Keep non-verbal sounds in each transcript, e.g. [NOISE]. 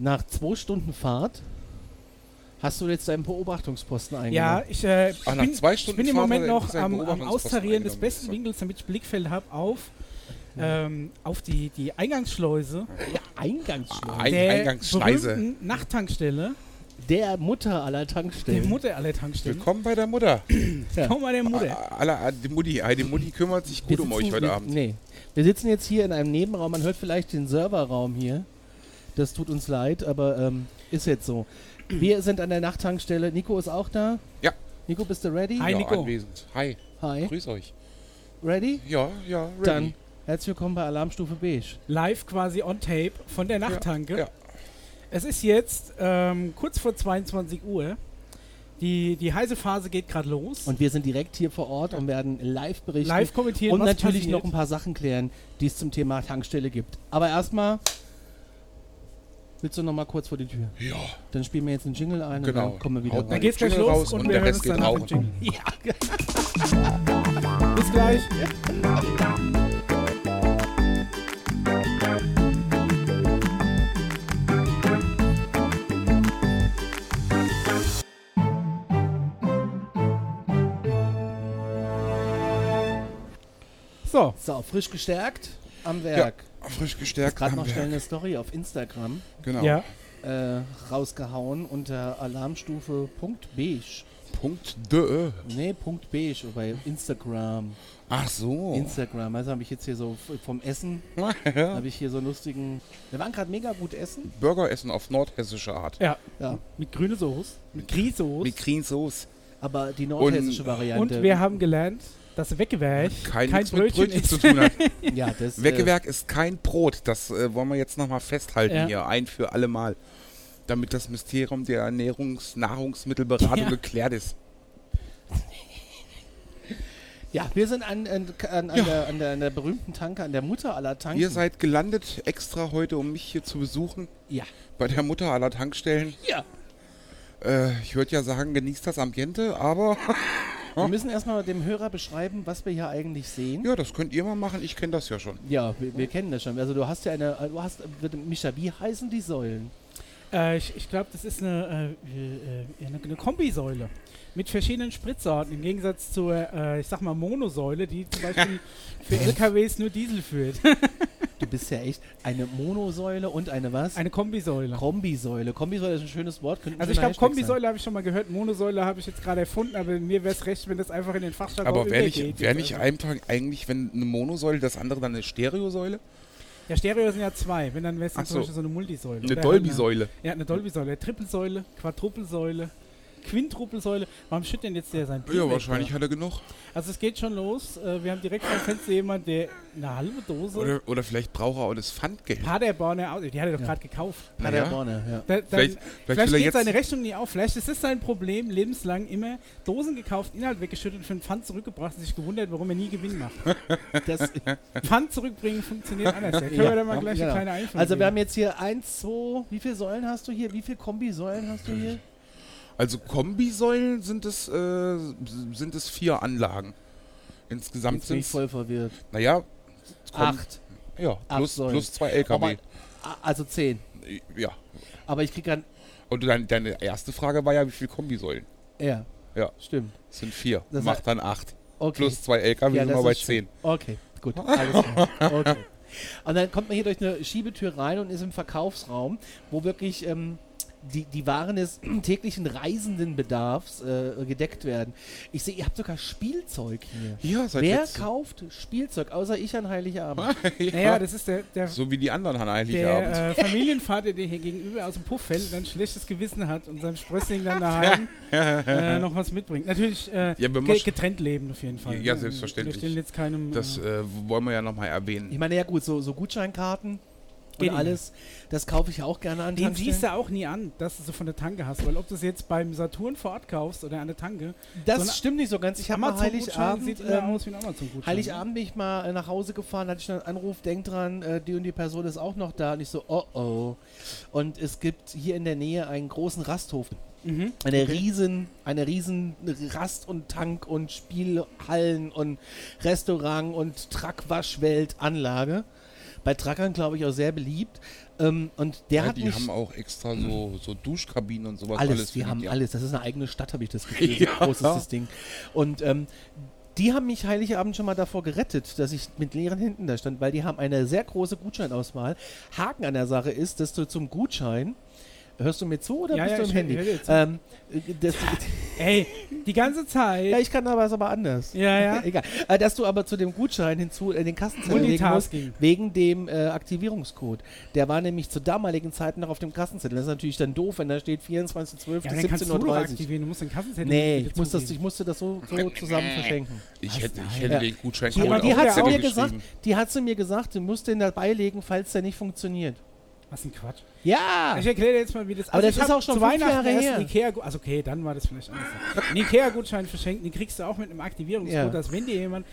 Nach zwei Stunden Fahrt hast du jetzt deinen Beobachtungsposten Ja, eingenommen. ich, äh, Ach, ich, nach bin, ich bin im Fahrt Moment noch am, am Austarieren des besten Winkels, damit ich Blickfeld habe auf, ähm, auf die, die Eingangsschleuse Ja, Eingangsschleuse. Ein- der Nachttankstelle, Der Mutter aller der Tankstellen. Mutter aller Tankstellen. Willkommen bei der Mutter. Ja. Komm mal der Mutter. Alle, die Mutti, die Mutti kümmert sich gut Wir um euch heute wir, Abend. Nee. Wir sitzen jetzt hier in einem Nebenraum. Man hört vielleicht den Serverraum hier. Das tut uns leid, aber ähm, ist jetzt so. Wir sind an der Nachttankstelle. Nico ist auch da. Ja. Nico, bist du ready? Hi, ja, Nico. anwesend. Hi, Hi. grüß euch. Ready? Ja, ja, ready. Dann herzlich willkommen bei Alarmstufe Beige. Live quasi on tape von der Nachttanke. ja. Es ist jetzt ähm, kurz vor 22 Uhr. Die, die heiße Phase geht gerade los. Und wir sind direkt hier vor Ort und werden live berichten. live kommentieren, und was natürlich passiert. noch ein paar Sachen klären, die es zum Thema Tankstelle gibt. Aber erstmal. Willst du noch mal kurz vor die Tür? Ja, Dann spielen wir jetzt einen Jingle ein Genau. und dann kommen wir wieder Haut Dann geht's gleich Jingle los raus und, und wir der Rest geht rauchen. Jingle. [LAUGHS] Bis gleich. So, So, frisch gestärkt am Werk. Frisch Ich gestärkt. gerade noch schnell eine Story auf Instagram Genau. ja. äh, rausgehauen unter Alarmstufe Punkt beige. Punkt de. Nee, Punkt beige bei Instagram. Ach so. Instagram. Also habe ich jetzt hier so vom Essen, [LAUGHS] ja. habe ich hier so lustigen. Wir waren gerade mega gut essen. Burger essen auf nordhessische Art. Ja, Ja. mit grüne Soße, mit Grießsoße. Mit Green Sauce. Aber die nordhessische Und- Variante. Und wir haben gelernt, dass Weckewerk Kein, kein nichts mit Brötchen, Brötchen ist. zu tun hat. [LAUGHS] ja, das, Weckewerk ist kein Brot. Das äh, wollen wir jetzt nochmal festhalten Ja. hier. Ein für alle Mal. Damit das Mysterium der Ernährungs-, Nahrungsmittelberatung Ja. geklärt ist. Äh, ja, wir sind an, an, an, an, Ja. der, an, der, an der berühmten Tanke, an der Mutter aller Tanken. Ihr seid gelandet extra heute, um mich hier zu besuchen. Ja. Bei der Mutter aller Tankstellen. Ja. Äh, ich würde ja sagen, genießt das Ambiente, aber [LAUGHS] Wir müssen erstmal dem Hörer beschreiben, was wir hier eigentlich sehen. ja, das könnt ihr mal machen. Ich kenne das ja schon. Ja, wir, wir kennen das schon. Also du hast ja eine, du hast, Micha, wie heißen die Säulen? Äh, ich ich glaube, das ist eine, äh, äh, eine, eine Kombisäule mit verschiedenen Spritsorten. Im Gegensatz zur, äh, ich sag mal, Monosäule, die zum Beispiel [LAUGHS] für LKWs nur Diesel führt. [LAUGHS] Du bist ja echt eine Monosäule und eine was? Eine Kombisäule. Kombisäule. Kombisäule ist ein schönes Wort. Also ich glaube, Kombisäule habe ich schon mal gehört, Monosäule habe ich jetzt gerade erfunden, aber mir wäre es recht, wenn das einfach in den Fachjargon Aber wäre nicht, wär nicht Also- einfach eigentlich, wenn eine Monosäule, das andere dann eine Stereosäule? Ja, Stereo sind ja zwei, wenn dann wäre es so. Beispiel so eine Multisäule. Eine Dolby-Säule. Halt eine, ja, eine Dolby-Säule, Trippelsäule, Quadrupelsäule, Quintruppelsäule. Warum schüttet denn jetzt der sein Bier Ja, weg wahrscheinlich hat er genug. Also es geht schon los. Äh, wir haben direkt vom Fenster jemand, der eine halbe Dose Oder, oder vielleicht braucht er auch das Pfandgeld. Paderborner die hat er doch Ja. gerade gekauft. Paderborner, ja. Da, dann, Vielleicht- vielleicht vielleicht er geht jetzt- seine Rechnung nie auf. Vielleicht ist das sein Problem, lebenslang immer Dosen gekauft, Inhalt weggeschüttet, für den Pfand zurückgebracht und sich gewundert, warum er nie Gewinn macht. [LAUGHS] Das, Pfand zurückbringen funktioniert anders. Da können Ja, wir da mal ja, gleich genau. eine kleine Einführung also wir haben geben. jetzt hier eins, zwei, wie viele Säulen hast du hier? Wie viele Kombisäulen hast du hier? Also Kombisäulen sind es, äh, sind es vier Anlagen. Insgesamt sind es, voll verwirrt. naja, Acht. Ja, Acht plus, Säulen. plus zwei Aber, LKW. a- also zehn. Ja. Aber ich krieg dann, Und deine, deine erste Frage war ja, wie viele Kombisäulen? ja. Ja. Stimmt. Das sind vier. Das Macht dann acht. Okay. Plus zwei LKW Ja, sind wir bei schön. zehn. Okay, gut. [LAUGHS] Alles klar. Okay. Und dann kommt man hier durch eine Schiebetür rein und ist im Verkaufsraum, wo wirklich ähm, die, die Waren des [CLEARS THROAT] täglichen Reisendenbedarfs äh, gedeckt werden. Ich sehe, ihr habt sogar Spielzeug hier. Ja, seit Wer letztem- kauft Spielzeug, außer ich an Heiligabend? [LAUGHS] ja. Naja, das ist der, der, So wie die anderen an Heiligabend. der äh, Familienvater, der hier gegenüber aus dem Puff fällt und dann ein schlechtes Gewissen hat und seinem Sprössling dann daheim [LAUGHS] äh, noch was mitbringt. Natürlich äh, Ja, getrennt leben auf jeden Fall. Ja, selbstverständlich. Wir stellen jetzt keinem... das äh, äh, wollen wir ja nochmal erwähnen. Ich meine, ja gut, so, so Gutscheinkarten und alles, das kaufe ich auch gerne an den siehst du auch nie an, dass du so von der Tanke hast, weil ob du es jetzt beim Saturn vor Ort kaufst oder an der Tanke, Das so stimmt nicht so ganz. Ich habe mal Heiligabend, sieht immer ähm, aus wie ein Amazon-Gutschein. Heiligabend bin ich mal äh, nach Hause gefahren, hatte ich dann einen Anruf, denk dran, äh, die und die Person ist auch noch da. Und ich so, oh oh. Und es gibt hier in der Nähe einen großen Rasthof. Mhm. Eine Okay. riesen, eine riesen Rast- und Tank- und Spielhallen und Restaurant und Truckwaschwelt-Anlage. Bei Truckern, glaube ich, auch sehr beliebt. Ähm, und der ja, hat die mich haben auch extra so, so Duschkabinen und sowas alles, alles. die haben ja. alles. Das ist eine eigene Stadt, habe ich das Gefühl. [LAUGHS] Ja. So groß ist das Ding. Und ähm, die haben mich Heiligabend schon mal davor gerettet, dass ich mit leeren Händen da stand, weil die haben eine sehr große Gutscheinauswahl. Haken an der Sache ist, dass du zum Gutschein Hörst du mir zu oder Ja, bist ja, du im Handy? Ähm, das, [LAUGHS] Ey, die ganze Zeit. ja, ich kann aber es aber anders. Ja, ja. [LAUGHS] Egal. Äh, dass du aber zu dem Gutschein hinzu äh, den Kassenzettel legen musst, wegen dem äh, Aktivierungscode. Der war nämlich zu damaligen Zeiten noch auf dem Kassenzettel. Das ist natürlich dann doof, wenn da steht 24.12. Ja, du doch 17.30 Uhr. aktivieren. Du musst den Kassenzettel Nee, ich, muss das, ich musste das so, so zusammen verschenken. Ich hätte, ich hätte Ja. den Gutschein Die, aber die auch hat zu mir gesagt, die hat zu mir gesagt, du musst den dabei legen, falls der nicht funktioniert. Was ein Quatsch. Ja! Ich erkläre dir jetzt mal, wie das Aber das ist auch schon zu Weihnachten Jahre her. Ikea, also okay, dann war das vielleicht anders. Einen Ikea-Gutschein verschenkt, den kriegst du auch mit einem Aktivierungscode, Ja. dass wenn dir jemand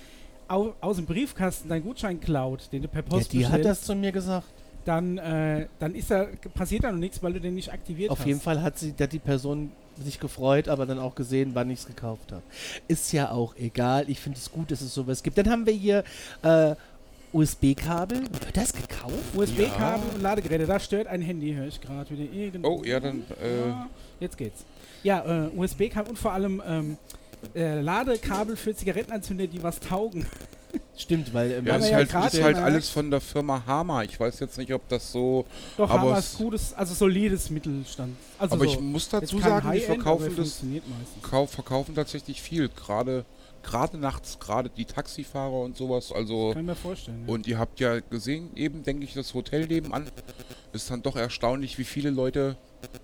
au aus dem Briefkasten deinen Gutschein klaut, den du per ja Post die hat das zu mir gesagt. dann, äh, dann ist da, passiert da noch nichts, weil du den nicht aktiviert Auf hast. jeden Fall hat, sie, hat die Person sich gefreut, aber dann auch gesehen, wann ich es gekauft habe. Ist ja auch egal. Ich finde es gut, dass es sowas gibt. Dann haben wir hier äh, USB-Kabel. Wird das gekauft? USB-Kabel und Ladegeräte, da stört ein Handy, höre ich gerade wieder irgendwo. Oh, ja, dann, äh, Ja, jetzt geht's. Ja, äh, USB-Kabel und vor allem ähm, äh, Ladekabel für Zigarettenanzünder, die was taugen. [LAUGHS] Stimmt, weil ähm, Ja, Haben ist ja halt, ist halt alles von der Firma Hama. Ich weiß jetzt nicht, ob das so. Doch, Aber wir es- gutes, also solides Mittelstand. Also aber so, ich muss dazu sagen, die verkaufen das verkaufen tatsächlich viel. Gerade gerade nachts, gerade die Taxifahrer und sowas. Also Kann ich mir vorstellen. ja. und ihr habt ja gesehen, eben denke ich, das Hotel nebenan ist dann doch erstaunlich, wie viele Leute,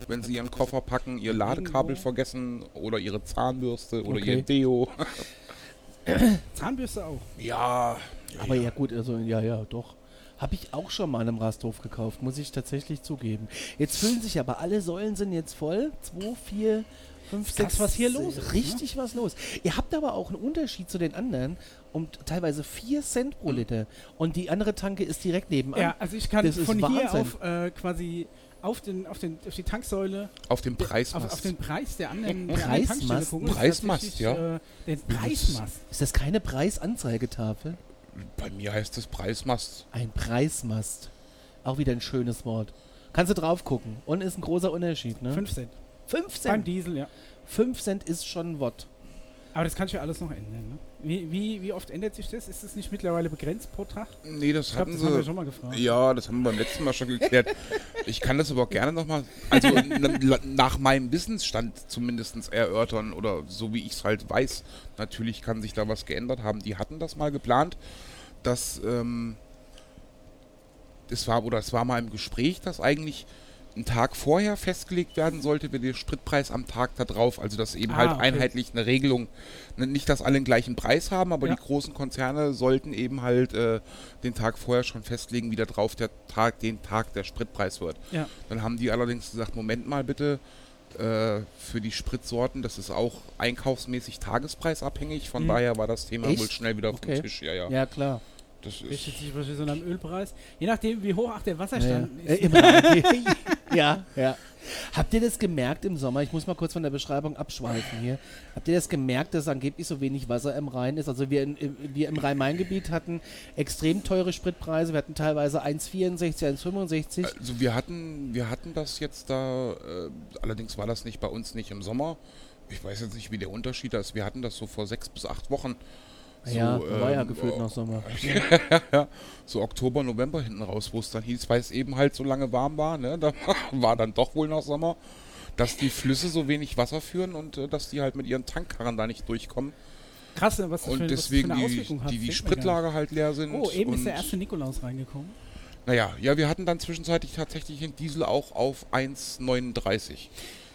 wenn sie ihren Koffer packen, ihr Ladekabel Irgendwo. vergessen oder ihre Zahnbürste oder Okay. ihr Deo. [COUGHS] Zahnbürste auch. Ja, Aber ja gut, also ja, ja, doch. Habe ich auch schon mal einem Rasthof gekauft, muss ich tatsächlich zugeben. Jetzt füllen sich aber alle Säulen sind jetzt voll. 2, 4, 5, Ist 6, das, was hier los ist, ne? Richtig was los. Ihr habt aber auch einen Unterschied zu den anderen um teilweise 4 Cent pro Liter. Und die andere Tanke ist direkt nebenan. Ja, also ich kann Das ist von hier Wahnsinn. auf äh, quasi auf, den, auf, den, auf die Tanksäule, auf auf, Preismast. auf den Preis der anderen, der Preismast? anderen Tankstelle gucken. Das ist Preismast, ja. Äh, den Preismast. Ist das keine Preisanzeigetafel? Bei mir heißt es Preismast. Ein Preismast. Auch wieder ein schönes Wort. Kannst du drauf gucken. Und ist ein großer Unterschied, ne? 5 Cent. 5 Beim Cent. Diesel, ja. 5 Cent ist schon ein Wort. Aber das kannst du ja alles noch ändern. Ne? Wie, wie, wie oft ändert sich das? Ist das nicht mittlerweile begrenzt pro Tag? Nee, das Ich glaube, hatten das haben wir sie. schon mal gefragt. Ja, das haben wir beim letzten Mal schon geklärt. Ich kann das aber auch gerne nochmal, also nach meinem Wissensstand zumindest erörtern oder so wie ich es halt weiß. Natürlich kann sich da was geändert haben. Die hatten das mal geplant, dass ähm, es war oder es war mal im Gespräch, dass eigentlich ein Tag vorher festgelegt werden sollte, wie der Spritpreis am Tag da drauf. Also dass eben Ah, halt okay. einheitlich eine Regelung, ne, nicht, dass alle den gleichen Preis haben, aber Ja. die großen Konzerne sollten eben halt äh, den Tag vorher schon festlegen, wie da drauf der Tag, den Tag der Spritpreis wird. Ja. Dann haben die allerdings gesagt, Moment mal bitte, äh, für die Spritsorten, das ist auch einkaufsmäßig tagespreisabhängig, von Mhm. daher war das Thema Echt? wohl schnell wieder auf Okay. dem Tisch. Ja, ja. Ja, klar. Das ist, Richtet sich wahrscheinlich so am Ölpreis. Je nachdem, wie hoch auch der Wasserstand Ja, ist. äh, [LAUGHS] ja, ja. Habt ihr das gemerkt im Sommer? Ich muss mal kurz von der Beschreibung abschweifen hier. Habt ihr das gemerkt, dass angeblich so wenig Wasser im Rhein ist? Also wir, in, im- wir im Rhein-Main-Gebiet hatten extrem teure Spritpreise. Wir hatten teilweise 1,64, 1,65. Also wir hatten, wir hatten das jetzt da, äh, allerdings war das nicht bei uns nicht im Sommer. Ich weiß jetzt nicht, wie der Unterschied ist. Wir hatten das so vor sechs bis acht Wochen. So, ja, war ja ähm, gefühlt oh, noch Sommer. ja, [LAUGHS] so Oktober, November hinten raus, wo es dann hieß, weil es eben halt so lange warm war, ne? Da [LAUGHS] war dann doch wohl noch Sommer, dass die Flüsse so wenig Wasser führen und äh, dass die halt mit ihren Tankkarren da nicht durchkommen. Krass, was das, für, Und was das deswegen für eine die, Auswirkung hat. die, die Spritlager halt leer sind. Oh, eben und, ist der erste Nikolaus reingekommen. Naja, ja, wir hatten dann zwischenzeitlich tatsächlich den Diesel auch auf 1,39.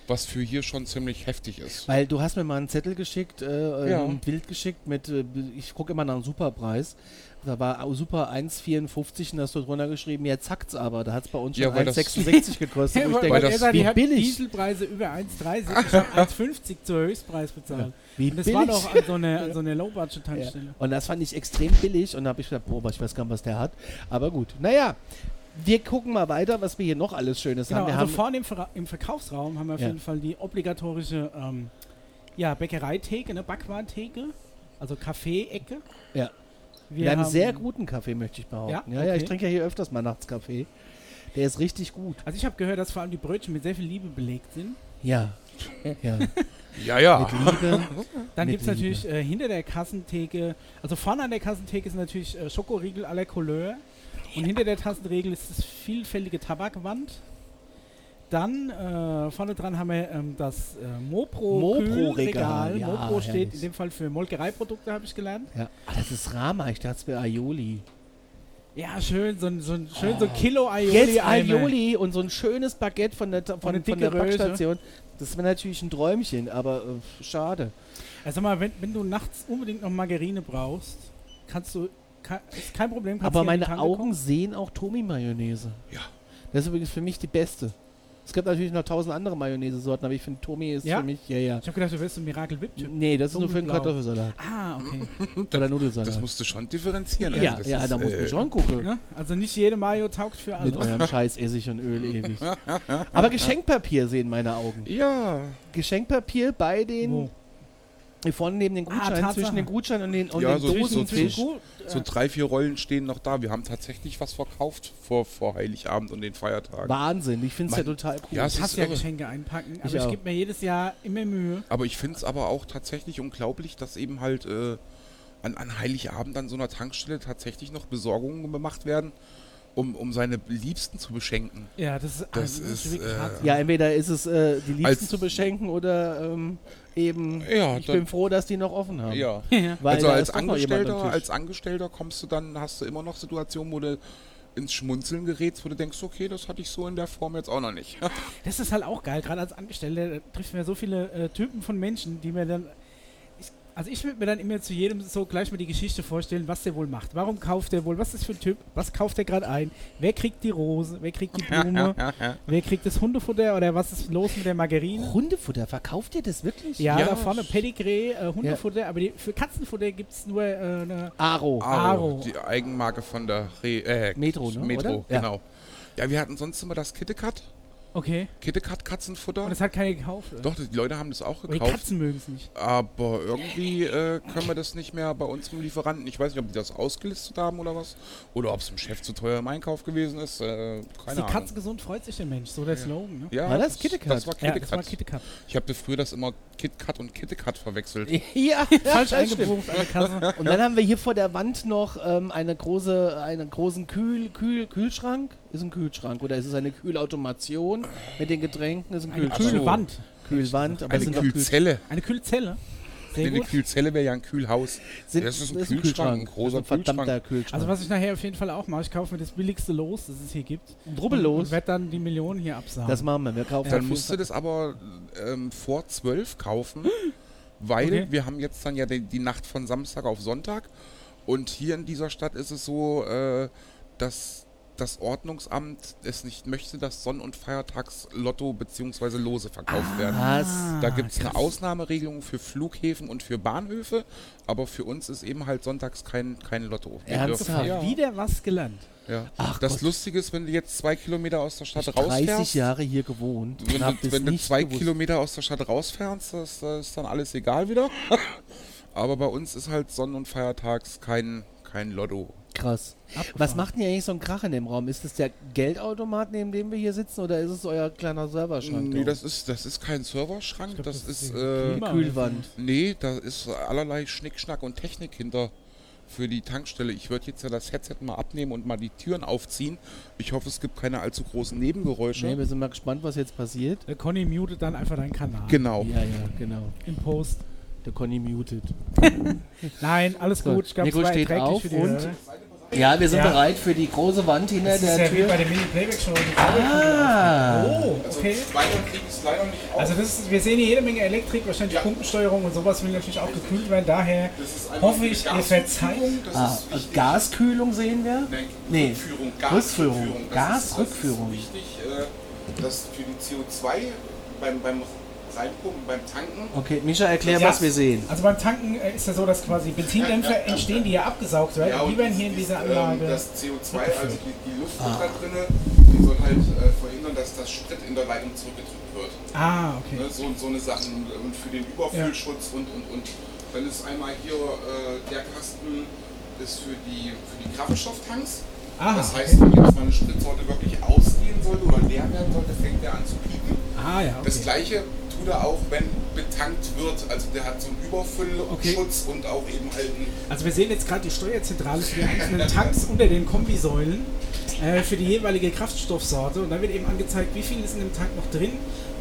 Was für hier schon ziemlich heftig ist. Weil du hast mir mal einen Zettel geschickt, äh, Ja. ein Bild geschickt mit, äh, ich gucke immer nach einem Superpreis. Da war au- Super 1,54 und da hast du drunter geschrieben, jetzt hackt's aber. Da hat es bei uns Ja, schon weil das- 1,66 [LAUGHS] gekostet. wo ich denke, weil das- sagt, wie billig. Dieselpreise über 1,30, ich habe 1,50 zur Höchstpreis bezahlt. wie Und das billig. war doch an so eine, an so eine [LAUGHS] Low-Budget-Tankstelle. Ja. Und das fand ich extrem billig und da habe ich gedacht, boah, ich weiß gar nicht, was der hat. Aber gut, naja, wir gucken mal weiter, was wir hier noch alles Schönes Genau, haben. Wir also haben vorne im, Ver im Verkaufsraum haben wir auf Ja. jeden Fall die obligatorische ähm, ja, Bäckereitheke, ne, Backwarentheke, also Kaffee-Ecke. Ja. Wir wir haben einen sehr guten Kaffee, möchte ich behaupten. Ja, Ja, ja, ich okay. trinke ja hier öfters mal nachts Kaffee. Der ist richtig gut. Also ich habe gehört, dass vor allem die Brötchen mit sehr viel Liebe belegt sind. Ja. ja. [LAUGHS] Ja, ja. Mit Liebe. Dann gibt es natürlich äh, hinter der Kassentheke, also vorne an der Kassentheke ist natürlich äh, Schokoriegel à la Couleur. Und hinter der Kassenregel ist das vielfältige Tabakwand. Dann äh, vorne dran haben wir ähm, das äh, Mopro Mopro-Regal, Kühlregal. ja, Mopro steht herrlich. in dem Fall für Molkereiprodukte, habe ich gelernt. ja. Ah, das ist Rama. Ich dachte, es wäre Aioli. Ja, schön, so ein, so ein, schön, so ein Kilo Aioli. Jetzt. Aioli und so ein schönes Baguette von der, von, eine von der Röse. Backstation. Das wäre natürlich ein Träumchen, aber äh, schade. Also mal, wenn, wenn du nachts unbedingt noch Margarine brauchst, kannst du, kann, ist kein Problem. Kannst Aber meine Augen kommen. sehen auch Tomi-Mayonnaise. Ja. Das ist übrigens für mich die beste. Es gibt natürlich noch tausend andere Mayonnaise-Sorten, aber ich finde, Tomi ist Ja? für mich, ja, ja. Ich habe gedacht, du wärst ein Miracle Whip Chip. Nee, das ist nur für den. Kartoffelsalat. Ah, okay. [LAUGHS] Oder Nudelsalat. Das musst du schon differenzieren. ja, Also das ja, ist, da muss äh, man schon gucken. Ne? Also nicht jede Mayo taugt für Mit alle. eurem scheiß Essig und Öl ewig. [LAUGHS] Aber Geschenkpapier sehen meine Augen. Ja. Geschenkpapier bei den, Wo? Hier vorne neben den Ah, Gutscheinen, Tatsache. zwischen den Gutscheinen und den, und Ja, den so- Dosen so So äh, drei, vier Rollen stehen noch da. Wir haben tatsächlich was verkauft vor, vor Heiligabend und den Feiertagen. Wahnsinn, ich finde es ja total cool. Ja, es ich ist hasse ja irre. Geschenke einpacken, Ich aber ich, auch. gebe mir jedes Jahr immer Mühe. Aber ich finde es aber auch tatsächlich unglaublich, dass eben halt äh, an, an Heiligabend an so einer Tankstelle tatsächlich noch Besorgungen gemacht werden, um, um seine Liebsten zu beschenken. Ja, das ist, Das ah, ist, äh. Ja, entweder ist es äh, die Liebsten zu beschenken oder ähm, eben, Ja, ich dann- bin froh, dass die noch offen haben. Ja. [LAUGHS] Also als Angestellter, als Angestellter kommst du dann, hast du immer noch Situationen, wo du ins Schmunzeln gerätst, wo du denkst, okay, das hatte ich so in der Form jetzt auch noch nicht. Das ist halt auch geil, gerade als Angestellter da trifft man ja so viele äh, Typen von Menschen, die mir dann. Also ich würde mir dann immer zu jedem so gleich mal die Geschichte vorstellen, was der wohl macht. Warum kauft der wohl? Was ist das für ein Typ? Was kauft der gerade ein? Wer kriegt die Rose? Wer kriegt die Blume? Wer kriegt das Hundefutter? Oder was ist los mit der Margarine? Hundefutter, verkauft ihr das wirklich? Ja, Ja, da vorne Pedigree, äh, Hundefutter, aber die, für Katzenfutter gibt es nur äh, eine. Aro. Aro. Die Eigenmarke von der Re äh, Metro, ne, Metro, oder? Ja. genau. Ja. wir hatten sonst immer das Kittekat. Okay. Kittekat Katzenfutter. Und das hat keiner gekauft. Oder? Doch, die Leute haben das auch Aber die gekauft. Katzen mögen es nicht. Aber irgendwie äh, können wir das nicht mehr bei unserem Lieferanten. Ich weiß nicht, ob die das ausgelistet haben oder was. Oder ob es dem Chef zu teuer im Einkauf gewesen ist. Äh, Ist keine die Ahnung. Katze gesund, freut sich der Mensch. So der Slogan, ne? Ja, War das? Das war Ja, das war Kittekat. Kittekat. ich habe früher das immer KitKat und Kittekat verwechselt. [LAUGHS] ja, [LAUGHS] Falsch eingebucht an der Kasse. Und dann haben wir hier vor der Wand noch ähm, eine große, einen großen Kühl, Kühl, Kühlschrank. Ist ein Kühlschrank oder ist es eine Kühlautomation mit den Getränken? Ist ein Eine Kühlschrank. Kühlwand. Kühlwand, aber Eine sind doch Kühl- Kühlzelle. Eine Kühlzelle. Sehr eine gut. Kühlzelle wäre ja ein Kühlhaus. sind, Das ist ein Kühlschrank, ein großer das ein verdammter Kühlschrank. Kühlschrank. Also was ich nachher auf jeden Fall auch mache, ich kaufe mir das billigste Los, das es hier gibt. Rubbellos. Und werde dann die Millionen hier absagen. das machen wir. Wir kaufen Dann musst du das aber ähm, vor zwölf kaufen, [GASPS] weil Okay. wir haben jetzt dann ja die, die Nacht von Samstag auf Sonntag und hier in dieser Stadt ist es so, äh, dass das Ordnungsamt es nicht möchte, dass Sonn- und Feiertagslotto bzw. Lose verkauft werden. Was? Da gibt es eine Ah. Ausnahmeregelung für Flughäfen und für Bahnhöfe, aber für uns ist eben halt sonntags kein, kein Lotto. Ernsthaft? dürfen- Ja, Wieder was gelernt. ja. Ach das Gott. Lustige ist, wenn du jetzt zwei Kilometer aus der Stadt Ich 30 rausfährst, Jahre hier gewohnt. wenn hab du, wenn du zwei gewusst. Kilometer aus der Stadt rausfährst, das, das ist dann alles egal wieder. [LAUGHS] Aber bei uns ist halt Sonn- und Feiertags kein, kein Lotto. Krass. Abgefahren. Was macht denn hier eigentlich so ein Krach in dem Raum? Ist das der Geldautomat, neben dem wir hier sitzen, oder ist es euer kleiner Serverschrank? Nee, da das ist, das ist kein Serverschrank, glaub, das, das ist äh, Kühlwand. nee, da ist allerlei Schnickschnack und Technik hinter für die Tankstelle. Ich würde jetzt ja das Headset mal abnehmen und mal die Türen aufziehen. Ich hoffe, es gibt keine allzu großen Nebengeräusche. Nee, wir sind mal gespannt, was jetzt passiert. Der Conny mutet dann einfach deinen Kanal. genau. Ja, ja, genau. Im Post. Der Conny muted. [LAUGHS] Nein, alles So, gut. Ich glaube, es Nico war auf für die und- Hörer. Ja, wir sind Ja. bereit für die große Wand hinter Das ist der ja wie bei Tür. der Mini-Playback-Show. die Ah. Oh, okay. Nicht auf. Also das ist, wir sehen hier jede Menge Elektrik, wahrscheinlich Ja. Pumpensteuerung und sowas will natürlich auch gekühlt werden. Daher ist hoffe ich, ihr Gaskühlung, verzeiht. Ah, ist. Gaskühlung sehen wir? Nein, Nee. Rückführung, Rückführung. Gasrückführung. Das Gasrückführung. Ist, das ist wichtig, äh, dass für die CO2 beim, beim Reinpumpen, beim Tanken, Okay, Micha, erklär, Ja. was wir sehen. Also beim Tanken äh, ist ja so, dass quasi Benzindämpfer entstehen, die hier abgesaugt werden. Ja, die und werden hier in dieser ähm, Anlage. das CO2, also die, die Luft Ah. da drinne, die soll halt äh, verhindern, dass das Sprit in der Leitung zurückgedrückt wird. ah, okay. Ne, so, so eine Sachen und für den Überfüllschutz und, und, und. Dann ist einmal hier äh, der Kasten ist für die, für die Kraftstofftanks. Ah, das heißt, wenn jetzt mal eine Spritsorte wirklich ausgehen sollte oder leer werden sollte, fängt der an zu piepen. Ah ja, Das okay. gleiche tut er auch, wenn betankt wird. Also der hat so einen Überfüllschutz und auch eben halt einen Also wir sehen jetzt gerade die Steuerzentrale für die einzelnen Tanks [LAUGHS] unter den Kombisäulen äh, für die jeweilige Kraftstoffsorte und da wird eben angezeigt, wie viel ist in dem Tank noch drin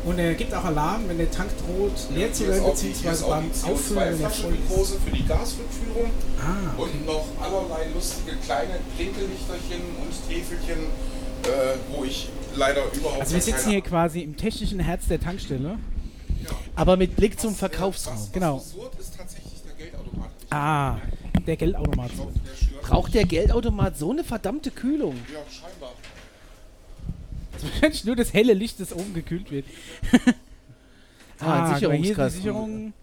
und er gibt auch Alarm, wenn der Tank droht leer zu werden, beziehungsweise auch beim Auffüllen, wenn er CO2-Flasche, voll die ist. große für die Gasrückführung Ah, okay. und noch allerlei lustige kleine Blinkellichterchen und Täfelchen, äh, wo ich leider überhaupt Also wir sitzen hier quasi im technischen Herz der Tankstelle. Aber mit Blick zum Was, Verkaufsraum. was Genau. absurd ist tatsächlich der Geldautomat. Ah, der Geldautomat. Braucht der Geldautomat so eine verdammte Kühlung? Ja, scheinbar. Das ist wahrscheinlich nur das helle Licht, das oben gekühlt wird. [LAUGHS] Ah, die Sicherungskasten. Sicherung.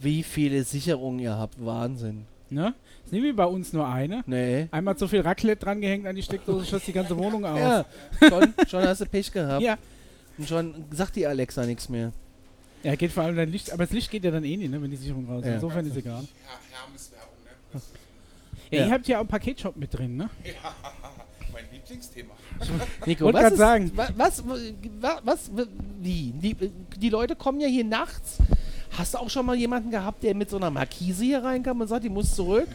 Wie viele Sicherungen ihr habt. Wahnsinn. Ne? Ist nicht wie bei uns nur eine. Nee. Einmal zu viel Raclette dran gehängt an die Steckdose, schoss die ganze Wohnung [LAUGHS] aus. Ja, schon, schon hast du Pech gehabt. [LAUGHS] ja. Und schon sagt die Alexa nichts mehr. Ja, geht vor allem dein Licht, aber das Licht geht ja dann eh nicht, ne, wenn die Sicherung raus ist. Ja. Insofern ist egal. Ja, Hermes-Werbung, ne? Ja, Ja. ihr habt ja auch einen Paketshop mit drin, ne? [LAUGHS] Mein Lieblingsthema. [LAUGHS] Nico, was ist, sagen. wa- Was, was, was, wie? Die, die Leute kommen ja hier nachts. Hast du auch schon mal jemanden gehabt, der mit so einer Markise hier reinkam und sagt, die muss zurück?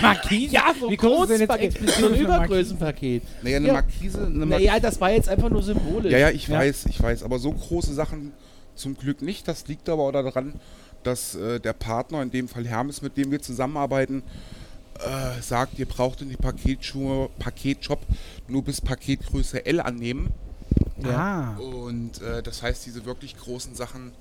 Markise? [LAUGHS] Ja, so Wie ein groß ist denn jetzt Paket, explizit so ein eine Markise? Übergrößenpaket. Naja, eine Ja. Markise. Eine Mar Naja, das war jetzt einfach nur symbolisch. ja, ja, ich Ja. weiß, ich weiß. Aber so große Sachen zum Glück nicht. Das liegt aber auch daran, dass äh, der Partner, in dem Fall Hermes, mit dem wir zusammenarbeiten, äh, sagt, ihr braucht in die Paketschuhe, Paketshop nur bis Paketgröße L annehmen. Ja. Ah. Und äh, das heißt, diese wirklich großen Sachen,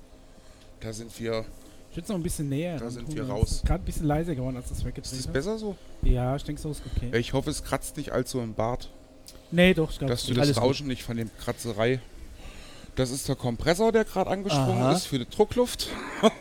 da sind wir. Ich würde noch ein bisschen näher. Da sind wir das raus. ist Gerade ein bisschen leiser geworden, als das Ist weggedreht das hat. besser so? Ja, ich denke, so ist okay. Ich hoffe, es kratzt nicht allzu im Bart. Nee, doch, ich glaube, dass du das Alles gut. Rauschen nicht von dem Kratzerei. Das ist der Kompressor, der gerade angesprungen Aha. ist für die Druckluft. [LAUGHS]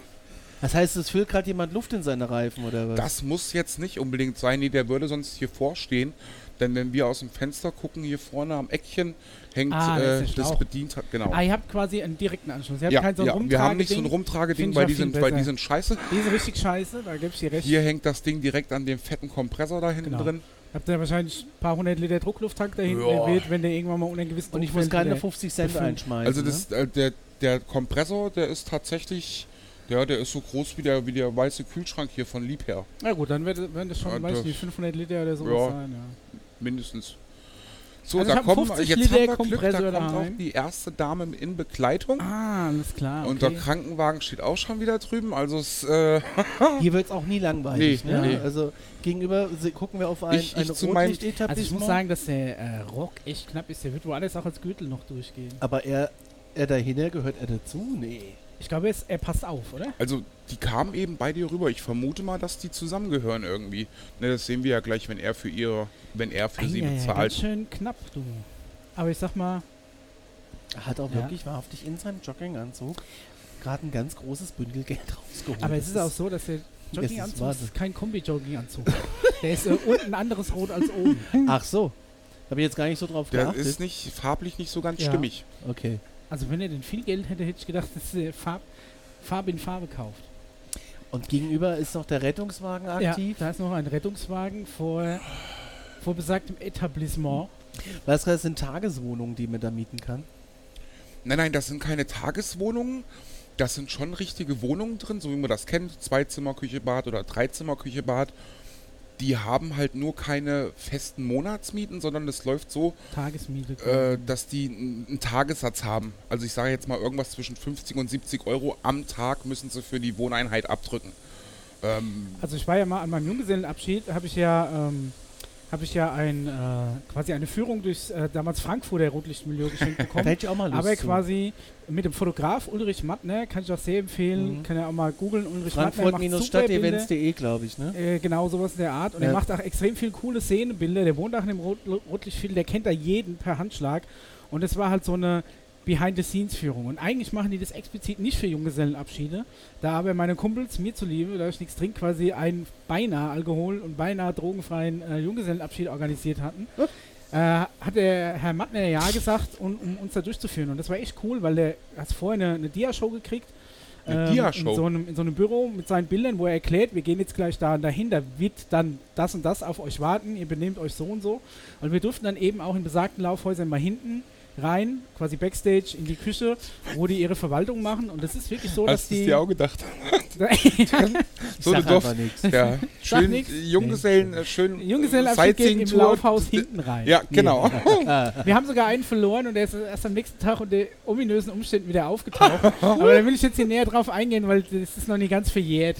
Das heißt, es füllt gerade jemand Luft in seine Reifen oder was? Das muss jetzt nicht unbedingt sein. Nee, der würde sonst hier vorstehen. Denn wenn wir aus dem Fenster gucken, hier vorne am Eckchen hängt Ah, das äh, das bedient hat. Genau. Ah, ihr habt quasi einen direkten Anschluss. Ihr habt Ja, kein so ja. wir haben nicht so ein Rumtrageding. Weil die, sind, weil die sind scheiße. Die ist richtig scheiße, da gebe ich dir recht. Hier hängt das Ding direkt an dem fetten Kompressor da hinten Genau. drin. Habt ihr wahrscheinlich ein paar hundert Liter Drucklufttank da hinten, Ja. wenn der irgendwann mal unter einen gewissen und ich muss keine wieder- 50 Cent einschmeißen. Also ne? das, äh, der, der Kompressor, der ist tatsächlich, ja, der ist so groß wie der, wie der weiße Kühlschrank hier von Liebherr. Na gut, dann wird, werden das schon, Ja, weiß nicht, 500 Liter oder sowas Ja. sein, ja. Mindestens. So, Also da kommen 50 jetzt Liter haben wir Glück, da kommt auch die erste Dame in Begleitung. Ah, alles klar. Und der Okay. Krankenwagen steht auch schon wieder drüben. Also es, äh, [LAUGHS] Hier wird es auch nie langweilig. Nee, ne? nee. Also gegenüber gucken wir auf ein, Ich- ein ich Rotlichtetablissement. Also ich muss sagen, dass der äh, Rock echt knapp ist. Der wird woanders auch als Gürtel noch durchgehen. aber er, er dahinter gehört er dazu? Nee. Ich glaube, er, ist- er passt auf, oder? also die kamen eben bei dir rüber. Ich vermute mal, dass die zusammengehören irgendwie. Ne, das sehen wir ja gleich, wenn er für ihre, wenn er für sie Eieiei, ganz bezahlt. schön knapp, du. Aber ich sag mal, Er hat auch Ja. wirklich wahrhaftig in seinem Jogginganzug gerade ein ganz großes Bündel Geld rausgeholt. aber es Das ist auch so, dass der ist Jogginganzug Wahnsinn. ist kein Kombi-Jogginganzug. der ist äh, unten ein anderes Rot als oben. [LAUGHS] Ach so. Habe ich jetzt gar nicht so drauf Der geachtet. ist nicht farblich nicht so ganz Ja. stimmig. okay. Also wenn er denn viel Geld hätte, hätte ich gedacht, dass er Farb, Farbe in Farbe kauft. Und gegenüber ist noch der Rettungswagen aktiv. Ja, da ist noch ein Rettungswagen vor, vor besagtem Etablissement. Weißt du, das sind Tageswohnungen, die man da mieten kann. Nein, nein, das sind keine Tageswohnungen. Das sind schon richtige Wohnungen drin, so wie man das kennt. Zweizimmer, Küche, Bad oder Dreizimmer, Küche, Bad. Die haben halt nur keine festen Monatsmieten, sondern es läuft so, äh, dass die einen Tagessatz haben. Also ich sage jetzt mal irgendwas zwischen 50 und 70 Euro am Tag müssen sie für die Wohneinheit abdrücken. Ähm, Also ich war ja mal an meinem Junggesellenabschied, habe ich ja, ähm, habe ich ja ein, äh, quasi eine Führung durchs äh, damals Frankfurter Rotlichtmilieu geschenkt [LAUGHS] Da bekommen. hätte ich auch mal Lust Aber zu. quasi mit dem Fotograf Ulrich Mattner, kann ich auch sehr empfehlen, Mhm. kann ja auch mal googeln. Ulrich. Frankfurt-stadtevents.de, glaube ich, ne? Äh, genau, sowas in der Art. Und Ja. er macht auch extrem viel coole Szenenbilder. Der wohnt auch in dem Rot Rotlichtfilm, der kennt da jeden per Handschlag. Und es war halt so eine Behind-the-Scenes-Führung. Und eigentlich machen die das explizit nicht für Junggesellenabschiede. Da aber meine Kumpels mir zuliebe, da ich nichts trinke, quasi einen beinahe Alkohol- und beinahe drogenfreien äh, Junggesellenabschied organisiert hatten. Äh, hat der Herr Mattner ja gesagt, um, um uns da durchzuführen. Und das war echt cool, weil der hat vorher eine, eine Dia-Show gekriegt, Eine ähm, in, Dia-Show. so einem, in so einem Büro mit seinen Bildern, wo er erklärt, wir gehen jetzt gleich da und dahin, da wird dann das und das auf euch warten, ihr benehmt euch so und so. Und wir durften dann eben auch in besagten Laufhäusern mal hinten rein, quasi Backstage in die Küche, wo die ihre Verwaltung machen. Und das ist wirklich so, dass Hast du die. dir auch gedacht? [LAUGHS] So, einfach nichts. Ja, schön. Junggesellen, äh, schön Junggesellenabschied geht im. Laufhaus hinten rein. Ja, genau. [LAUGHS] Wir haben sogar einen verloren und der ist erst am nächsten Tag unter ominösen Umständen wieder aufgetaucht. [LAUGHS] Aber da will ich jetzt hier näher drauf eingehen, weil das ist noch nicht ganz verjährt.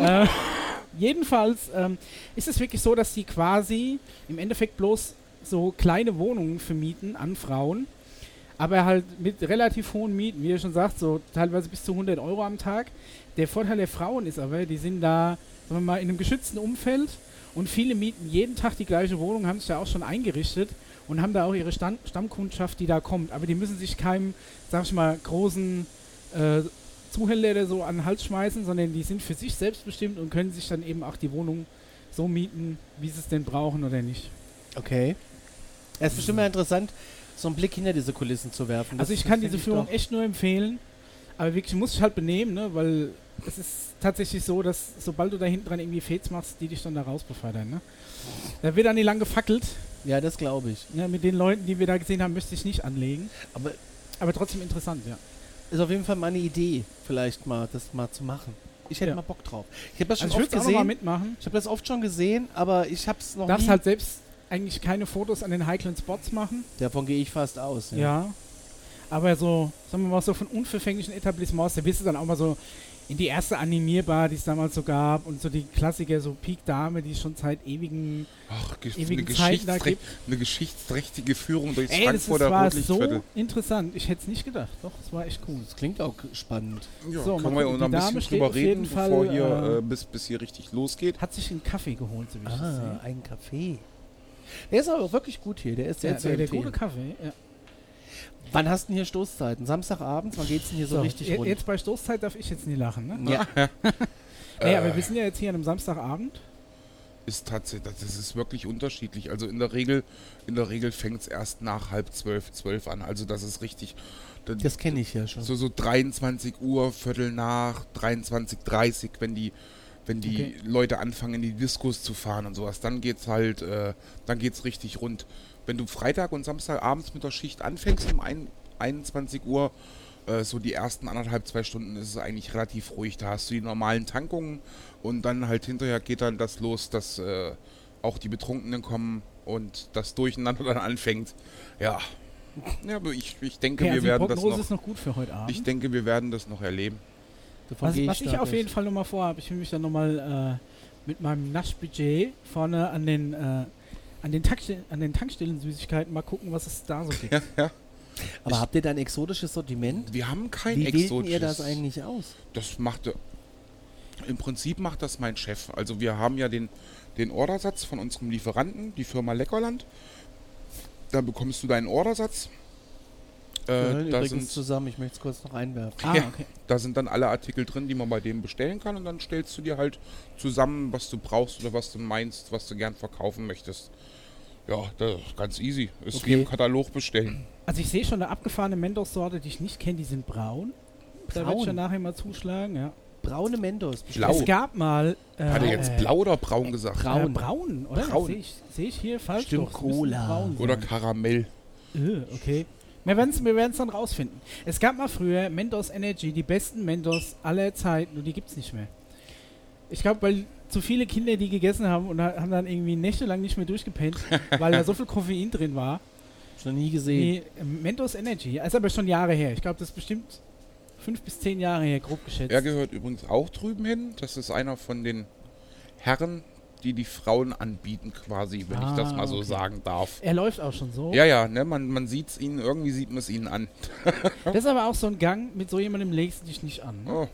äh, jedenfalls ähm, ist es wirklich so, dass sie quasi im Endeffekt bloß so kleine Wohnungen vermieten an Frauen, aber halt mit relativ hohen Mieten, wie ihr schon sagt, so teilweise bis zu 100 Euro am Tag. Der Vorteil der Frauen ist aber, die sind da, sagen wir mal, in einem geschützten Umfeld und viele mieten jeden Tag die gleiche Wohnung, haben sich da auch schon eingerichtet und haben da auch ihre Stand Stammkundschaft, die da kommt. Aber die müssen sich keinem, sag ich mal, großen äh, Zuhälter oder so an den Hals schmeißen, sondern die sind für sich selbstbestimmt und können sich dann eben auch die Wohnung so mieten, wie sie es denn brauchen oder nicht. Okay. Es ist bestimmt mal interessant, so einen Blick hinter diese Kulissen zu werfen. Also Das ich kann diese Führung echt nur empfehlen, aber wirklich muss ich halt benehmen, ne? weil es ist tatsächlich so, dass sobald du da hinten dran irgendwie Fets machst, die dich dann da raus befördern. Ne? Da wird dann nicht lang gefackelt. Ja, das glaube ich. Ne? Mit den Leuten, die wir da gesehen haben, müsste ich nicht anlegen. Aber Aber trotzdem interessant, ja. ist auf jeden Fall mal eine Idee, vielleicht mal das mal zu machen. Ich hätte Ja. mal Bock drauf. Ich habe das schon Also ich oft würde auch mal gesehen. mitmachen. Ich habe das oft schon gesehen, aber ich habe es noch darfst nie. halt selbst eigentlich keine Fotos an den heiklen Spots machen. Davon gehe ich fast aus. Ja. Aber so, sagen wir mal, so von unverfänglichen Etablissements, da bist du dann auch mal so in die erste Animierbar, die es damals so gab und so die Klassiker, so Peak Dame, die es schon seit ewigen, Ach, ge- eine, ewigen Zeiten da gibt. eine geschichtsträchtige Führung durchs Ey, das ist, Frankfurter war so interessant. Ich hätte es nicht gedacht. Doch, es war echt cool. Das klingt auch spannend. Ja, So, können wir gucken, noch ein bisschen drüber reden, Fall, bevor hier, äh, äh, bis, bis hier richtig losgeht. Hat sich einen Kaffee geholt, so wie ich das Ah, sehe. ein Kaffee. Der ist aber auch wirklich gut hier. Der ist sehr Ja, zu der, der gute Kaffee. Ja. Wann hast du denn hier Stoßzeiten? Samstagabends? Wann geht's denn hier so, richtig je- rund? Jetzt bei Stoßzeit darf ich jetzt nie lachen, ne? ja. [LAUGHS] Nee, Äh, aber wir sind ja jetzt hier an einem Samstagabend. ist tatsächlich, das ist wirklich unterschiedlich. Also in der Regel, in der Regel fängt es erst nach halb zwölf, zwölf an. Also das ist richtig. da- Das kenne ich ja schon. so so 23 Uhr, Viertel nach, 23:30, wenn die wenn die Okay. Leute anfangen in die Diskos zu fahren und sowas, dann geht's halt, äh, dann geht's richtig rund. Wenn du Freitag und Samstag abends mit der Schicht anfängst um ein, 21 Uhr, äh, so die ersten anderthalb, zwei Stunden ist es eigentlich relativ ruhig. Da hast du die normalen Tankungen und dann halt hinterher geht dann das los, dass äh, auch die Betrunkenen kommen und das Durcheinander dann anfängt. Ja. Ja, aber ich, ich denke, Okay, wir also werden das noch. ist noch gut für heute Abend. Ich denke, wir werden das noch erleben. Davon Was, gehe was ich auf jeden Fall nochmal vorhabe, ich will mich dann nochmal äh, mit meinem Naschbudget vorne an den, äh, an den, Tankstellen, an den Tankstellen-Süßigkeiten mal gucken, was es da so gibt. [LAUGHS] Ja, ja. Aber Ich- habt ihr da ein exotisches Sortiment? Wir haben kein Wie exotisches. ihr das eigentlich aus? Das macht im Prinzip macht das mein Chef. Also wir haben ja den, den Ordersatz von unserem Lieferanten, die Firma Leckerland. Da bekommst du deinen Ordersatz. Äh, da, übrigens sind, zusammen, ich möchte es kurz noch einwerfen. Ah, okay. da sind dann alle Artikel drin, die man bei dem bestellen kann und dann stellst du dir halt zusammen, was du brauchst oder was du meinst, was du gern verkaufen möchtest. Ja, das ist ganz easy. Ist wie Okay. im Katalog bestellen. Also ich sehe schon eine abgefahrene Mentos-Sorte, die ich nicht kenne, die sind braun. Da werde ich Braun? dann nachher mal zuschlagen, ja. Braune Mentos. Blau. Es gab mal... Äh, Hat er jetzt äh, blau oder braun gesagt? Braun. Äh, braun, oder? Braun. Sehe ich, seh ich hier falsch? Stimmt, Cola. braun Oder. Karamell? Äh, okay. Wir werden es wir werden's dann rausfinden. Es gab mal früher Mentos Energy, die besten Mentos aller Zeiten und die gibt es nicht mehr. Ich glaube, weil zu viele Kinder die gegessen haben und ha- haben dann irgendwie nächtelang nicht mehr durchgepennt, [LAUGHS] weil da so viel Koffein drin war. Noch nie gesehen. Nee, Mentos Energy, ist aber schon Jahre her. Ich glaube, das ist bestimmt fünf bis zehn Jahre her, grob geschätzt. Er gehört übrigens auch drüben hin. Das ist einer von den Herren, die die Frauen anbieten, quasi, wenn ich das Ah, mal so okay. sagen darf. er läuft auch schon so. Ja, ja, ne, man, man sieht es ihnen, irgendwie sieht man es ihnen an. [LAUGHS] Das ist aber auch so ein Gang, mit so jemandem legst du dich nicht an. Ne? Oh,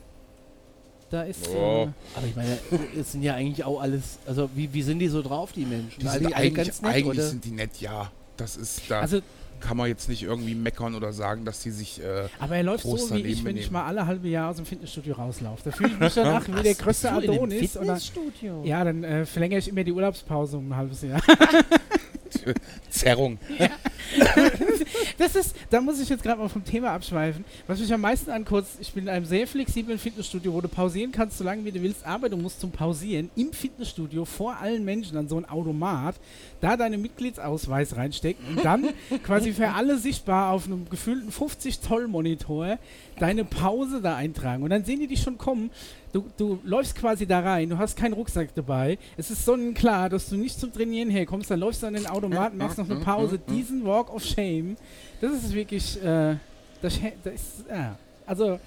Da ist. Oh. Äh, Aber ich meine, es sind ja eigentlich auch alles, also wie, wie sind die so drauf, die Menschen? die sind alle eigentlich, ganz nett, eigentlich sind die nett, ja. Das ist, da also, kann man jetzt nicht irgendwie meckern oder sagen, dass die sich, äh, aber er läuft Groß so wie ich, wenn ich mal alle halbe Jahr aus dem Fitnessstudio rauslaufe. Da fühle ich mich danach wie der [LAUGHS] größte Adonis. Und dann, Fitnessstudio? ja, dann äh, verlängere ich immer die Urlaubspause um ein halbes Jahr. [LAUGHS] [LAUGHS] Zerrung. [LAUGHS] das ist, da muss ich jetzt gerade mal vom Thema abschweifen. Was mich am meisten ankotzt, ich bin in einem sehr flexiblen Fitnessstudio, wo du pausieren kannst, so lange wie du willst, aber du musst zum Pausieren im Fitnessstudio vor allen Menschen an so ein Automat, da deinen Mitgliedsausweis reinstecken und dann [LAUGHS] quasi für alle sichtbar auf einem gefühlten 50-Zoll-Monitor deine Pause da eintragen. Und dann sehen die dich schon kommen. Du, du läufst quasi da rein, du hast keinen Rucksack dabei. Es ist sonnenklar, dass du nicht zum Trainieren herkommst. Dann läufst du an den Automaten, machst noch eine Pause. Diesen Walk of Shame, das ist wirklich. Äh, das, das ist, ja. Also,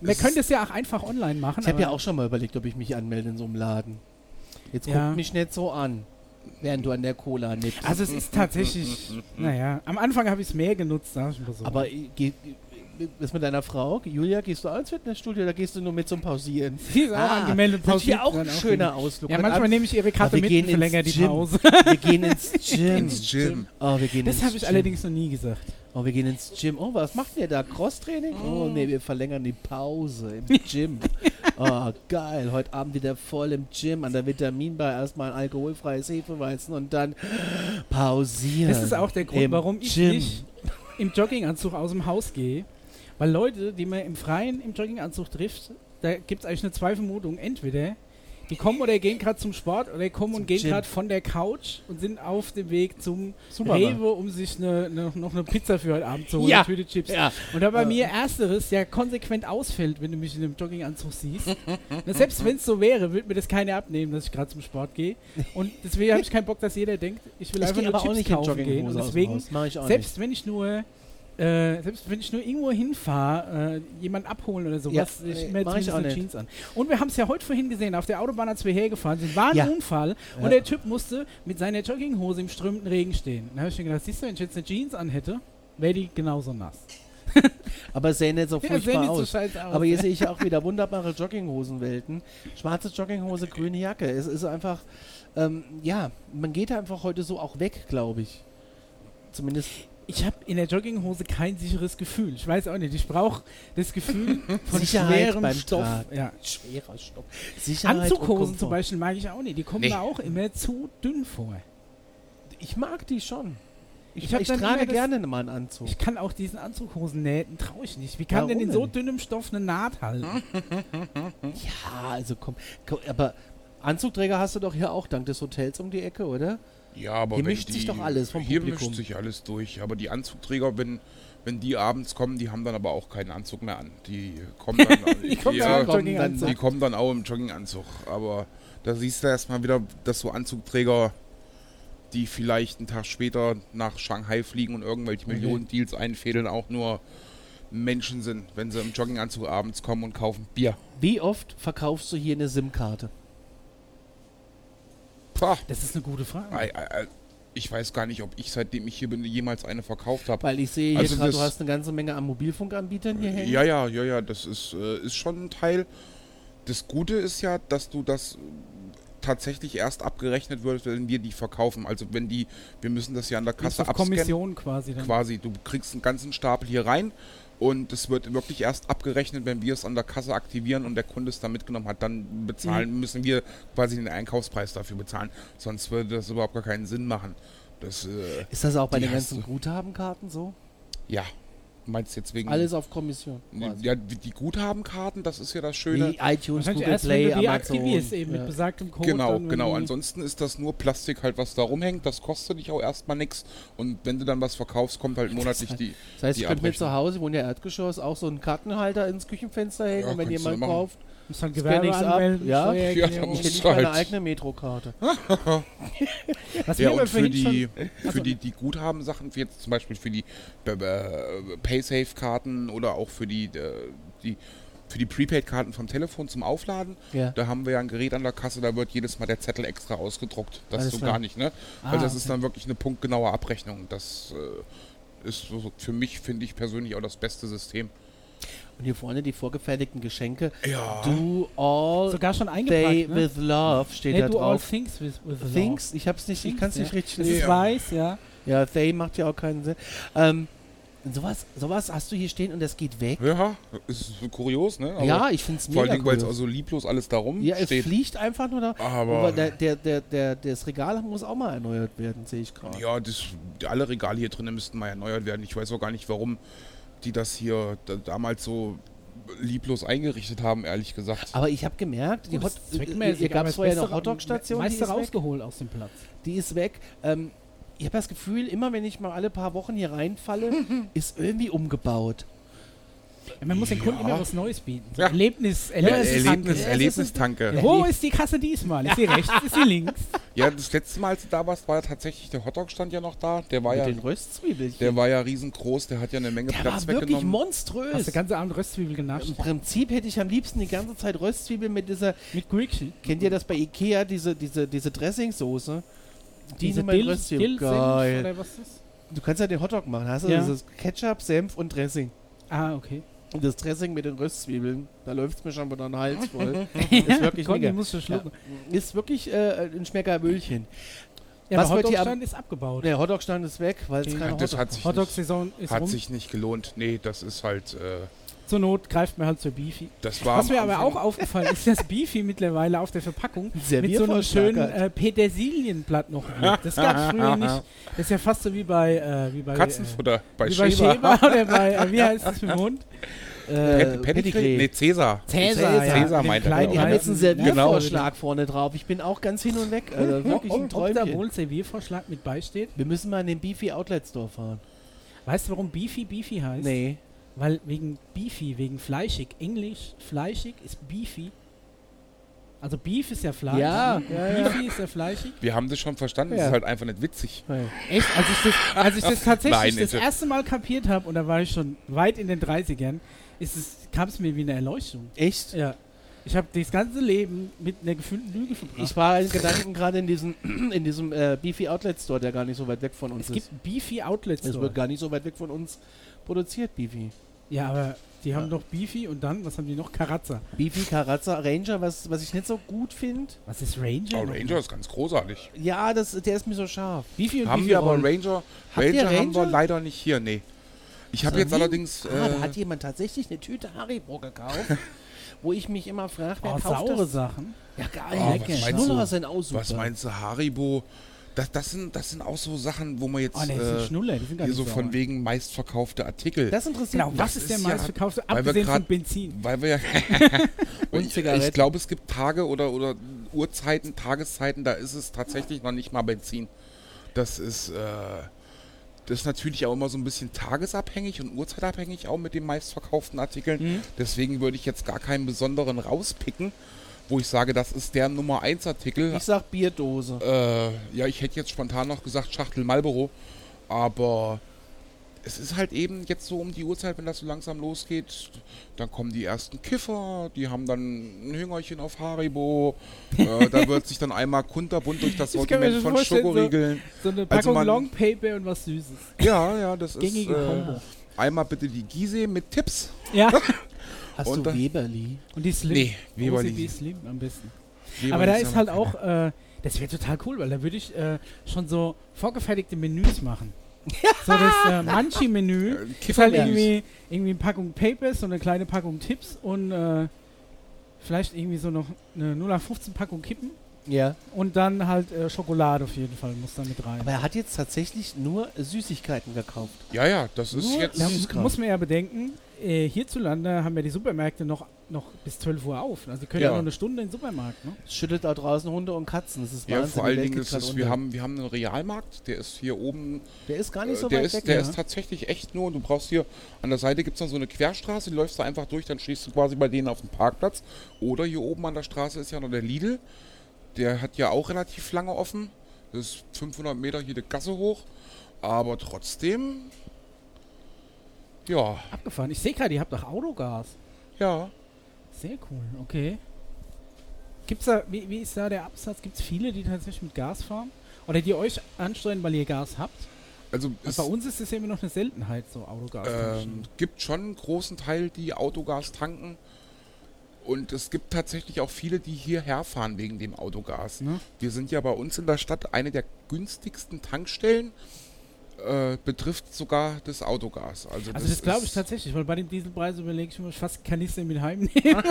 man Es könnte es ja auch einfach online machen. Ich habe ja auch schon mal überlegt, ob ich mich anmelde in so einem Laden. Jetzt Ja. guck mich nicht so an, während du an der Cola nippst. Also, es ist tatsächlich. naja, am Anfang habe ich es mehr genutzt, ich so. Aber was mit deiner Frau? Julia, gehst du auch ins Fitnessstudio oder gehst du nur mit zum Pausieren? [LAUGHS] sie ist auch angemeldet. Das ist hier pausiert auch ein schöner Ausflug. Ja, manchmal nehme ich ihre Karte wir mit und verlängere die. Pause. wir gehen ins [LAUGHS] Gym. Ins Gym. Oh, wir gehen Das habe ich Gym. allerdings noch nie gesagt. Oh, wir gehen ins Gym. Oh, was macht ihr da? Crosstraining? Oh, nee, wir verlängern die Pause im [LAUGHS] Gym. Oh, geil. Heute Abend wieder voll im Gym. An der Vitaminbar erstmal ein alkoholfreies Hefeweizen und dann pausieren. Das ist auch der Grund, warum ich Gym. nicht im Jogginganzug aus dem Haus gehe. Weil Leute, die man im Freien im Jogginganzug trifft, da gibt es eigentlich nur zwei Vermutungen. Entweder die kommen oder gehen gerade zum Sport oder kommen Zum und gehen gerade von der Couch und sind auf dem Weg zum Supermarkt. Rewe, um sich ne, ne, noch eine Pizza für heute Abend zu holen, Ja. eine Tüte Chips. Ja. Und da bei Äh. mir ersteres ja konsequent ausfällt, wenn du mich in einem Jogginganzug siehst. Na, selbst wenn es so wäre, würde mir das keiner abnehmen, dass ich gerade zum Sport gehe. Und deswegen habe ich keinen Bock, dass jeder denkt, ich will Ich einfach nur Chips kaufen gehen. Und deswegen, selbst wenn ich nur äh, selbst wenn ich nur irgendwo hinfahre, äh, jemanden abholen oder sowas, Ja, ich nee, mir mach ich auch nicht. Jeans an. Und wir haben es ja heute vorhin gesehen, auf der Autobahn, als wir hergefahren sind, war ein Ja. Unfall Ja. und der Typ musste mit seiner Jogginghose im strömenden Regen stehen. Da habe ich mir gedacht, siehst du, wenn ich jetzt eine Jeans anhätte, wäre die genauso nass. [LAUGHS] Aber nicht so [LAUGHS] Ja, furchtbar sehen so aus. scheiße aus. Aber hier sehe ich auch wieder wunderbare Jogginghosenwelten. Schwarze Jogginghose, grüne Jacke. Es ist einfach, ähm, ja, man geht einfach heute so auch weg, glaube ich. Zumindest Ich habe in der Jogginghose kein sicheres Gefühl. Ich weiß auch nicht. Ich brauche das Gefühl [LAUGHS] von Sicherheit schwerem beim Stoff. Tragen. Ja. schwerer Stoff. Sicherheit Anzughosen zum Beispiel mag ich auch nicht. Die kommen Nee. da auch immer zu dünn vor. Ich mag die schon. Ich, Ich ich trage gerne mal einen Anzug. Ich kann auch diesen Anzughosen nähten, traue ich nicht. Wie kann denn Warum in so denn? dünnem Stoff eine Naht halten? [LAUGHS] ja, also komm, komm. Aber Anzugträger hast du doch hier auch dank des Hotels um die Ecke, oder? Ja, aber Hier mischt die, sich doch alles vom Hier Publikum. mischt sich alles durch. Aber die Anzugträger, wenn, wenn die abends kommen, die haben dann aber auch keinen Anzug mehr an. Die kommen dann, [LAUGHS] Die kommen ja, dann im kommen Jogginganzug. dann- die kommen dann auch im Jogginganzug. Aber da siehst du erstmal wieder, dass so Anzugträger, die vielleicht einen Tag später nach Shanghai fliegen und irgendwelche Okay. Millionen Deals einfädeln, auch nur Menschen sind, wenn sie im Jogginganzug abends kommen und kaufen Bier. Wie oft verkaufst du hier eine SIM-Karte? Pah, Das ist eine gute Frage. ich weiß gar nicht, ob ich seitdem ich hier bin jemals eine verkauft habe. Weil ich sehe hier Also gerade, du hast eine ganze Menge an Mobilfunkanbietern hier hängen. Ja, ja, ja, ja, das ist, äh, ist schon ein Teil. Das Gute ist ja, dass du das tatsächlich erst abgerechnet wird, wenn wir die verkaufen. Also wenn die, wir müssen das ja an der Kasse abscannen. Kommission quasi. Dann. Quasi, du kriegst einen ganzen Stapel hier rein und es wird wirklich erst abgerechnet, wenn wir es an der Kasse aktivieren und der Kunde es dann mitgenommen hat. Dann bezahlen, müssen wir quasi den Einkaufspreis dafür bezahlen. Sonst würde das überhaupt gar keinen Sinn machen. Das, äh, Ist das auch bei den ganzen. Guthabenkarten so? ja. Meinst du jetzt wegen. Alles auf Kommission. quasi. Ja, die die Guthabenkarten, das ist ja das Schöne. Wie iTunes, Google erst, Play, wenn du die Amazon. aktivierst, eben ja. mit besagtem Code. Genau, genau. die- Ansonsten ist das nur Plastik halt, was da rumhängt. Das kostet dich auch erstmal nichts. Und wenn du dann was verkaufst, kommt halt monatlich die. Das heißt, die ich könnte mir zu Hause, ich wohne ja Erdgeschoss, auch so einen Kartenhalter ins Küchenfenster hängen Ja, und wenn jemand machen. Musst dann Gewerbe ab, anmelden, ja. Steuererklärung. Ja, da musst ich du meine halt- eigene Metrokarte. [LAUGHS] Was Ja, und für die, schon- für also- die, die Guthabensachen, wie jetzt zum Beispiel für die äh, äh, Paysafe-Karten oder auch für die, äh, die für die Prepaid-Karten vom Telefon zum Aufladen, Ja. da haben wir ja ein Gerät an der Kasse, da wird jedes Mal der Zettel extra ausgedruckt. Das Alles so klar. gar nicht, ne? Ah, Weil das okay. ist dann wirklich eine punktgenaue Abrechnung. Das äh, ist so, für mich, finde ich persönlich auch das beste System. Und hier vorne die vorgefertigten Geschenke. Ja. Do all Sogar schon they eingepackt, ne? with love steht Nee, da do all drauf. things with, with love. Things? Ich hab's nicht, ich Things, kann es ja. nicht richtig Das lesen. ist weiß, ja. Ja, they macht ja auch keinen Sinn. Ähm, sowas, sowas hast du hier stehen und das geht weg. Ja, ist kurios, ne? Aber ja, ich finde es Vor mega allen Dingen, weil es so lieblos alles darum Ja, es steht. fliegt einfach nur da. Aber- Aber der, der, der, der, das Regal muss auch mal erneuert werden, sehe ich gerade. Ja, das, alle Regale hier drinnen müssten mal erneuert werden. Ich weiß auch gar nicht, warum die das hier da, damals so lieblos eingerichtet haben, ehrlich gesagt. Aber ich habe gemerkt, die Hot, ist hier gab es vorher eine Hotdog-Station, die Meiste ist weg. rausgeholt aus dem Platz. Die ist weg. Ähm, ich habe das Gefühl, immer wenn ich mal alle paar Wochen hier reinfalle, [LAUGHS] ist irgendwie umgebaut. Ja, man muss den Kunden Ja. immer was Neues bieten. So Ja. Erlebnis, Ja, Erlebnis, Erlebnis, Erlebnistanke. Ja, Wo ist die Kasse diesmal? Ist sie rechts? Ist sie links? [LAUGHS] Ja, das letzte Mal, als du da warst, war ja tatsächlich der Hotdog-Stand ja noch da. Der war Mit ja, den Röstzwiebelchen. der war ja riesengroß, der hat ja eine Menge Der Platz war wirklich weggenommen. monströs. Hast du ganze Abend Röstzwiebel genascht? Im Prinzip hätte ich am liebsten die ganze Zeit Röstzwiebeln mit dieser, Mit Guicci. kennt ihr das bei Ikea, diese, diese, diese Dressingsoße? Die Diese Dill, Röstzwiebeln. Geil. oder was ist? Du kannst ja den Hotdog machen. Hast du Ja. dieses Ketchup, Senf und Dressing. Ah, okay. Das Dressing mit den Röstzwiebeln, da läuft es mir schon wieder den Hals voll. [LAUGHS] ist wirklich Conny musst du Ja. schlucken. Ist wirklich äh, ein Schmeckerbüllchen. Ja, Was hier Hotdog-Stand ist abgebaut. Der Hotdog-Stand ist weg, weil es keine Ja, das Hotdog hat sich, nicht, Hotdog-Saison ist hat rum. sich nicht gelohnt. Nee, das ist halt, äh, Zur Not greift man halt zur Beefy. das war Was mir aber auch aufgefallen ist, dass Beefy mittlerweile auf der Verpackung [LAUGHS] mit so einem schönen äh, Petersilienblatt noch wirkt. Das gab es [LAUGHS] früher nicht. Das ist ja fast so wie bei, äh, wie bei, Katzenfutter bei äh, wie bei Schäfer. Schäber oder bei, äh, wie heißt das mit dem Hund? Äh, Pet- Pedigree? Nee, Cäsar. Cäsar, ja. Cäsar Den meinte er, Die glaub haben jetzt einen Serviervorschlag vorne drauf. Ich bin auch ganz hin und weg. Also wirklich ein Ob da Träumchen. wohl Serviervorschlag mit beisteht? Wir müssen mal in den Beefy Outlet Store fahren. Weißt du, warum Beefy Beefy heißt? Nee. Weil wegen Beefy, wegen fleischig. Englisch fleischig ist Beefy. Also Beef ist ja Fleisch. Ja, ja, ja. Beefy ist ja fleischig. Wir haben das schon verstanden, Ja. das ist halt einfach nicht witzig. Echt? Als ich das, als ich das [LAUGHS] tatsächlich Nein, das erste Mal kapiert habe, und da war ich schon weit in den 30ern, ist es, kam es mir wie eine Erleuchtung. Echt? Ja. Ich habe das ganze Leben mit einer gefühlten Lüge verbracht. Ich war in Gedanken gerade in diesem, [CLEARS THROAT] in diesem äh, Beefy Outlet Store, der gar nicht so weit weg von uns es gibt ist. einen Beefy Outlet Es Store. wird gar nicht so weit weg von uns produziert, Beefy. Ja, aber die haben doch Beefy und dann, was haben die noch? Karazza. Beefy, Karazza, Ranger, was, was ich nicht so gut finde. Was ist Ranger? Oh, Ranger ist ganz großartig. Ja, das, der ist mir so scharf. Beefy und Haben Beefy wir aber. Ranger. Habt ihr Ranger haben wir Ranger? leider nicht hier, nee. Ich habe jetzt allerdings. Ah, da Äh, hat jemand tatsächlich eine Tüte Haribo gekauft, [LAUGHS] wo ich mich immer frage, wer Oh, kauft saure das? Sachen. Ja, geil. Oh, lecker. was meinst Schnuller du? super. was meinst du, Haribo? Das, das, sind, das sind auch so Sachen, wo man jetzt Oh, ne, das sind äh, Schnuller, die sind gar hier nicht so sauer. von wegen meistverkaufte Artikel. Das interessiert Genau, mich. was ist der ist ja- meistverkaufte, wir abgesehen von grad- Benzin? Weil wir ja. [LAUGHS] Und ich Zigaretten. ich glaube, es gibt Tage oder, oder Uhrzeiten, Tageszeiten, da ist es tatsächlich noch nicht mal Benzin. Das ist. Äh, das ist natürlich auch immer so ein bisschen tagesabhängig und uhrzeitabhängig auch mit den meistverkauften Artikeln. Mhm. Deswegen würde ich jetzt gar keinen besonderen rauspicken, wo ich sage, das ist der Nummer 1 Artikel. Ich sag Bierdose. Äh, ja, ich hätte jetzt spontan noch gesagt Schachtel Marlboro, aber es ist halt eben jetzt so um die Uhrzeit, wenn das so langsam losgeht, dann kommen die ersten Kiffer, die haben dann ein Hüngerchen auf Haribo, äh, da [LAUGHS] wird sich dann einmal kunterbunt durch das Sortiment von vorstellen, so- Schokoriegeln. So eine Also Packung man- Long Paper und was Süßes. Ja, ja, das Gängige ist äh, Kombo. einmal bitte die Gise mit Tipps. Ja. [LAUGHS] Hast und du dann- Weberli? Und die Slim. Nee, Weberli. Weberli. Slim am besten. Weberli Aber da ist halt auch, äh, das wäre total cool, weil da würde ich äh, schon so vorgefertigte Menüs machen. So das äh, Manchi-Menü. Ist halt irgendwie, irgendwie eine Packung Papers, so eine kleine Packung Tipps und äh, vielleicht irgendwie so noch eine 0815 Packung Kippen. Ja. Und dann halt äh, Schokolade auf jeden Fall muss da mit rein. Aber er hat jetzt tatsächlich nur Süßigkeiten gekauft. Ja, ja, das ist Nur jetzt. Da muss man ja bedenken, äh, hierzulande haben ja die Supermärkte noch, noch bis 12 Uhr auf. Also die können ja, Ja. noch eine Stunde in den Supermarkt. Ne? Es schüttelt da draußen Hunde und Katzen. Das ist Ja, Wahnsinn. vor die allen Dingen ist es, wir haben, wir haben einen Realmarkt, der ist hier oben Der ist gar nicht Äh, so der weit ist, weg. der ja. ist tatsächlich echt nur, du brauchst hier, an der Seite gibt es noch so eine Querstraße, die läufst du einfach durch, dann stehst du quasi bei denen auf dem Parkplatz. Oder hier oben an der Straße ist ja noch der Lidl, der hat ja auch relativ lange offen. Das ist 500 Meter die Gasse hoch. Aber trotzdem, ja, Abgefahren. Ich sehe gerade, ihr habt doch Autogas. ja. Sehr cool, okay. Gibt's da, wie, wie ist da der Absatz? Gibt es viele, die tatsächlich mit Gas fahren? Oder die euch ansteuern, weil ihr Gas habt? Also es bei uns ist das ja immer noch eine Seltenheit, so Autogas. ähm, gibt schon einen großen Teil, die Autogas tanken. Und es gibt tatsächlich auch viele, die hierher fahren wegen dem Autogas. ne? Wir sind ja bei uns in der Stadt eine der günstigsten Tankstellen. Äh, betrifft sogar das Autogas. Also, Also das glaube ich tatsächlich, weil bei dem Dieselpreis überlege ich mir fast Kanister mit heimnehmen. [LAUGHS]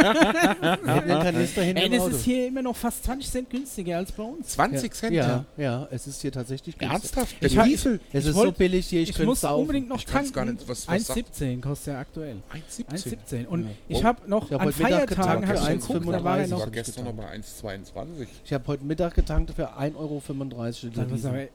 Kanister hinter Ey, das Auto. ist hier immer noch fast 20 Cent günstiger als bei uns. 20 Cent? Ja, ja, es ist hier tatsächlich günstig. Ernsthaft? Ich Der hab- Diesel? Es Ich ist wollt- so billig hier, ich, Ich, könnte muss saufen. unbedingt noch Ich tanken. gar nicht- was- was sagt- 1,17 kostet er aktuell. 1,17. 1,17. Und Ja. ich habe noch Ich hab an heute Mittag Feiertagen getankt habe für ich geguckt, da war er 1,35. Ich noch. war gestern noch bei 1,22. Ich habe heute Mittag getankt für 1,35 Euro. Das ist aber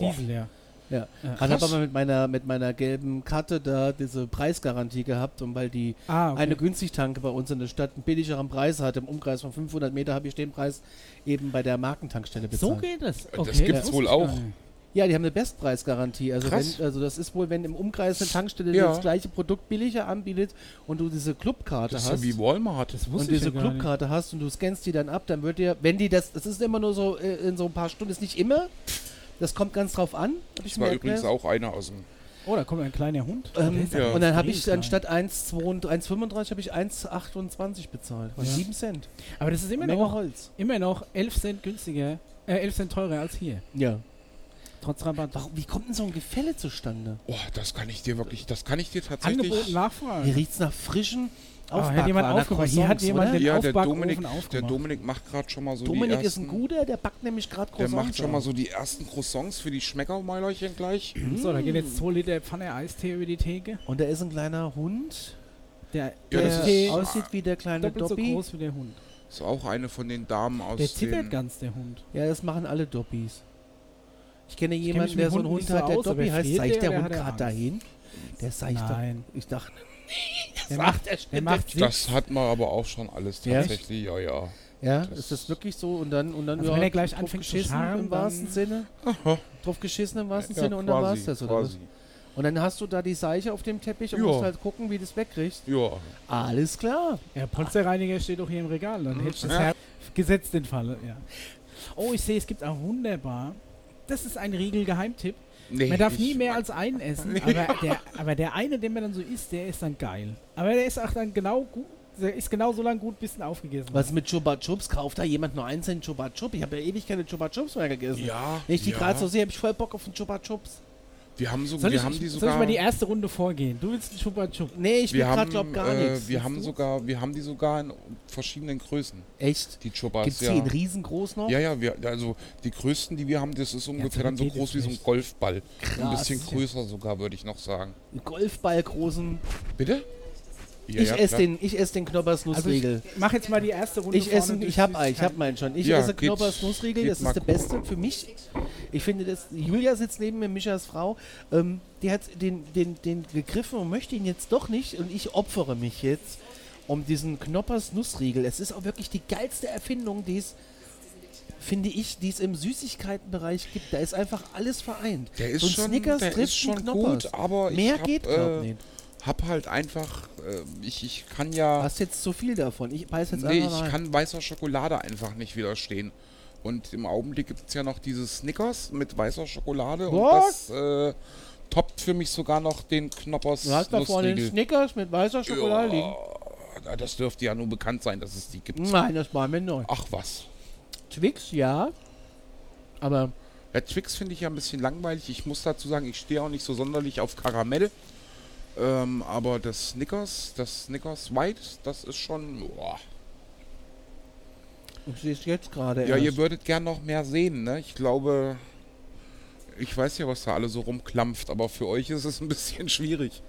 Diesel, ja. Ja. Ja. Ich habe aber mit meiner, mit meiner gelben Karte da diese Preisgarantie gehabt und weil die Ah, okay. eine Günstigtanke bei uns in der Stadt einen billigeren Preis hat, im Umkreis von 500 Meter habe ich den Preis eben bei der Markentankstelle bezahlt. so geht es. Das Okay, gibt's wusste wohl auch. Ja, die haben eine Bestpreisgarantie. Also, wenn, also das ist wohl, wenn im Umkreis eine Tankstelle Ja. das gleiche Produkt billiger anbietet und du diese Clubkarte Das ist hast. ja wie Walmart. Das und wusste ich diese ja. Clubkarte hast und du scannst die dann ab, dann wird dir, wenn die das, das ist immer nur so äh, in so ein paar Stunden, ist nicht immer, das kommt ganz drauf an. Das mir war erklärt. übrigens auch einer aus dem. Oh, da kommt ein kleiner Hund. Ähm, ja. Und dann habe ich anstatt 1,32 1,35 habe ich 1,28 bezahlt. Was Ja. 7 Cent. Aber das ist immer Menge noch, Holz. immer noch 11 Cent günstiger, äh, 11 Cent teurer als hier. Ja. Trotz Rabatt. Warum, wie kommt denn so ein Gefälle zustande? Oh, das kann ich dir wirklich, das kann ich dir tatsächlich. Angebot, Nachfrage. Hier riecht es nach frischen Ah, hat jemand aufgemacht. Hier hat jemand oder? den Ja, der Dominik, aufgemacht. der Dominik macht gerade schon mal so Dominik die ist ein ersten, guter, der backt nämlich gerade Der Croissants. macht schon mal so die ersten Croissants für die Schmeckermäulerchen gleich. So, da geht jetzt 2 Liter Pfanne Eistee über die Theke. Und da ist ein kleiner Hund, Der, Ja, der aussieht wie der kleine doppelt so Dobby. groß wie der Hund. Ist auch eine von den Damen aus Der zittert ganz, der Hund. Ja, das machen alle Dobbys. Ich kenne kenn jemanden, mit der so einen Hund nicht so hat, der aus, Dobby heißt. Zeigt der der Hund hat er gerade dahin? Der zeigt. Nein. Ich dachte, Der macht, der macht Sinn. Das hat man aber auch schon alles Ja? tatsächlich, ja, ja. ja, Das- ist das wirklich so? Und dann, und dann Also ja, wenn er gleich anfängt zu geschissen scharren, im wahrsten Sinne? Aha. Drauf geschissen im wahrsten Ja, Sinne und dann war es das, oder was? quasi. Und dann hast du da die Seiche auf dem Teppich und Ja. musst halt gucken, wie du es wegkriegst. Ja. Alles klar. Ja, Polsterreiniger steht doch hier im Regal. Dann hätte ich das Ja. Herz gesetzt den Fall. Ja. Oh, ich sehe, es gibt auch wunderbar. Das ist ein Riegel-Geheimtipp. Nee, Man darf nie mehr als einen essen, [LAUGHS] aber der, aber der eine, den man dann so isst, der ist dann geil. Aber der ist auch dann genau gut, der ist genau so lange gut, bis du ihn aufgegessen Was hast. mit Chupa Chups? Kauft da jemand nur einzelnen Chupa Chup? Ich habe ja ewig keine Chupa Chups mehr gegessen. Ja. Wenn ich die ja. gerade so sehe, habe ich voll Bock auf einen Chupa Chups. Wir haben, so, Soll wir ich, haben die soll sogar. ich mal die erste Runde vorgehen? Du willst einen Chupa Chup. Nee, ich will gerade glaub gar äh, nichts. wir haben du? sogar, wir haben die sogar in verschiedenen Größen. Echt? Die Chubas. Gibt es ja. die in riesengroß noch? Ja, ja, wir, also die größten, die wir haben, das ist ungefähr dann so groß wie so ein. Golfball. Ein Krass. bisschen größer sogar, würde ich noch sagen. Ein Golfball großen. Bitte? Ja, ich ja, esse den, ich esse den Knoppers Also mach jetzt mal die erste Runde Ich esse, ich habe ich hab meinen schon. Ich Ja, esse geht- Knoppers Nussriegel, geht das ist der beste für mich. Ich finde das, Julia sitzt neben mir, Mischas Frau, ähm, die hat den, den, den gegriffen und möchte ihn jetzt doch nicht und ich opfere mich jetzt um diesen Knoppers Nussriegel. Es ist auch wirklich die geilste Erfindung, die es, finde ich, die es im Süßigkeitenbereich gibt. Da ist einfach alles vereint. Der ist so ein schon, Snickers der trifft ist schon Knoppers. gut, aber Mehr ich hab, geht, äh, nicht. Hab halt einfach, äh, ich, ich kann ja, Hast jetzt zu viel davon. Ich beiß jetzt nee, ich rein. kann weißer Schokolade einfach nicht widerstehen. Und im Augenblick gibt es ja noch dieses Snickers mit weißer Schokolade und Was? das äh, toppt für mich sogar noch den Knoppers Du hast den Nussriegel. Snickers mit weißer Schokolade liegen. Ja, das dürfte ja nur bekannt sein, dass es die gibt. Nein, das war mir neu. Ach was. Twix, ja. Aber Ja, Twix finde ich ja ein bisschen langweilig. Ich muss dazu sagen, ich stehe auch nicht so sonderlich auf Karamell. Ähm, aber das Snickers, das Snickers White, das ist schon. Boah. ich sehe es jetzt gerade. Ja, erst. ihr würdet gern noch mehr sehen, ne? Ich glaube. Ich weiß ja, was da alle so rumklampft, aber für euch ist es ein [LAUGHS] bisschen schwierig.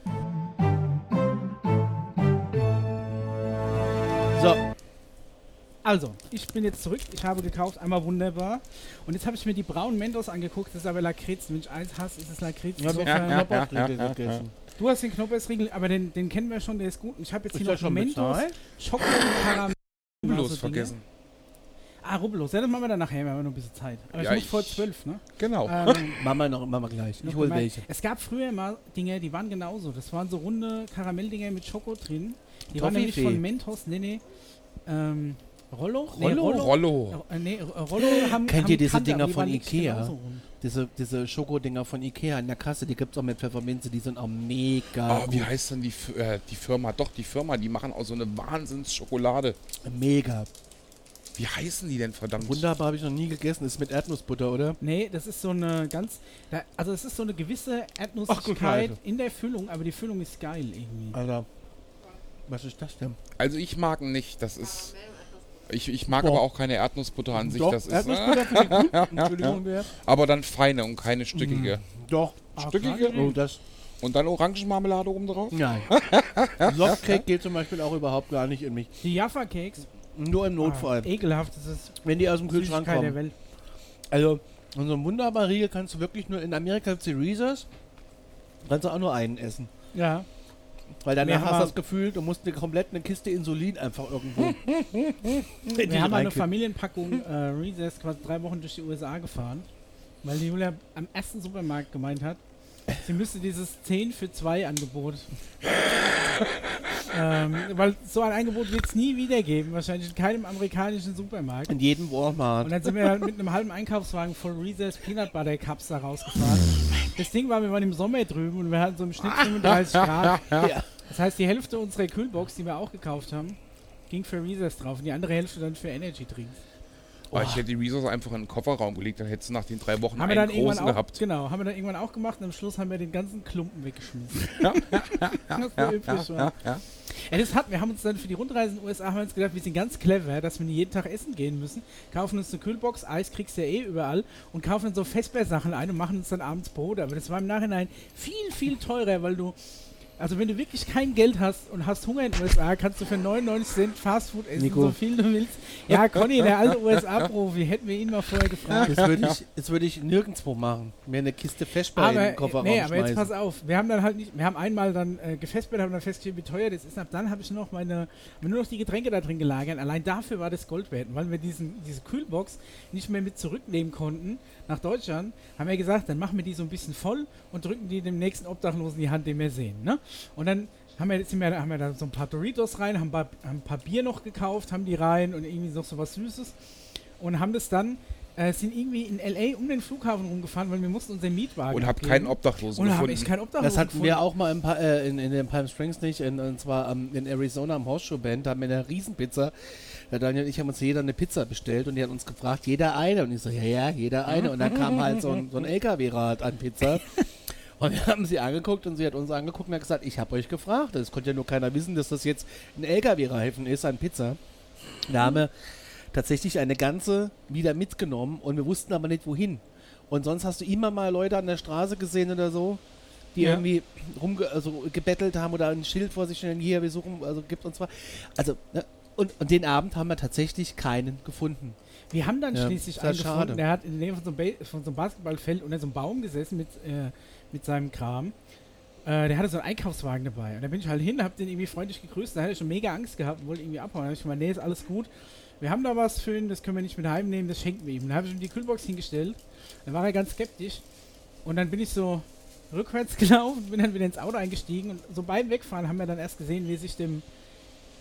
So, Also, ich bin jetzt zurück. Ich habe gekauft, einmal wunderbar. Und jetzt habe ich mir die braunen Mentos angeguckt. Das ist aber Lakritz. Wenn ich eins hasse, ist es Lakritz. ich habe Insofern- ja, ja, ja, ja, gegessen. Du hast den Knoppersriegel, aber den, den kennen wir schon, der ist gut. Und ich habe jetzt hier noch schon Mentos, bezahlt? Schoko und Karamell. Rubbellos vergessen. Ah, Rubbellos. Ja, das machen wir dann nachher, wir haben noch ein bisschen Zeit. Aber Ja, ich muss vor zwölf, ne? Genau. Ähm, [LAUGHS] Machen wir noch, machen wir gleich. Ich hole welche. Es gab früher mal Dinge, die waren genauso. Das waren so runde Karamelldinger mit Schoko drin. Die waren nämlich Toffifee. von Mentos, nee, nee. Ähm, Rollo? Nee, Rollo? Rollo. Rollo. Äh, nee, Rollo haben Kennt haben ihr diese Dinger von Ikea? Diese, diese Schokodinger von Ikea in der Kasse, die gibt es auch mit Pfefferminze, die sind auch mega Ah, wie gut. heißt denn die, äh, die Firma? Doch, die Firma, die machen auch so eine Wahnsinnsschokolade. Mega. Wie heißen die denn verdammt? Wunderbar, habe ich noch nie gegessen. Ist mit Erdnussbutter, oder? Nee, das ist so eine ganz. Da, also, es ist so eine gewisse Erdnussigkeit in der Füllung, aber die Füllung ist geil irgendwie. Alter. Was ist das denn? Also ich mag ihn nicht. Das ist. Ich, ich mag Boah. aber auch keine Erdnussbutter an sich. Doch, das ist, Erdnussbutter finde ich gut. [LAUGHS] Entschuldigung, wer? aber dann feine und keine stückige. Doch. Stückige? Oh, das. Und dann Orangenmarmelade oben drauf? Nein. [LAUGHS] Lockcake geht zum Beispiel auch überhaupt gar nicht in mich. Die Jaffa Cakes. Nur im Ah, Notfall. ekelhaft, das ist wenn die aus dem Kühlschrank Süßigkeit der kommen. Welt. Also, so ein wunderbarer Riegel kannst du wirklich nur in Amerika Reese's. Kannst du auch nur einen essen. Ja. Weil danach hast du das Gefühl, du musst eine komplett eine Kiste Insulin einfach irgendwo. [LAUGHS] in Wir haben eine. Familienpackung äh, Reese's quasi drei Wochen durch die USA gefahren, weil die Julia am ersten Supermarkt gemeint hat, sie müsste dieses 10 für 2 Angebot. ähm, weil so ein Angebot wird es nie wieder geben, wahrscheinlich in keinem amerikanischen Supermarkt. In jedem Walmart. Und dann sind wir halt mit einem halben Einkaufswagen voll Reese's Peanut Butter Cups da rausgefahren. Das Ding war, wir waren im Sommer drüben und wir hatten so im Schnitt 35 Grad. Ja. Das heißt, die Hälfte unserer Kühlbox, die wir auch gekauft haben, ging für Reese's drauf und die andere Hälfte dann für Energy Drinks. Oh, ich hätte die Reese's einfach in den Kofferraum gelegt, dann hättest du nach den drei Wochen Haben einen großen auch, gehabt. genau, haben wir dann irgendwann auch gemacht und am Schluss haben wir den ganzen Klumpen weggeschmissen. [LAUGHS] [LAUGHS] Da übrig war. ja. Ja, das hat, wir haben uns dann für die Rundreise in den USA haben wir uns gedacht, wir sind ganz clever, dass wir nicht jeden Tag essen gehen müssen. Kaufen uns eine Kühlbox, Eis kriegst du ja eh überall und kaufen dann so Festbeersachen ein und machen uns dann abends Brot. Aber das war im Nachhinein viel, viel teurer, weil du, also wenn du wirklich kein Geld hast und hast Hunger in den USA, kannst du für 99 Cent Fastfood essen, Nico. so viel du willst. Ja, Conny, der alte USA-Profi, hätten wir ihn mal vorher gefragt. Das würde ich, das würde ich nirgendwo machen. Mir eine Kiste Feschbar in den Kofferraum nee, aber jetzt schmeißen. pass auf, wir haben dann halt nicht, wir haben einmal dann äh, gefestbett, haben dann festgestellt, wie teuer das ist. Ab dann habe ich nur noch meine, nur noch die Getränke da drin gelagert. Allein dafür war das Gold wert. Weil wir diesen, diese Kühlbox nicht mehr mit zurücknehmen konnten nach Deutschland, haben wir gesagt, dann machen wir die so ein bisschen voll und drücken die dem nächsten Obdachlosen die Hand, den wir sehen. Ne? Und dann haben wir, sind wir, haben wir da so ein paar Doritos rein, haben, haben ein paar Bier noch gekauft, haben die rein und irgendwie noch so was Süßes und haben das dann, äh, sind irgendwie in L.A. um den Flughafen rumgefahren, weil wir mussten unseren Mietwagen Und habt abgeben. keinen Obdachlosen Und haben gefunden. echt keinen Obdachlosen Das hatten wir gefunden. auch mal in, äh, in, in den Palm Springs nicht, in, und zwar am- in Arizona am Horseshoe Band, da haben wir eine Riesenpizza. Der Daniel und ich haben uns jeder eine Pizza bestellt und die hat uns gefragt, jeder eine. Und ich so, ja, ja, jeder eine. Und dann kam halt so ein, so ein LKW-Rad an Pizza. Und wir haben sie angeguckt und sie hat uns angeguckt und hat gesagt, ich habe euch gefragt. Es konnte ja nur keiner wissen, dass das jetzt ein LKW-Reifen ist an Pizza. Da haben wir tatsächlich eine ganze wieder mitgenommen und wir wussten aber nicht wohin. Und sonst hast du immer mal Leute an der Straße gesehen oder so, die Ja. irgendwie rumge also gebettelt haben oder ein Schild vor sich stellen, hier, wir suchen, also gibt uns zwar. Also, ne, und, und den Abend haben wir tatsächlich keinen gefunden. Wir haben dann Ja, schließlich einen gefunden, schade. der hat in der Nähe von so, von so einem Basketballfeld unter so einem Baum gesessen mit, äh, mit seinem Kram. Äh, der hatte so einen Einkaufswagen dabei. Und da bin ich halt hin, hab den irgendwie freundlich gegrüßt. Da hatte ich schon mega Angst gehabt und wollte irgendwie abhauen. Da hab ich gemeint, nee, ist alles gut. Wir haben da was für ihn, das können wir nicht mit heimnehmen, das schenken wir ihm. Dann habe ich ihm die Kühlbox hingestellt. Dann war er ganz skeptisch. Und dann bin ich so rückwärts [LAUGHS] gelaufen, bin dann wieder ins Auto eingestiegen. Und so beim Wegfahren haben wir dann erst gesehen, wie er sich dem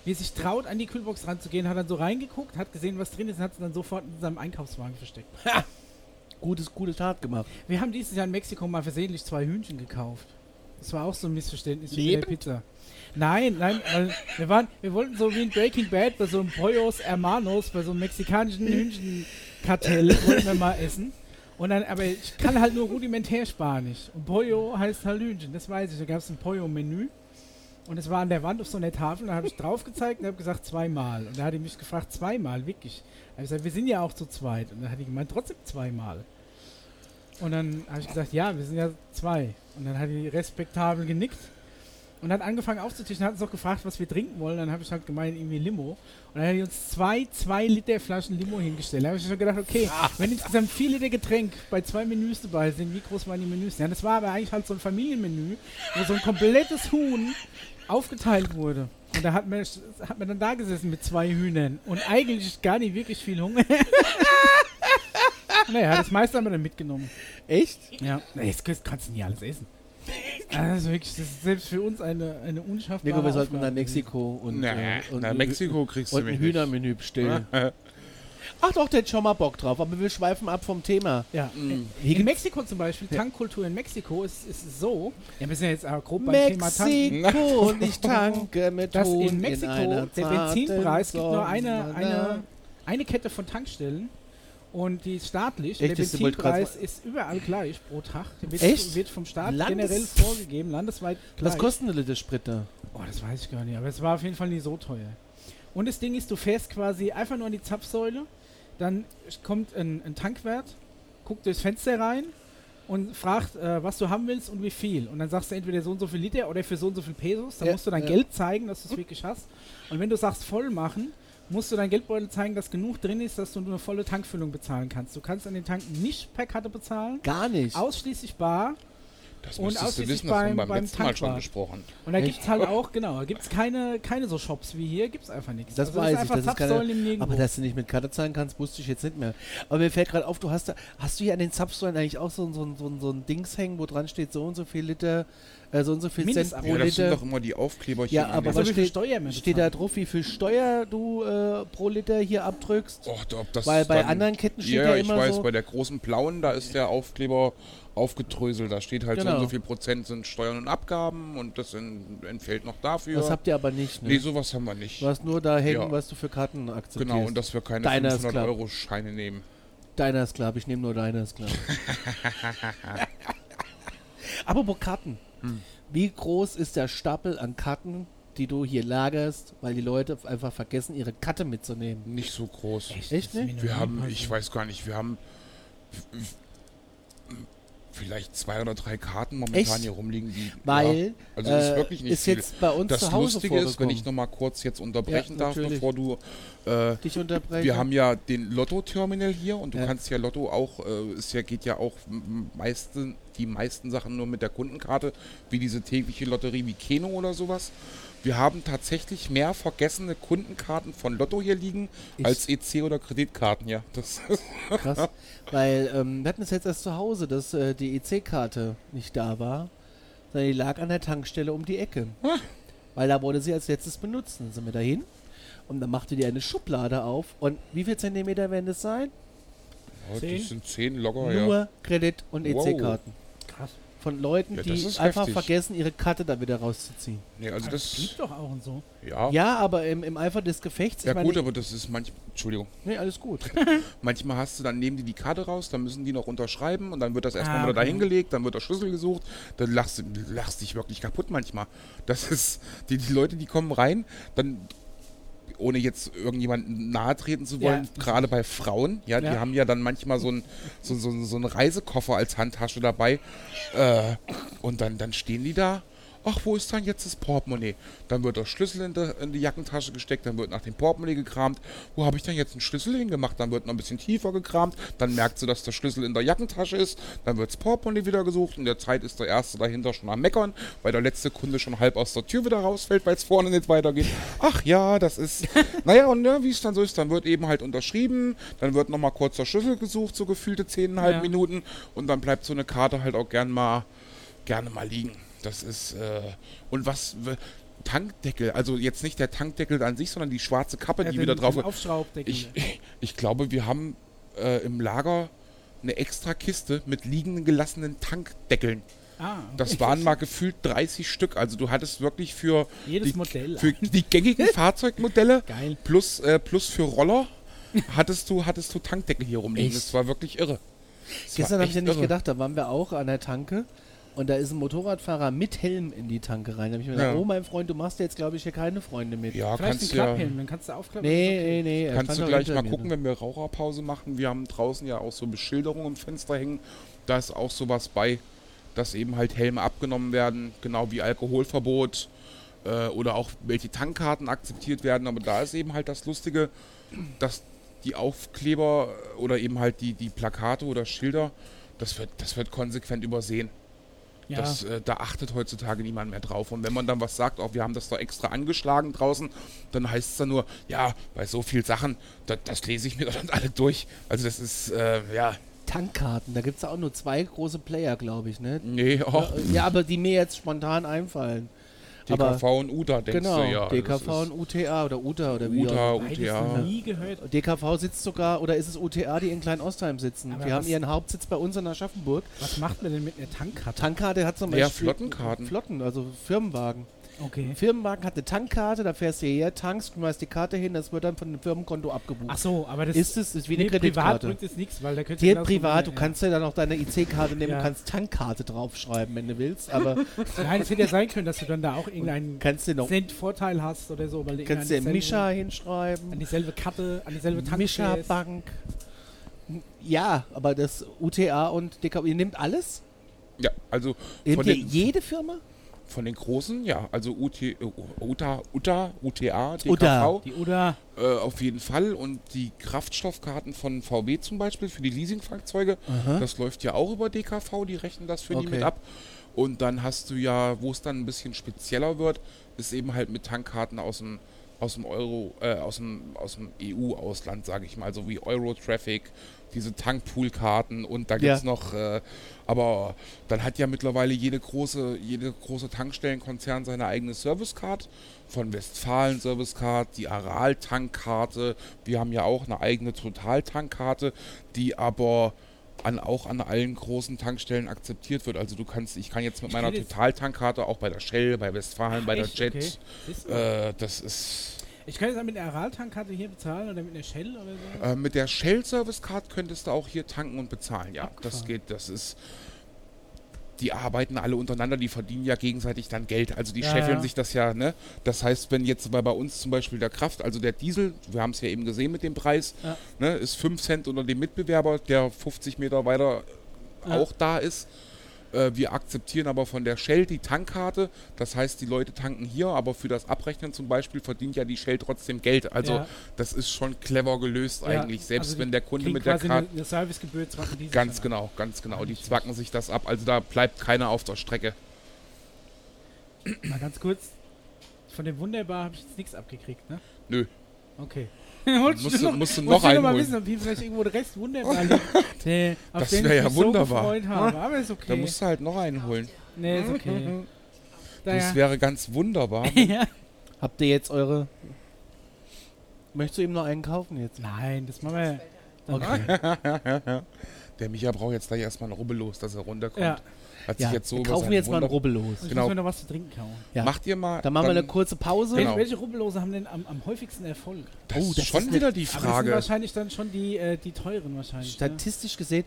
wie sich traut, an die Kühlbox ranzugehen, hat dann so reingeguckt, hat gesehen, was drin ist und hat es dann sofort in seinem Einkaufswagen versteckt. Gutes, gute Tat gemacht. Wir haben dieses Jahr in Mexiko mal versehentlich zwei Hühnchen gekauft. Das war auch so ein Missverständnis mit der Lebend? Pizza. Nein, nein, weil wir waren, wir wollten so wie in Breaking Bad bei so einem Pollos Hermanos, bei so einem mexikanischen Hühnchenkartell [LAUGHS] wollten wir mal essen. Und dann, aber ich kann halt nur rudimentär Spanisch. Und Pollo heißt halt Hühnchen, das weiß ich. Da gab es ein Pollo-Menü. Und es war an der Wand auf so einer Tafel, da habe ich drauf gezeigt und habe gesagt zweimal. Und da hat die mich gefragt, zweimal, wirklich. Da habe ich gesagt, wir sind ja auch zu zweit. Und dann hat die gemeint, trotzdem zweimal. Und dann habe ich gesagt, ja, wir sind ja zwei. Und dann hat die respektabel genickt und hat angefangen aufzutischen, hat uns auch gefragt, was wir trinken wollen. Dann habe ich halt gemeint, irgendwie Limo. Und dann hat die uns zwei, zwei Liter Flaschen Limo hingestellt. Da habe ich schon gedacht, okay, wenn insgesamt vier Liter Getränk bei zwei Menüs dabei sind, wie groß waren die Menüs? Ja, das war aber eigentlich halt so ein Familienmenü, wo so ein komplettes Huhn aufgeteilt wurde. Und da hat man, hat man dann da gesessen mit zwei Hühnern und eigentlich gar nicht wirklich viel Hunger. [LAUGHS] naja, das meiste haben wir dann mitgenommen. Echt? Ja. Jetzt kannst du nicht alles essen. Also wirklich, das ist selbst für uns eine, eine unschaffbare Nico, wir sollten nach Mexiko und, Na, äh, und, nach ein- Mexiko kriegst du und ein mich nicht. Hühnermenü bestellen. [LAUGHS] Ach doch, der hat schon mal Bock drauf, aber wir schweifen ab vom Thema. Ja. Mm. In Mexiko zum Beispiel, Tankkultur in Mexiko ist, ist so, ja, wir sind ja jetzt auch grob beim Thema Tanken, Mexiko und ich tanke mit dass in Mexiko einer der Benzinpreis gibt nur eine, eine eine Kette von Tankstellen und die ist staatlich. Echt? Der Benzinpreis ist überall gleich pro Tag. Der wird, Echt? wird vom Staat Landes- generell vorgegeben, landesweit gleich. Was kostet der Liter Sprit da? Oh, das weiß ich gar nicht, aber es war auf jeden Fall nicht so teuer. Und das Ding ist, du fährst quasi einfach nur an die Zapfsäule, dann kommt ein, ein Tankwart, guckt durchs Fenster rein und fragt, äh, was du haben willst und wie viel. Und dann sagst du entweder so und so viel Liter oder für so und so viel Pesos. Dann Ja, musst du dein ja. Geld zeigen, dass du es wirklich hast. Und wenn du sagst voll machen, musst du dein Geldbeutel zeigen, dass genug drin ist, dass du eine volle Tankfüllung bezahlen kannst. Du kannst an den Tanken nicht per Karte bezahlen, Gar nicht. ausschließlich bar. Das Und ausschließlich wissen, das haben wir beim- beim beim letzten Mal schon Tankwart. besprochen. Und da gibt es halt auch, genau, da gibt es keine, keine so Shops wie hier, gibt es einfach nichts. Das Also weiß ich, einfach das ist keine-. Aber dass du nicht mit Karte zahlen kannst, wusste ich jetzt nicht mehr. Aber mir fällt gerade auf, du hast da, hast du hier an den Zapfsäulen eigentlich auch so, ein- so, ein- so, ein- so ein Dings hängen, wo dran steht, so und so viel Liter, äh, so und so viel Cent pro Ja, das sind Liter. doch immer die Aufkleberchen. Ja, in aber so was steht- Steht da drauf, wie viel Steuer du äh, pro Liter hier abdrückst? Oh, ob das Weil bei dann- anderen Ketten steht ja, ja, ich immer weiß, so. bei der großen blauen, da ist der Aufkleber aufgedröselt. Da steht halt so Genau. und so viel Prozent sind Steuern und Abgaben und das en- entfällt noch dafür. Das habt ihr aber nicht, ne? nee, sowas haben wir nicht. Du hast nur da hängen, Ja. was du für Karten akzeptierst. Genau, und dass wir keine Deiner ist 500 klar. Euro Scheine nehmen. Deiner ist klar, ich nehme nur deiner ist klar. [LAUGHS] Apropos Karten. Hm. Wie groß ist der Stapel an Karten, die du hier lagerst, weil die Leute einfach vergessen, ihre Karte mitzunehmen? Nicht so groß. Echt ist nicht? Wir haben, ich weiß gar nicht, wir haben vielleicht zwei oder drei Karten momentan Echt? hier rumliegen, die. Weil ja, also das ist äh, wirklich nicht ist viel. jetzt bei uns Das zu Hause Lustige ist, wenn ich nochmal kurz jetzt unterbrechen Ja, darf, bevor du. Äh, dich unterbrechen. wir haben ja den Lotto-Terminal hier und du Ja. kannst ja Lotto auch, äh, es ja, geht ja auch meisten, die meisten Sachen nur mit der Kundenkarte, wie diese tägliche Lotterie wie Keno oder sowas. Wir haben tatsächlich mehr vergessene Kundenkarten von Lotto hier liegen Ich- als EC oder Kreditkarten, ja. Das Krass. [LAUGHS] Weil ähm, wir hatten es jetzt erst zu Hause, dass äh, die EC-Karte nicht da war, sondern die lag an der Tankstelle um die Ecke. Ah. Weil da wurde sie als letztes benutzt. Dann sind wir dahin und dann machte die eine Schublade auf. Und wie viel Zentimeter werden das sein? Ja, Zehn? das sind zehn locker, ja. Nur Kredit- und Wow. EC-Karten. Krass. Von Leuten, Ja, die einfach heftig. vergessen, ihre Karte da wieder rauszuziehen. Nee, also Das das. gibt doch auch und so. Ja. Ja, aber im, im Eifer des Gefechts. Ja ich meine, gut, aber das ist manchmal, Entschuldigung, nee, alles gut. [LAUGHS] manchmal hast du, dann nehmen die die Karte raus, dann müssen die noch unterschreiben und dann wird das erstmal Ah, wieder okay. dahingelegt, dann wird der Schlüssel gesucht, dann lachst du lachst dich wirklich kaputt manchmal. Das ist, die, die Leute, die kommen rein, dann, ohne jetzt irgendjemanden nahe treten zu wollen, Ja. gerade bei Frauen, ja, die Ja. haben ja dann manchmal so einen so, so, so einen Reisekoffer als Handtasche dabei äh, und dann, dann stehen die da ach, wo ist dann jetzt das Portemonnaie? Dann wird der Schlüssel in, der, in die Jackentasche gesteckt, dann wird nach dem Portemonnaie gekramt. Wo habe ich denn jetzt einen Schlüssel hingemacht? Dann wird noch ein bisschen tiefer gekramt, dann merkt sie, dass der Schlüssel in der Jackentasche ist, dann wird das Portemonnaie wieder gesucht. In der Zeit ist der Erste dahinter schon am Meckern, weil der letzte Kunde schon halb aus der Tür wieder rausfällt, weil es vorne nicht weitergeht. Ach ja, das ist... [LAUGHS] naja, und ne, wie es dann so ist, dann wird eben halt unterschrieben, dann wird nochmal kurz der Schlüssel gesucht, so gefühlte 10,5 Ja. Minuten und dann bleibt so eine Karte halt auch gern mal, gerne mal liegen. Das ist, äh, und was, Tankdeckel, also jetzt nicht der Tankdeckel an sich, sondern die schwarze Kappe, Ja, die den- wieder drauf Aufschraubdeckel. ich, [LAUGHS] ich glaube, wir haben äh, im Lager eine extra Kiste mit liegenden gelassenen Tankdeckeln. ah, Das waren mal gefühlt 30 Stück. Also du hattest wirklich für, Jedes die, Modell. für die gängigen [LAUGHS] Fahrzeugmodelle Geil. plus, äh, plus für Roller hattest du, hattest du Tankdeckel hier rumliegen. Echt? Das war wirklich irre. Das Gestern habe ich ja nicht irre. gedacht, da waren wir auch an der Tanke und da ist ein Motorradfahrer mit Helm in die Tanke rein. Da habe ich mir gedacht, Ja. oh mein Freund, du machst jetzt, glaube ich, hier keine Freunde mit. Ja, Vielleicht kannst du ja, Klapphelm, dann kannst du aufklappen. Nee, okay. nee, nee. Kannst du gleich mal mir, gucken, ne? wenn wir Raucherpause machen. Wir haben draußen ja auch so Beschilderungen im Fenster hängen. Da ist auch sowas bei, dass eben halt Helme abgenommen werden, genau wie Alkoholverbot äh, oder auch welche Tankkarten akzeptiert werden. Aber da ist eben halt das Lustige, dass die Aufkleber oder eben halt die, die Plakate oder Schilder, das wird, das wird konsequent übersehen. Ja, Das, äh, da achtet heutzutage niemand mehr drauf. Und wenn man dann was sagt, auch wir haben das da extra angeschlagen draußen, dann heißt es dann nur, ja, bei so vielen Sachen, das, das lese ich mir [LAUGHS] dann alle durch. Also das ist, äh, ja, Tankkarten, da gibt es auch nur zwei große Player, glaube ich, ne? nee, auch Ja, aber die mir jetzt spontan einfallen. Aber- DKV und UTA, denkst genau, du, ja. DKV und UTA oder UTA oder wie UTA, auch UTA. nie gehört. DKV sitzt sogar, oder ist es UTA, die in Klein-Ostheim sitzen? Aber die haben ihren Hauptsitz bei uns in Aschaffenburg. Was macht man denn mit einer Tankkarte? Tankkarte hat zum Ja, Beispiel... Flottenkarten. Flotten, also Firmenwagen. Okay. Ein Firmenwagen hat eine Tankkarte, da fährst du hierher, tankst, schmeißt die Karte hin, das wird dann von dem Firmenkonto abgebucht. Ach so, aber das ist es ist wie eine nee, privat Kreditkarte. bringt es nichts, weil da könnte Hier genauso- privat, du ja. kannst ja dann auch deine IC-Karte nehmen, Ja. du kannst Tankkarte draufschreiben, wenn du willst, aber [LAUGHS] Nein, es hätte ja sein können, dass du dann da auch irgendeinen kannst du noch Cent Vorteil hast oder so, weil du kannst du irgendeinen Mischa hinschreiben. an dieselbe Karte, an dieselbe Tank Mischa fährst. Bank. Ja, aber das UTA und DKW, ihr nehmt alles? Ja, also Nehmt von ihr jede Firma? Von den großen, ja, also UT, UTA, UTA, UTA, DKV, UTA. Die Uda, Äh, auf jeden Fall. Und die Kraftstoffkarten von VW zum Beispiel für die Leasingfahrzeuge, das läuft ja auch über DKV, die rechnen das für die Okay. mit ab. Und dann hast du ja, wo es dann ein bisschen spezieller wird, ist eben halt mit Tankkarten aus dem aus dem Euro, äh, aus dem, aus dem EU-Ausland, sage ich mal, so wie Euro-Traffic, diese Tankpool-Karten und da gibt es Ja. noch, äh, aber dann hat ja mittlerweile jede große, jede große Tankstellenkonzern seine eigene Servicecard. Von Westfalen Servicecard, die Aral-Tankkarte. Wir haben ja auch eine eigene Total-Tankkarte, die aber an, auch an allen großen Tankstellen akzeptiert wird. Also du kannst, ich kann jetzt mit meiner kenn jetzt- Total-Tankkarte auch bei der Shell, bei Westfalen, bei der echt? Jet. Okay. Äh, das ist. Ich kann jetzt auch mit einer Aral-Tankkarte hier bezahlen oder mit einer Shell oder so. Äh, mit der Shell Service Card könntest du auch hier tanken und bezahlen. Ja, das Abgefahren. geht. Das ist. Die arbeiten alle untereinander, die verdienen ja gegenseitig dann Geld. Also die Ja, scheffeln ja. sich das ja, ne? Das heißt, wenn jetzt bei, bei uns zum Beispiel der Kraft, also der Diesel, wir haben es ja eben gesehen mit dem Preis, Ja. ne, ist 5 Cent unter dem Mitbewerber, der 50 Meter weiter auch da ist. Äh, wir akzeptieren aber von der Shell die Tankkarte. Das heißt, die Leute tanken hier, aber für das Abrechnen zum Beispiel verdient ja die Shell trotzdem Geld. Also Ja. das ist schon clever gelöst Ja, eigentlich. Selbst also wenn die der Kunde mit der Karte. Eine, eine Servicegebühr zwar für diese Ganz genau, ganz genau. Die zwacken sich das ab. Also da bleibt keiner auf der Strecke. Mal ganz kurz. Von dem Wunderbar habe ich jetzt nichts abgekriegt, ne? Nö. Okay. [LAUGHS] Wolltest Musst du- musst du noch du mal wissen, ob hier vielleicht irgendwo der Rest wunderbar [LAUGHS] liegt. Nee, Das den wär ich ja wunderbar. So habe. Aber ist okay. Da musst du halt noch einen holen. nee, ist okay. [LAUGHS] Das wäre ganz wunderbar. ja. Habt ihr jetzt eure. Möchtest du ihm noch einen kaufen jetzt? Nein, das machen wir. Okay. Der Micha braucht jetzt gleich erstmal ein Rubbellos, dass er runterkommt. Ja, Hat sich Ja, jetzt so wir kaufen jetzt mal einen Rubbellos. ich Genau. muss mir noch was zu trinken kaufen. Ja. Macht ihr mal. Dann machen wir eine kurze Pause. Genau. Welche, Rubbellose haben denn am, am häufigsten Erfolg? Das Oh, ist das schon ist wieder eine- die Aber das sind Frage. wahrscheinlich dann schon die, äh, die teuren wahrscheinlich. ne? Statistisch gesehen.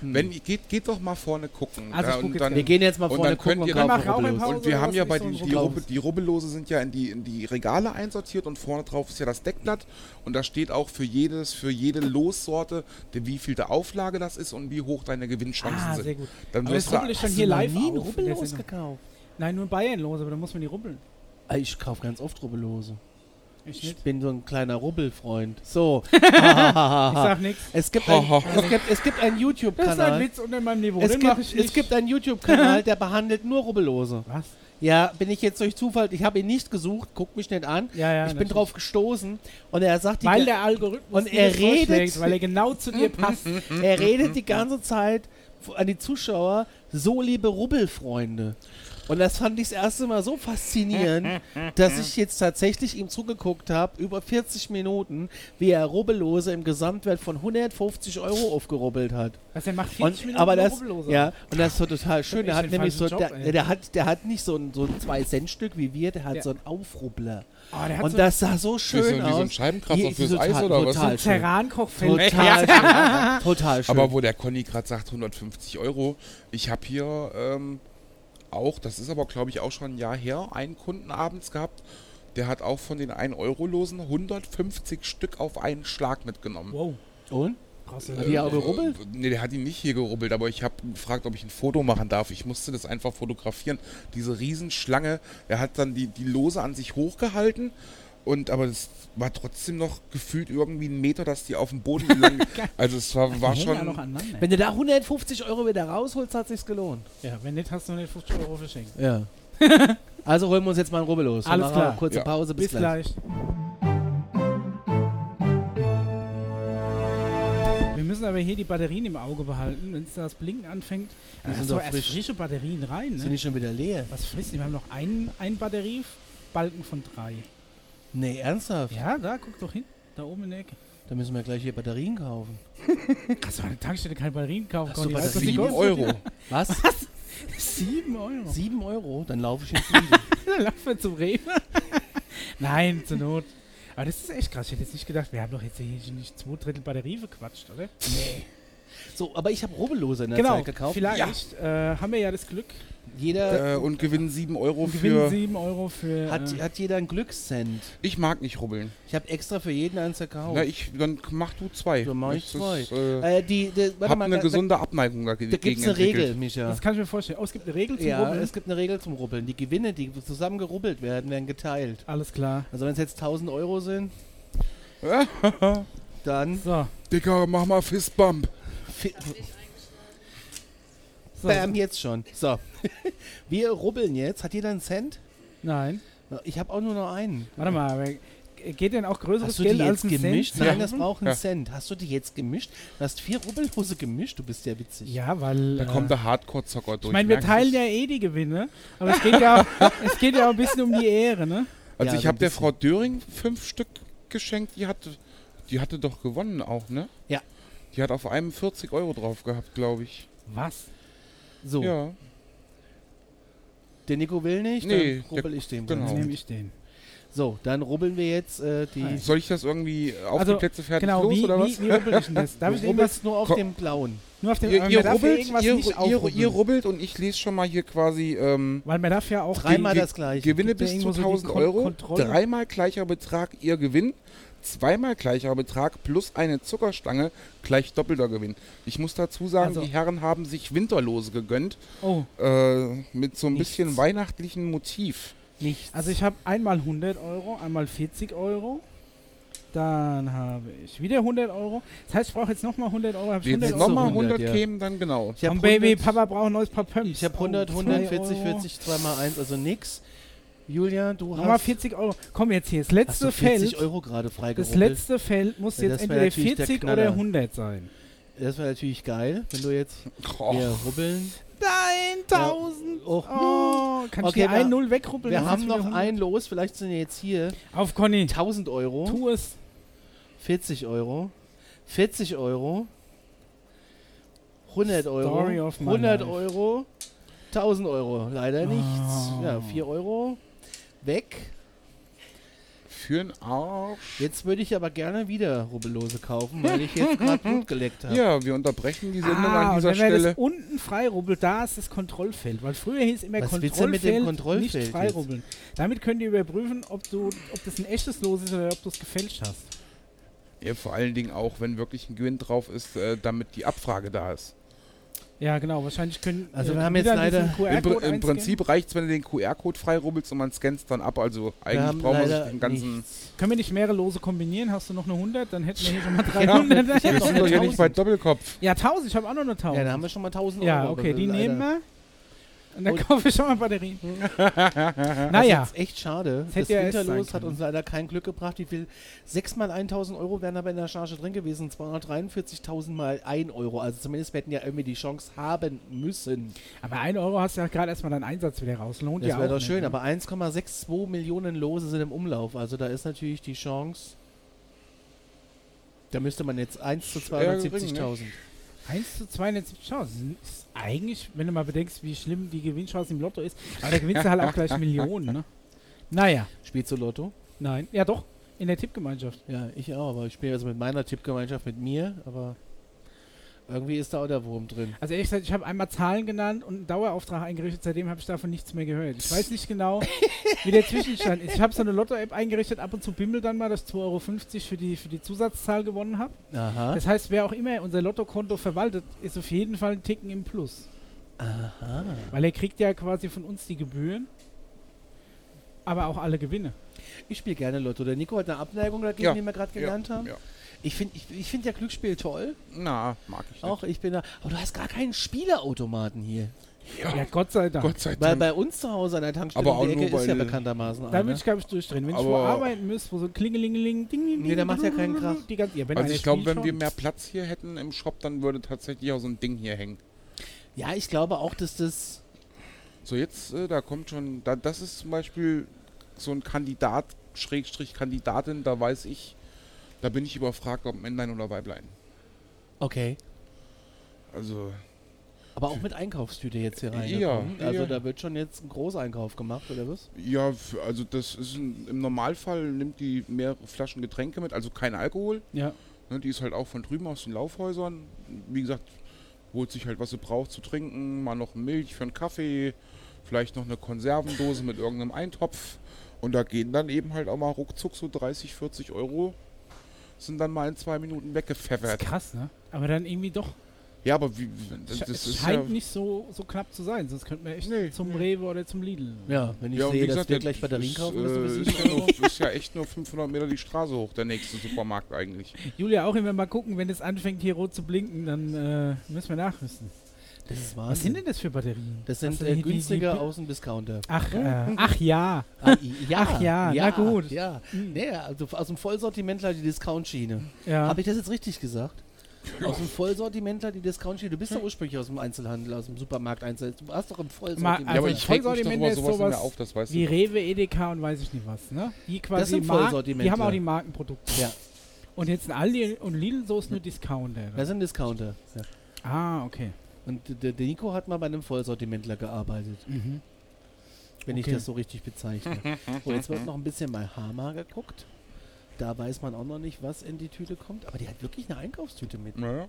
Hm. Wenn, geht, geht doch mal vorne gucken. Also ich Da- guck und dann, wir gehen jetzt mal und vorne dann könnt gucken und ihr dann- auch im Rubbellos. Pause Und wir haben ja bei so den die? Rubbel, die Rubbellose sind ja in die, in die Regale einsortiert und vorne drauf ist ja das Deckblatt und da steht auch für jedes, für jede Lossorte, die, wie viel der Auflage das ist und wie hoch deine Gewinnchancen Ah, sind. sehr gut. Dann Aber das wirst du, rubbel schon hier live nie Rubbellos gekauft? Nein, nur Bayernlose, aber dann muss man die rubbeln. Ah, Ich kaufe ganz oft Rubbellose. Ich Ich bin so ein kleiner Rubbelfreund. So. [LAUGHS] Ich sag nichts. es, gibt ein, es, gibt, es gibt einen Das ist ein YouTube-Kanal. Witz unter meinem Niveau. Es gibt, es gibt einen YouTube-Kanal, [LAUGHS] der behandelt nur Rubbellose. Was? Ja, bin ich jetzt durch Zufall, ich habe ihn nicht gesucht, guck mich nicht an. Ja, ja. ich bin drauf gestoßen und er sagt, die Weil der Algorithmus Und er redet- weil er genau zu dir [LAUGHS] passt. er redet die ganze Zeit an die Zuschauer, so liebe Rubbelfreunde. Und das fand ich das erste Mal so faszinierend, dass ich jetzt tatsächlich ihm zugeguckt habe, über 40 Minuten, wie er Rubbellose im Gesamtwert von 150 Euro aufgerubbelt hat. Was er macht 40 Und, Minuten aber das, Rubbellose. ja, und das ist so total schön. Der hat nämlich so, der, Job, ey. der hat, der hat nicht so ein, so ein 2-Cent-Stück wie wir, der hat Ja. so einen Aufrubbler. Oh, der hat Und so das sah so wie, schön so, wie so ein aus. Scheibenkratzer Hier- fürs total- Eis oder was? total ein schön. Terrankochfeld. Total schön. [LAUGHS] Total schön. Aber wo der Conny gerade sagt 150 Euro, ich habe hier ähm, auch, das ist aber glaube ich auch schon ein Jahr her, einen Kunden abends gehabt, der hat auch von den 1-Euro-Losen 150 Stück auf einen Schlag mitgenommen. Wow. Und? Hat die auch gerubbelt? Äh, nee, der hat ihn nicht hier gerubbelt, aber ich habe gefragt, ob ich ein Foto machen darf. Ich musste das einfach fotografieren. Diese Riesenschlange, er hat dann die, die Lose an sich hochgehalten. Und aber es war trotzdem noch gefühlt irgendwie ein Meter, dass die auf dem Boden gelangt. [LAUGHS] also es war, war ja schon. Wenn du da 150 Euro wieder rausholst, hat sich's gelohnt. Ja, wenn nicht, hast du 150 Euro verschenkt. Ja. [LAUGHS] also holen wir uns jetzt mal ein Rubbellos. Wir Alles machen klar. eine Kurze Ja. Pause, bis, Bis gleich. Wir müssen aber hier die Batterien im Auge behalten, wenn es das Blinken anfängt. Da sind hast du doch erst frisch. frische Batterien rein. Sind Ne? die schon wieder leer? Was frisst die? Wir haben noch einen, einen Batteriebalken von drei. Nee, ernsthaft? Ja, da, guck doch hin. Da oben in der Ecke. Da müssen wir gleich hier Batterien kaufen. [LAUGHS] Kannst du an der Tankstelle keine Batterien kaufen? Hast du die Batterien? Sieben kosten? Euro. Was? [LAUGHS] Sieben Euro. 7 Euro? Dann laufe ich ins [LAUGHS] Lidl. Dann laufen wir zum Rewe. Nein, zur Not. Aber das ist echt krass. Ich hätte jetzt nicht gedacht, wir haben doch jetzt hier nicht zwei Drittel bei der Rewe quatscht, oder? Nee. So, aber ich habe Rubbellose in der Genau, Zeit gekauft. vielleicht äh, haben wir ja das Glück Jeder Äh, und gewinnen 7 Euro und gewinnen für. 7 Euro für. hat, äh, hat jeder einen Glückscent. Ich mag nicht rubbeln. Ich habe extra für jeden eins gekauft. Na, ich, dann mach du zwei. Dann mach ich Das zwei. Ist, äh, äh, die, die, warte hab mal, eine da, gesunde Abneigung dagegen Da gibt es eine. Regel, Micha. das kann ich mir vorstellen. Oh, es gibt eine Regel zum Ja, Rubbeln. es gibt eine Regel zum Rubbeln. Die Gewinne, die zusammen gerubbelt werden, werden geteilt. Alles klar. Also wenn es jetzt 1000 Euro sind, [LAUGHS] dann So. Dicker, mach mal Fistbump. fi- so. bam, jetzt schon. So. [LAUGHS] Wir rubbeln jetzt. Hat jeder einen Cent? Nein. Ich habe auch nur noch einen. Warte mal, aber geht denn auch größeres Hast du die Geld als jetzt ein gemischt? Cent? Nein, das braucht einen Ja. Cent. Hast du die jetzt gemischt? Du hast vier Rubbellose gemischt. Du bist ja witzig. Ja, weil. Da äh, kommt der Hardcore-Zocker durch. Ich meine, wir teilen ja eh die Gewinne, aber es geht ja, auch, [LAUGHS] es geht ja auch ein bisschen um die Ehre, ne? Also Ja, ich so habe der. Frau Döring fünf Stück geschenkt, die hatte, die hatte doch gewonnen auch, ne? Ja. Die hat auf einem 40 Euro drauf gehabt, glaube ich. Was? So, Ja. der Nico will nicht, Nee, dann rubbel ich den. genau. Dann nehme ich den. So, dann rubbeln wir jetzt äh, die. Nein. Soll ich das irgendwie auf Also, die Plätze fertig Genau, los wie, oder was? wie, wie rubbel ich denn das? Darf ich irgendwas nur auf Ko- dem blauen. nur auf dem Ihr, ihr, rubbelt, ihr, nicht ihr, ihr rubbelt und ich lese schon mal hier quasi ähm, Weil man darf ja auch Dreimal das gleiche. Gewinne bis zu irgendwo so die 1000 Kon- Euro, Kontrolle? dreimal gleicher Betrag ihr Gewinn, zweimal gleicher Betrag plus eine Zuckerstange gleich doppelter Gewinn. Ich muss dazu sagen, Also- die Herren haben sich Winterlose gegönnt Oh, äh, mit so ein Nichts. bisschen weihnachtlichen Motiv. Nichts. also ich habe einmal 100 Euro, einmal 40 Euro. Dann habe ich wieder 100 Euro. Das heißt, ich brauche jetzt nochmal 100 Euro. Hab ich Wenn 100 jetzt noch Euro. nochmal 100, 100 ja. kämen, dann genau. ich habe Komm, Baby, 100, Papa braucht ein neues Paar Pumps. ich habe 100, Oh, 100, zwei 40, Euro. 40, 2 mal 1, also nix. Julia, du Nochmal hast, 40 Euro. Komm jetzt hier, das letzte du 40 Feld. Euro gerade Das letzte Feld muss Ja, jetzt entweder natürlich der 40 Knaller. oder 100 sein. Das wäre natürlich geil, wenn du jetzt Oh, hier rubbeln. Nein, 1000. Oh. Oh, kann Okay, ich wir- ein Null wegrubbeln? Wir haben noch wieder 100. ein Los, vielleicht sind jetzt hier Auf Conny. 1000 Euro, Tu es. 40 Euro, 40 Euro, 100 Euro, Story of my 100 life. Euro, 1000 Euro, leider nichts. Oh. Ja, 4 Euro, weg. für den Arsch. Jetzt würde ich aber gerne wieder Rubbellose kaufen, weil ich jetzt gerade [LAUGHS] Blut geleckt habe. Ja, wir unterbrechen die Sendung Ah, an und dieser wenn man Stelle. das unten freirubbelt, da ist das Kontrollfeld. Weil früher hieß immer Was du mit dem Kontrollfeld, Kontrollfeld nicht freirubbeln. Damit könnt ihr überprüfen, ob, du, ob das ein echtes Los ist oder ob du es gefälscht hast. Ja, vor allen Dingen auch, wenn wirklich ein Gewinn drauf ist, äh, damit die Abfrage da ist. Ja, genau. Wahrscheinlich können Also äh, wir haben jetzt diesen leider- Im, Im. Prinzip reicht es, wenn du den QR-Code freirubbelst und man scannt es dann ab. Also eigentlich brauchen wir leider den ganzen. nichts. Können wir nicht mehrere Lose kombinieren? Hast du noch eine 100? Dann hätten wir hier schon mal 300. ich hab Wir noch sind doch hier nicht bei 1000. Doppelkopf. ja, 1000. Ich habe auch noch eine 1000. Ja, da haben wir schon mal 1000 Euro. Ja, okay, die leider- nehmen wir. Und dann kaufe ich schon mal Batterien. [LAUGHS] [LAUGHS] Das naja, ist echt schade. Das Das, Winterlos hat uns leider kein Glück gebracht. Wie viel? 6 mal 1000 Euro wären aber in der Charge drin gewesen. 243.000 mal 1 Euro. Also zumindest wir hätten ja irgendwie die Chance haben müssen. aber 1 Euro hast du ja gerade erstmal deinen Einsatz wieder raus. Lohnt Das ja wäre doch schön. ne? Aber 1,62 Millionen Lose sind im Umlauf. Also da ist natürlich die Chance. Da müsste man jetzt 1 zu Eher gering, 270.000. 1 zu 270 Chancen. Ist eigentlich, wenn du mal bedenkst, wie schlimm die Gewinnchance im Lotto ist, aber da gewinnst du halt auch gleich [LAUGHS] Millionen, ne? Naja, Spielst du Lotto? nein. Ja doch, in der Tippgemeinschaft. Ja, ich auch. Aber ich spiele also mit meiner Tippgemeinschaft mit mir. Aber irgendwie ist da auch der Wurm drin. Also ehrlich gesagt, ich habe einmal Zahlen genannt und einen Dauerauftrag eingerichtet, seitdem habe ich davon nichts mehr gehört. Ich weiß nicht genau, [LAUGHS] wie der Zwischenstand ist. Ich habe so eine Lotto-App eingerichtet, ab und zu bimmelt dann mal, dass ich 2,50 Euro für die, für die Zusatzzahl gewonnen habe. Aha. Das heißt, wer auch immer unser Lottokonto verwaltet, ist auf jeden Fall ein Ticken im Plus. Aha. Weil er kriegt ja quasi von uns die Gebühren, aber auch alle Gewinne. Ich spiele gerne Lotto. Der Nico hat eine Abneigung dagegen, Ja. die wir gerade gelernt ja, haben. Ja. Ich finde ich, ich find ja Glücksspiel toll. Na, mag ich nicht. Auch ich bin da. Aber du hast gar keinen Spieleautomaten hier. Ja, Gott sei Dank. Gott sei Weil Dank. bei uns zu Hause an der Tankstelle Aber auch um die Ecke ist ja weil- bekanntermaßen Da würde einer. ich, glaube ich, durchdrehen. Wenn ich Aber- wo arbeiten müsste, wo so klingelingeling, ding, ding, Nee, der macht ja keinen Krach. Die ganze, ja, wenn also ich glaube, wenn wir mehr Platz hier hätten im Shop, dann würde tatsächlich auch so ein Ding hier hängen. Ja, ich glaube auch, dass das. So, jetzt, äh, da kommt schon, da, das ist zum Beispiel so ein Kandidat, Schrägstrich Kandidatin, da weiß ich, da bin ich überfragt, ob Männlein oder Weiblein. Okay. Also, Aber auch mit Einkaufstüte jetzt hier rein. Ja, Also ja. da wird schon jetzt ein Großeinkauf gemacht, oder was? Ja, also das ist ein, im Normalfall nimmt die mehrere Flaschen Getränke mit, also kein Alkohol. Ja. Ne, die ist halt auch von drüben aus den Laufhäusern. Wie gesagt, holt sich halt, was sie braucht zu trinken, mal noch Milch für einen Kaffee, vielleicht noch eine Konservendose mit irgendeinem Eintopf. Und da gehen dann eben halt auch mal ruckzuck so 30, 40 Euro sind dann mal in zwei Minuten Das weggepfeffert. ist krass, ne? Aber dann irgendwie doch. Ja, aber wie, das, es ist ja, scheint nicht so, so knapp zu sein, sonst könnten wir echt Nee, zum nee. Rewe oder zum Lidl. Ja, wenn ich ja, sehe, dass wir der gleich Batterien kaufen müssen, äh, ist, 7 ja nur, ist ja echt nur 500 Meter die Straße hoch, der nächste Supermarkt eigentlich. Julia, auch immer mal gucken, wenn es anfängt hier rot zu blinken, dann äh, müssen wir nachrüsten. Das ist Was sind denn das für Batterien? Das sind äh, die- die- günstiger die- aus dem Discounter. Ach, äh, [LAUGHS] ach ja. Ah, i- Ach ja, na gut. Ja, nee, also aus dem Vollsortimentler die Discount-Schiene. ja. Habe ich das jetzt richtig gesagt? Aus dem Vollsortimentler die Discount-Schiene. Du bist doch ursprünglich aus dem Einzelhandel, aus dem Supermarkt Einzelhandel. Du hast doch im Vollsortiment. also ja, aber ich mich doch Vollsortiment ist sowas sowas auf, das weißt Wie du. Rewe, Edeka und weiß ich nicht was, ne? Die quasi sind Mark- Vollsortimentler. Die haben auch die Markenprodukte. Ja, Und jetzt ein Aldi und Lidl, so ist nur Discounter. das sind Discounter. Ja. Ah, okay. Und der, der Nico hat mal bei einem Vollsortimentler gearbeitet, Mhm. wenn ich Okay. das so richtig bezeichne. [LAUGHS] Und jetzt wird noch ein bisschen bei Hama geguckt. Da weiß man auch noch nicht, was in die Tüte kommt. Aber die hat wirklich eine Einkaufstüte mit. Naja.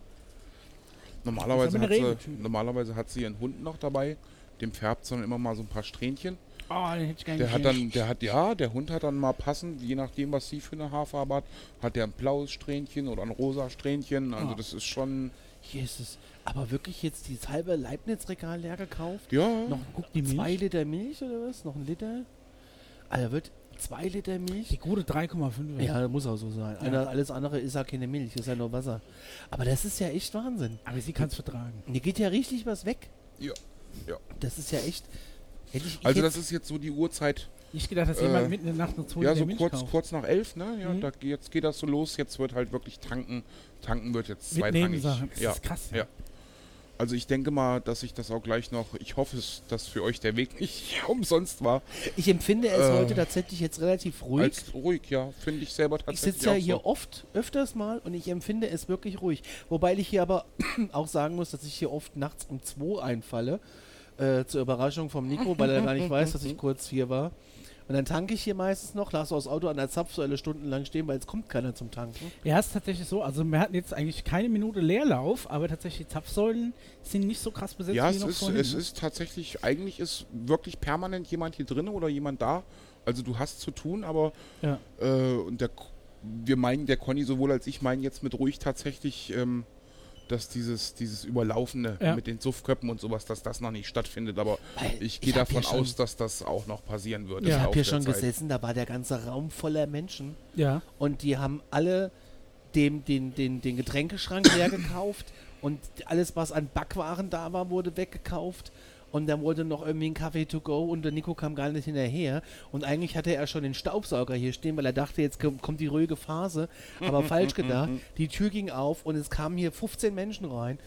Normalerweise, hat sie, normalerweise hat sie ihren Hund noch dabei. Dem färbt sie dann immer mal so ein paar Strähnchen. Oh, den hätte ich gar nicht Der hat dann, der hat, ja, der Hund hat dann mal passend, je nachdem, was sie für eine Haarfarbe hat, hat der ein blaues Strähnchen oder ein rosa Strähnchen. Also Ah. das ist schon, Jesus. Aber wirklich jetzt dieses halbe Leibniz-Regal leer gekauft? ja. Noch Guck die Milch. zwei Liter Milch oder was? Noch ein Liter? Alter, wird zwei Liter Milch? Die gute 3,5. Ja, muss auch so sein. Ja. Alles andere ist ja keine Milch, ist ja nur Wasser. Aber das ist ja echt Wahnsinn. Aber sie kann es vertragen. Mir geht ja richtig was weg. Ja, ja. Das ist ja echt. Hätte ich, ich Also das ist jetzt so die Uhrzeit, Nicht gedacht, dass Äh, jemand mitten in der Nacht noch zwei ja, so Milch kurz, kauft. kurz nach elf, ne? Ja, Mhm. da, jetzt geht das so los. Jetzt wird halt wirklich tanken. Tanken wird jetzt Mit zweitrangig. Nebensachen. Das Ja. ist krass. ja. Also ich denke mal, dass ich das auch gleich noch, ich hoffe, es, dass für euch der Weg [LAUGHS] nicht umsonst war. ich empfinde es Äh, heute tatsächlich jetzt relativ ruhig. Als ruhig, ja, finde ich selber Ich tatsächlich sitze ja hier so. oft, öfters mal und ich empfinde es wirklich ruhig. Wobei ich hier aber [CLEARS THROAT] auch sagen muss, dass ich hier oft nachts um 2 einfalle. Äh, zur Überraschung vom Nico, weil er gar nicht weiß, dass ich [LAUGHS] kurz hier war. Und dann tanke ich hier meistens noch, lasse das Auto an der Zapfsäule stundenlang stehen, weil es kommt keiner zum Tanken. Ja, ist tatsächlich so. Also wir hatten jetzt eigentlich keine Minute Leerlauf, aber tatsächlich die Zapfsäulen sind nicht so krass besetzt Ja, wie es noch ist, vorhin. es ist tatsächlich, eigentlich ist wirklich permanent jemand hier drin oder jemand da. Also du hast zu tun, aber Ja. äh, und der, wir meinen, der Conny sowohl als ich meinen jetzt mit ruhig tatsächlich, ähm, dass dieses, dieses Überlaufende Ja. mit den Suffköppen und sowas, dass das noch nicht stattfindet. Aber Weil ich gehe davon aus, dass das auch noch passieren wird. Ja, Ich habe hier schon Zeit. gesessen, da war der ganze Raum voller Menschen. Ja. Und die haben alle dem, den, den, den Getränkeschrank leer gekauft und alles, was an Backwaren da war, wurde weggekauft. Und dann wurde noch irgendwie ein Kaffee to go und der Nico kam gar nicht hinterher. Und eigentlich hatte er schon den Staubsauger hier stehen, weil er dachte, jetzt kommt die ruhige Phase. Aber [LAUGHS] falsch gedacht. Die Tür ging auf und es kamen hier 15 Menschen rein.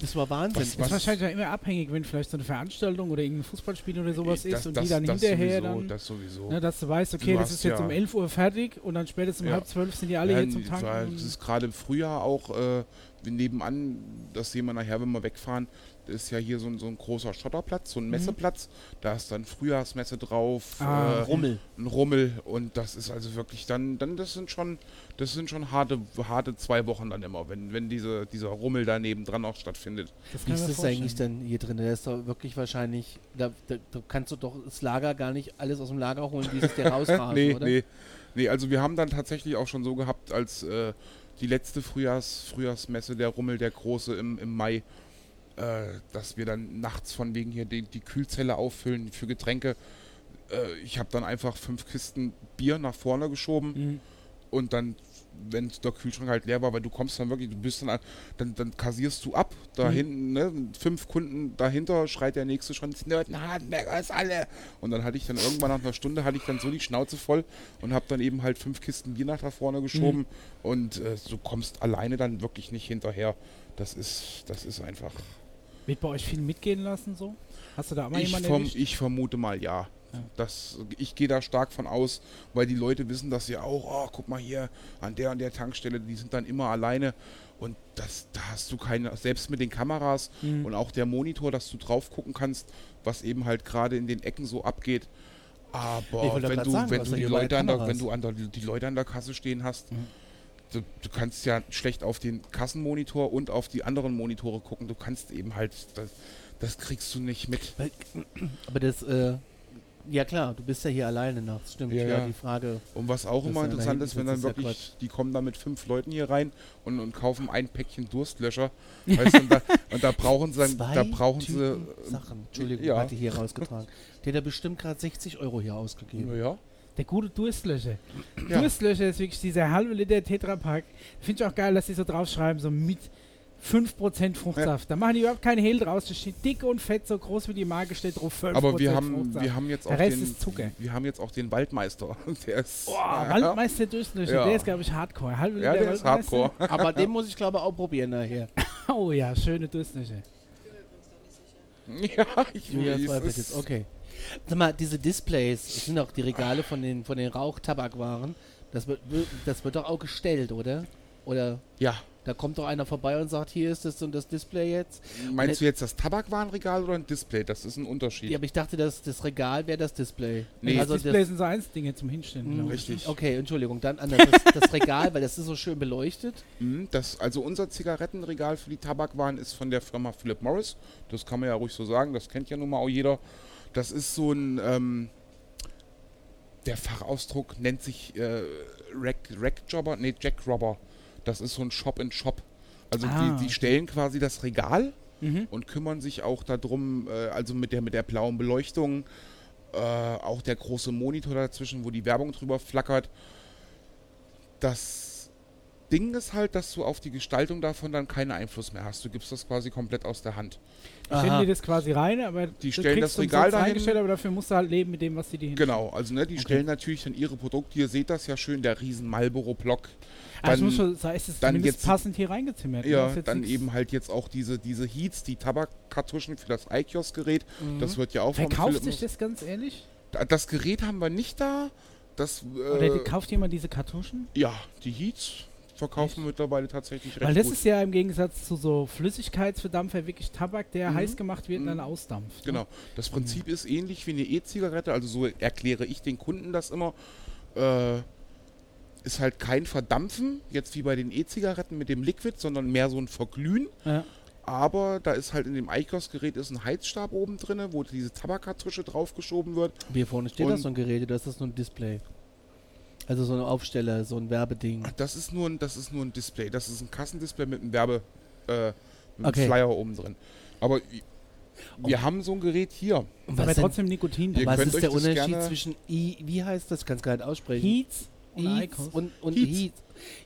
Das war Wahnsinn. Was- Ist was- wahrscheinlich ja immer abhängig, wenn vielleicht so eine Veranstaltung oder irgendein Fußballspiel oder sowas Das- ist und das- die dann das hinterher sowieso, dann, Das sowieso. ne, dass du weißt, okay, Du das ist jetzt ja- um 11 Uhr fertig und dann spätestens um Ja. halb zwölf sind die alle Ja, hier zum Tanken. Das und- ist gerade im Frühjahr auch äh, nebenan, das sehen wir nachher, wenn wir wegfahren, ist ja hier so ein, so ein großer Schotterplatz, so ein Messeplatz. Da ist dann Frühjahrsmesse drauf, Ah, äh, Rummel. ein Rummel und das ist also wirklich dann, dann das sind schon, das sind schon harte, harte zwei Wochen dann immer, wenn, wenn diese, dieser Rummel da nebendran auch stattfindet. das Wie ist das eigentlich dann hier drin? Da ist doch wirklich wahrscheinlich, da, da, da kannst du doch das Lager gar nicht alles aus dem Lager holen, wie es dir [LAUGHS] rausrasen, nee, oder? nee, nee, also wir haben dann tatsächlich auch schon so gehabt, als äh, die letzte Frühjahrs, Frühjahrsmesse, der Rummel, der große im, im Mai, äh, dass wir dann nachts von wegen hier die, die Kühlzelle auffüllen für Getränke. Äh, ich habe dann einfach fünf Kisten Bier nach vorne geschoben Mhm. und dann, wenn der Kühlschrank halt leer war, weil du kommst dann wirklich, du bist dann, an- dann, dann kassierst du ab, da Mhm. hinten, ne, fünf Kunden dahinter schreit der nächste schon, Snurten, Hardenbergers, alle. Und dann hatte ich dann irgendwann nach einer Stunde, hatte ich dann so die Schnauze voll und habe dann eben halt fünf Kisten Bier nach da vorne geschoben Mhm. und äh, du kommst alleine dann wirklich nicht hinterher. Das ist, das ist einfach. Wird bei euch viel mitgehen lassen so? Hast du da mal Ich, jemanden verm erwischt? ich vermute mal ja. Das, ich gehe da stark von aus, weil die Leute wissen das ja auch, oh, guck mal hier, an der und der Tankstelle, die sind dann immer alleine. Und das, da hast du keine, selbst mit den Kameras Mhm. und auch der Monitor, dass du drauf gucken kannst, was eben halt gerade in den Ecken so abgeht. Aber wenn du, sagen, wenn du ja die Leute an der, wenn du an der, die Leute an der Kasse stehen hast, Mhm. Du, du kannst ja schlecht auf den Kassenmonitor und auf die anderen Monitore gucken. Du kannst eben halt, das, das kriegst du nicht mit. [CLEARS THROAT] Aber das, äh, ja klar, du bist ja hier alleine nachts, stimmt. Ja, Ja, die Frage. Und was auch immer interessant ist, wenn dann ist ja wirklich, die kommen da mit fünf Leuten hier rein und, und kaufen ein Päckchen Durstlöscher. [LAUGHS] weißt und, da, und da brauchen sie dann, Zwei da brauchen Typen sie. Sachen. Entschuldigung, ja. hatte ich hier rausgetragen. Der hat bestimmt gerade 60 Euro hier ausgegeben. Ja, Der gute Durstlöscher. [CLEARS THROAT] Ja. Durstlöscher ist wirklich dieser halbe Liter Tetrapack. Finde ich auch geil, dass die so draufschreiben, so mit 5% Fruchtsaft. Da machen die überhaupt keinen Hehl draus. Das steht dick und fett, so groß wie die Marke steht drauf. 5% Aber wir haben, Fruchtsaft. wir haben jetzt Der auch Rest den, ist Zucker. wir haben jetzt auch den Waldmeister. [LAUGHS] Der ist, Boah, ja, Waldmeister Durstlöscher, Ja. der ist, glaube ich, Hardcore. Halbe ja, Liter der ist Waldmeister. Hardcore. Aber den [LAUGHS] muss ich glaube ich auch probieren nachher. [LAUGHS] Oh ja, schöne Durstlöcher. ja, ich jetzt, ist- okay. Sag mal, diese Displays, das sind auch die Regale von den, von den Rauchtabakwaren. Das wird, das wird doch auch gestellt, oder? Oder Ja. da kommt doch einer vorbei und sagt, hier ist das und das Display jetzt. Meinst du jetzt das Tabakwarenregal oder ein Display? Das ist ein Unterschied. Ja, aber ich dachte, dass das Regal wäre das Display. Nee. also das das, Display sind so eins Dinge zum Hinstellen. Ich. Richtig. Okay, Entschuldigung, dann anders. Das, das Regal, weil das ist so schön beleuchtet. Mhm, Das, also unser Zigarettenregal für die Tabakwaren ist von der Firma Philip Morris. Das kann man ja ruhig so sagen, das kennt ja nun mal auch jeder. Das ist so ein, ähm, der Fachausdruck nennt sich äh, Rack, Rackjobber, nee, Jackrobber. Das ist so ein Shop in Shop. Also Ah, die, die stellen quasi das Regal Mhm. und kümmern sich auch darum, äh, also mit der, mit der blauen Beleuchtung, äh, auch der große Monitor dazwischen, wo die Werbung drüber flackert. Das Ding ist halt, dass du auf die Gestaltung davon dann keinen Einfluss mehr hast. Du gibst das quasi komplett aus der Hand. Ich stelle dir das quasi rein, aber Die stellen das Regal dahin. aber dafür musst du halt leben mit dem, was die dir. Genau, also ne, die stellen natürlich dann ihre Produkte, ihr seht das ja schön, der riesen Marlboro-Block. Also Dann- muss schon, sei es ist dann jetzt- passend hier reingezimmert. Ja, Ist jetzt dann eben halt jetzt auch diese, diese Heats, die Tabakkartuschen für das iKios-Gerät. Das wird ja auch Wer vom kauft Philipp- sich das ganz ehrlich? Das Gerät haben wir nicht da. Das, Oder äh, die, kauft jemand diese Kartuschen? ja, die Heats verkaufen mittlerweile tatsächlich recht Weil das gut. ist ja im Gegensatz zu so Flüssigkeitsverdampfer wirklich Tabak, der Mhm. heiß gemacht wird und dann Mhm. ausdampft. ne? Genau. Das Prinzip ist ähnlich wie eine E-Zigarette, also so erkläre ich den Kunden das immer. Äh, ist halt kein Verdampfen, jetzt wie bei den E-Zigaretten mit dem Liquid, sondern mehr so ein Verglühen. Ja. Aber da ist halt in dem ICOS-Gerät ist ein Heizstab oben drin, wo diese Tabakkartusche draufgeschoben wird. Hier vorne steht das Und- so ein Gerät, das ist nur ein Display. Also so ein Aufsteller, so ein Werbeding. Das ist nur ein, das ist nur ein Display. Das ist ein Kassendisplay mit einem Werbe, äh, mit einem Okay. Flyer oben drin. Aber wir haben so ein Gerät hier. Und Aber trotzdem Nikotin. Ihr was ist der Unterschied zwischen I, wie heißt das? Ich kann es gar nicht aussprechen. Heats Icos. und, und Heats. Heat.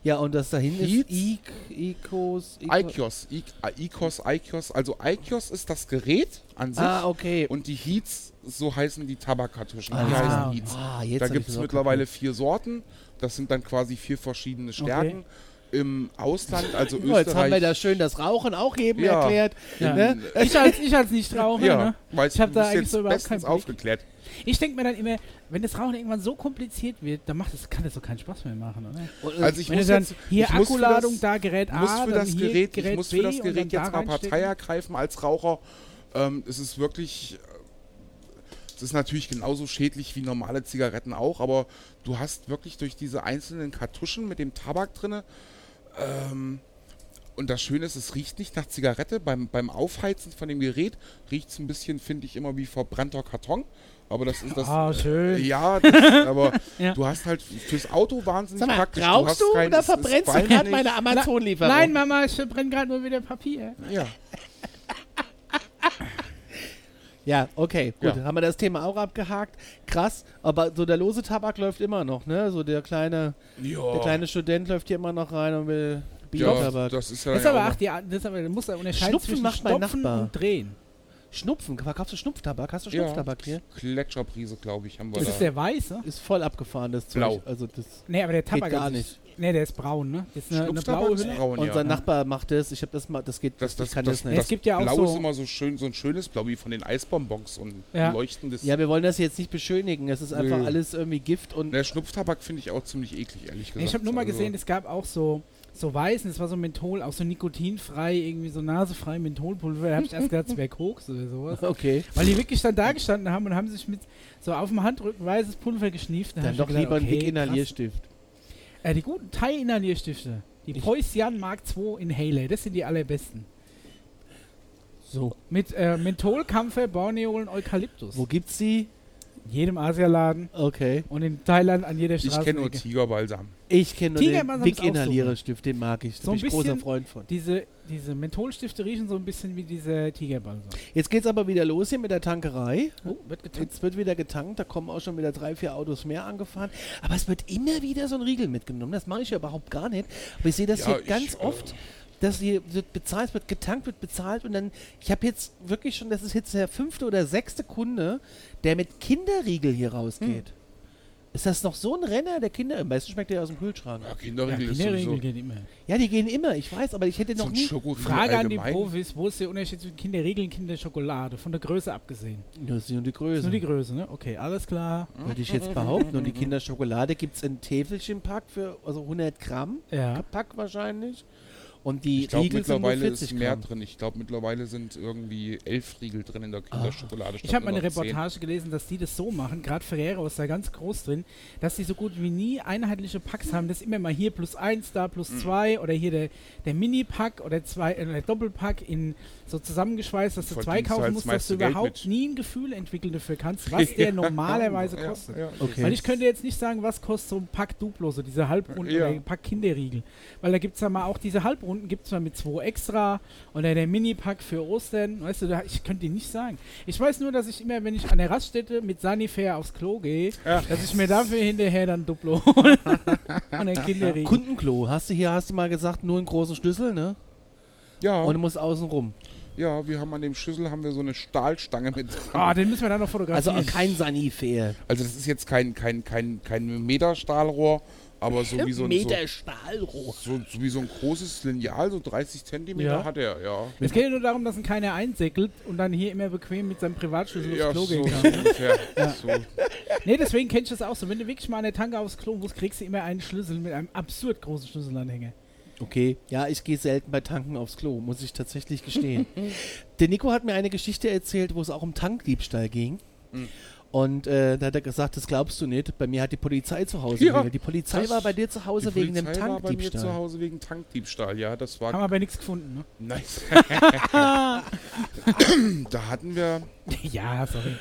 Ja, und das dahin Heats? ist Icos. Ico- iCios, I- äh, iCos, iCios. Also iCios ist das Gerät an sich. Ah, okay. Und die Heats, so heißen die Tabakkartuschen. Die Ah, heißen Heats. ah, jetzt Da gibt es mittlerweile vier Sorten. Das sind dann quasi vier verschiedene Stärken. Im Ausland, also kapiert. Oh, jetzt haben wir Österreich. da schön das Rauchen auch eben Ja. erklärt. Ja. Ne? Ich als, ich als Nichtraucher, ja, ne? Ich hab du, da eigentlich jetzt so überhaupt bestens keinen Blick. aufgeklärt. Ich denke mir dann immer, wenn das Rauchen irgendwann so kompliziert wird, dann macht es, kann das doch keinen Spaß mehr machen, oder? Äh, Also ich wenn muss du dann jetzt, hier Akkuladung, das- da Gerät A, muss für dann das hier Gerät, Gerät ich muss B für das Gerät da jetzt mal. Partei ergreifen als Raucher. Ähm, es ist wirklich, äh, es ist natürlich genauso schädlich wie normale Zigaretten auch, aber du hast wirklich durch diese einzelnen Kartuschen mit dem Tabak drinne. Ähm, und das Schöne ist, es riecht nicht nach Zigarette. Beim, beim Aufheizen von dem Gerät riecht es ein bisschen, finde ich, immer wie verbrannter Karton. Aber das ist das. Ah, schön. Ja, das, aber [LAUGHS] Ja. du hast halt fürs Auto wahnsinnig Sag mal, praktisch. rauchst hast du kein- oder verbrennst du gerade meine Amazon-Lieferung? Nein, Mama, ich verbrenne gerade nur wieder Papier. Ja. [LAUGHS] Ja, okay, gut. Ja. Haben wir das Thema auch abgehakt. Krass, aber so der lose Tabak läuft immer noch, ne? So der kleine, Ja. der kleine Student läuft hier immer noch rein und will ja, Biotabak. das ist ja Das ist ja aber auch ach, die, das ist aber, du musst da unterscheiden Schnupfen zwischen macht mein Stopfen Nachbar. und Drehen. Schnupfen, verkaufst du Schnupftabak? Hast du Ja. Schnupftabak hier? Gletscherprise, glaube ich, haben wir Das da. ist der weiße. Ist voll abgefahren, das Zeug. Blau. Also das Nee, aber der geht Tabak gar sich. Nee, der ist braun, ne? Das ist eine, eine Schnupftabak blaue ist Hülle. braun, Unser ja. Nachbar macht das. Ich habe das mal, das geht, Das, ich das, kann das, das, das, nicht. Es gibt ja auch Blau so- ist immer so schön, so ein schönes Blau wie von den Eisbonbons und Ja. leuchtendes. Ja, wir wollen das jetzt nicht beschönigen. Es ist einfach Nö. alles irgendwie Gift und Der Schnupftabak finde ich auch ziemlich eklig, ehrlich gesagt. Ich habe nur mal Also, gesehen, es gab auch so, so weißen, es war so Menthol, auch so nikotinfrei, irgendwie so nasefrei Mentholpulver. Da habe ich erst gedacht, es wäre Koks oder sowas. okay. Weil die wirklich dann da gestanden haben und haben sich mit so auf dem Handrücken weißes Pulver geschnieft. Dann doch gedacht, lieber ein okay, Big Inhalierstift. krass. Äh, die guten Thai-Inhalierstifte. Die Ich- Preußian Mark II Inhaler, das sind die allerbesten. So. Mit äh, Menthol, Kampfer, Borneol und Eukalyptus. Wo gibt's die? In jedem Asialaden Okay. und in Thailand an jeder Ich Straße. kenne nur Tigerbalsam. Ich kenne nur Tigerbalsam den Big ist auch so Inhaliererstift, den mag ich. Da So bin ein ich großer Freund von. Diese, diese Mentholstifte riechen so ein bisschen wie diese Tigerbalsam. Jetzt geht's aber wieder los hier mit der Tankerei. Oh, wird getankt. Jetzt wird wieder getankt, da kommen auch schon wieder drei, vier Autos mehr angefahren. Aber es wird immer wieder so ein Riegel mitgenommen. Das mache ich ja überhaupt gar nicht. Aber ich sehe das Ja, hier ich, ganz äh, dass hier wird bezahlt, wird getankt, wird bezahlt und dann, ich habe jetzt wirklich schon, das ist jetzt der fünfte oder sechste Kunde, der mit Kinderriegel hier rausgeht. Ist das noch so ein Renner, der Kinder, am besten schmeckt der aus dem Kühlschrank. Ja, Ja, Kinderriegel ist Kinderriegel geht immer. Ja, die gehen immer, ich weiß, aber ich hätte so noch ein nie... Frage an die allgemein. Profis, wo ist der Unterschied zwischen Kinderriegel und Kinderschokolade? Von der Größe abgesehen. Das ist nur die Das Größe. ist nur die Größe, ne? Okay, alles klar. Würde ich jetzt behaupten. Und die [LAUGHS] Kinderschokolade gibt es in Täfelchenpack für also 100 Gramm. Ja. Pack wahrscheinlich. Und die Ich glaube, Riegel sind nur mittlerweile 40 ist mehr Gramm. drin. Ich glaube, mittlerweile sind irgendwie elf Riegel drin in der Kinderschokolade. Ich habe mal eine. Reportage gelesen, dass die das so machen, gerade Ferrero ist da ganz groß drin, dass die so gut wie nie einheitliche Packs haben. Das ist immer mal hier plus eins, da plus Mhm. zwei oder hier der, der Mini-Pack oder zwei, äh, der Doppelpack in so zusammengeschweißt, dass du zwei kaufen musst, dass du Geld überhaupt mit. nie ein Gefühl entwickeln dafür kannst, [LAUGHS] was der normalerweise kostet. ja. Okay. Weil ich könnte jetzt nicht sagen, was kostet so ein Pack Duplo, so diese Halbrunden Ja. oder ein Pack Kinderriegel. Weil da gibt es ja mal auch diese Halbrunden, gibt es mal mit zwei extra oder der Mini-Pack für Ostern. Weißt du, da, ich könnte dir nicht sagen. Ich weiß nur, dass ich immer, wenn ich an der Raststätte mit Sanifair aufs Klo gehe, Ja. dass ich mir dafür hinterher dann Duplo hole. [LAUGHS] Und ein Kinderriegel. Kundenklo. Hast du hier, hast du mal gesagt, nur einen großen Schlüssel, ne? Ja, Und du musst außen rum. Ja, wir haben an dem Schlüssel haben wir so eine Stahlstange mit. Ah, den müssen wir dann noch Also fotografieren. kein Sanifair. Also das ist jetzt kein kein kein kein Meter Stahlrohr, aber so wie so ein so, Meter Stahlrohr. so, so wie so ein großes Lineal, so 30 Zentimeter Ja. hat er, ja. es geht ja nur darum, dass ihn keiner einsäckelt und dann hier immer bequem mit seinem Privatschlüssel Ja, aufs Klo so gehen kann. ungefähr. So. Nee, deswegen kennst du das auch so. Wenn du wirklich mal der Tanke aufs Klo musst, kriegst du immer einen Schlüssel mit einem absurd großen Schlüsselanhänger. Okay, ja, ich gehe selten bei Tanken aufs Klo, muss ich tatsächlich gestehen. [LAUGHS] Der Nico hat mir eine Geschichte erzählt, wo es auch um Tankdiebstahl ging. Mhm. Und äh, da hat er gesagt, das glaubst du nicht. Bei mir hat die Polizei zu Hause Ja. Die Polizei war bei dir zu Hause wegen dem Polizei war bei mir zu Tankdiebstahl. Hause wegen Tankdiebstahl, ja, das war Haben wir aber nichts gefunden, ne? nice. [LAUGHS] da hatten wir ja, sorry.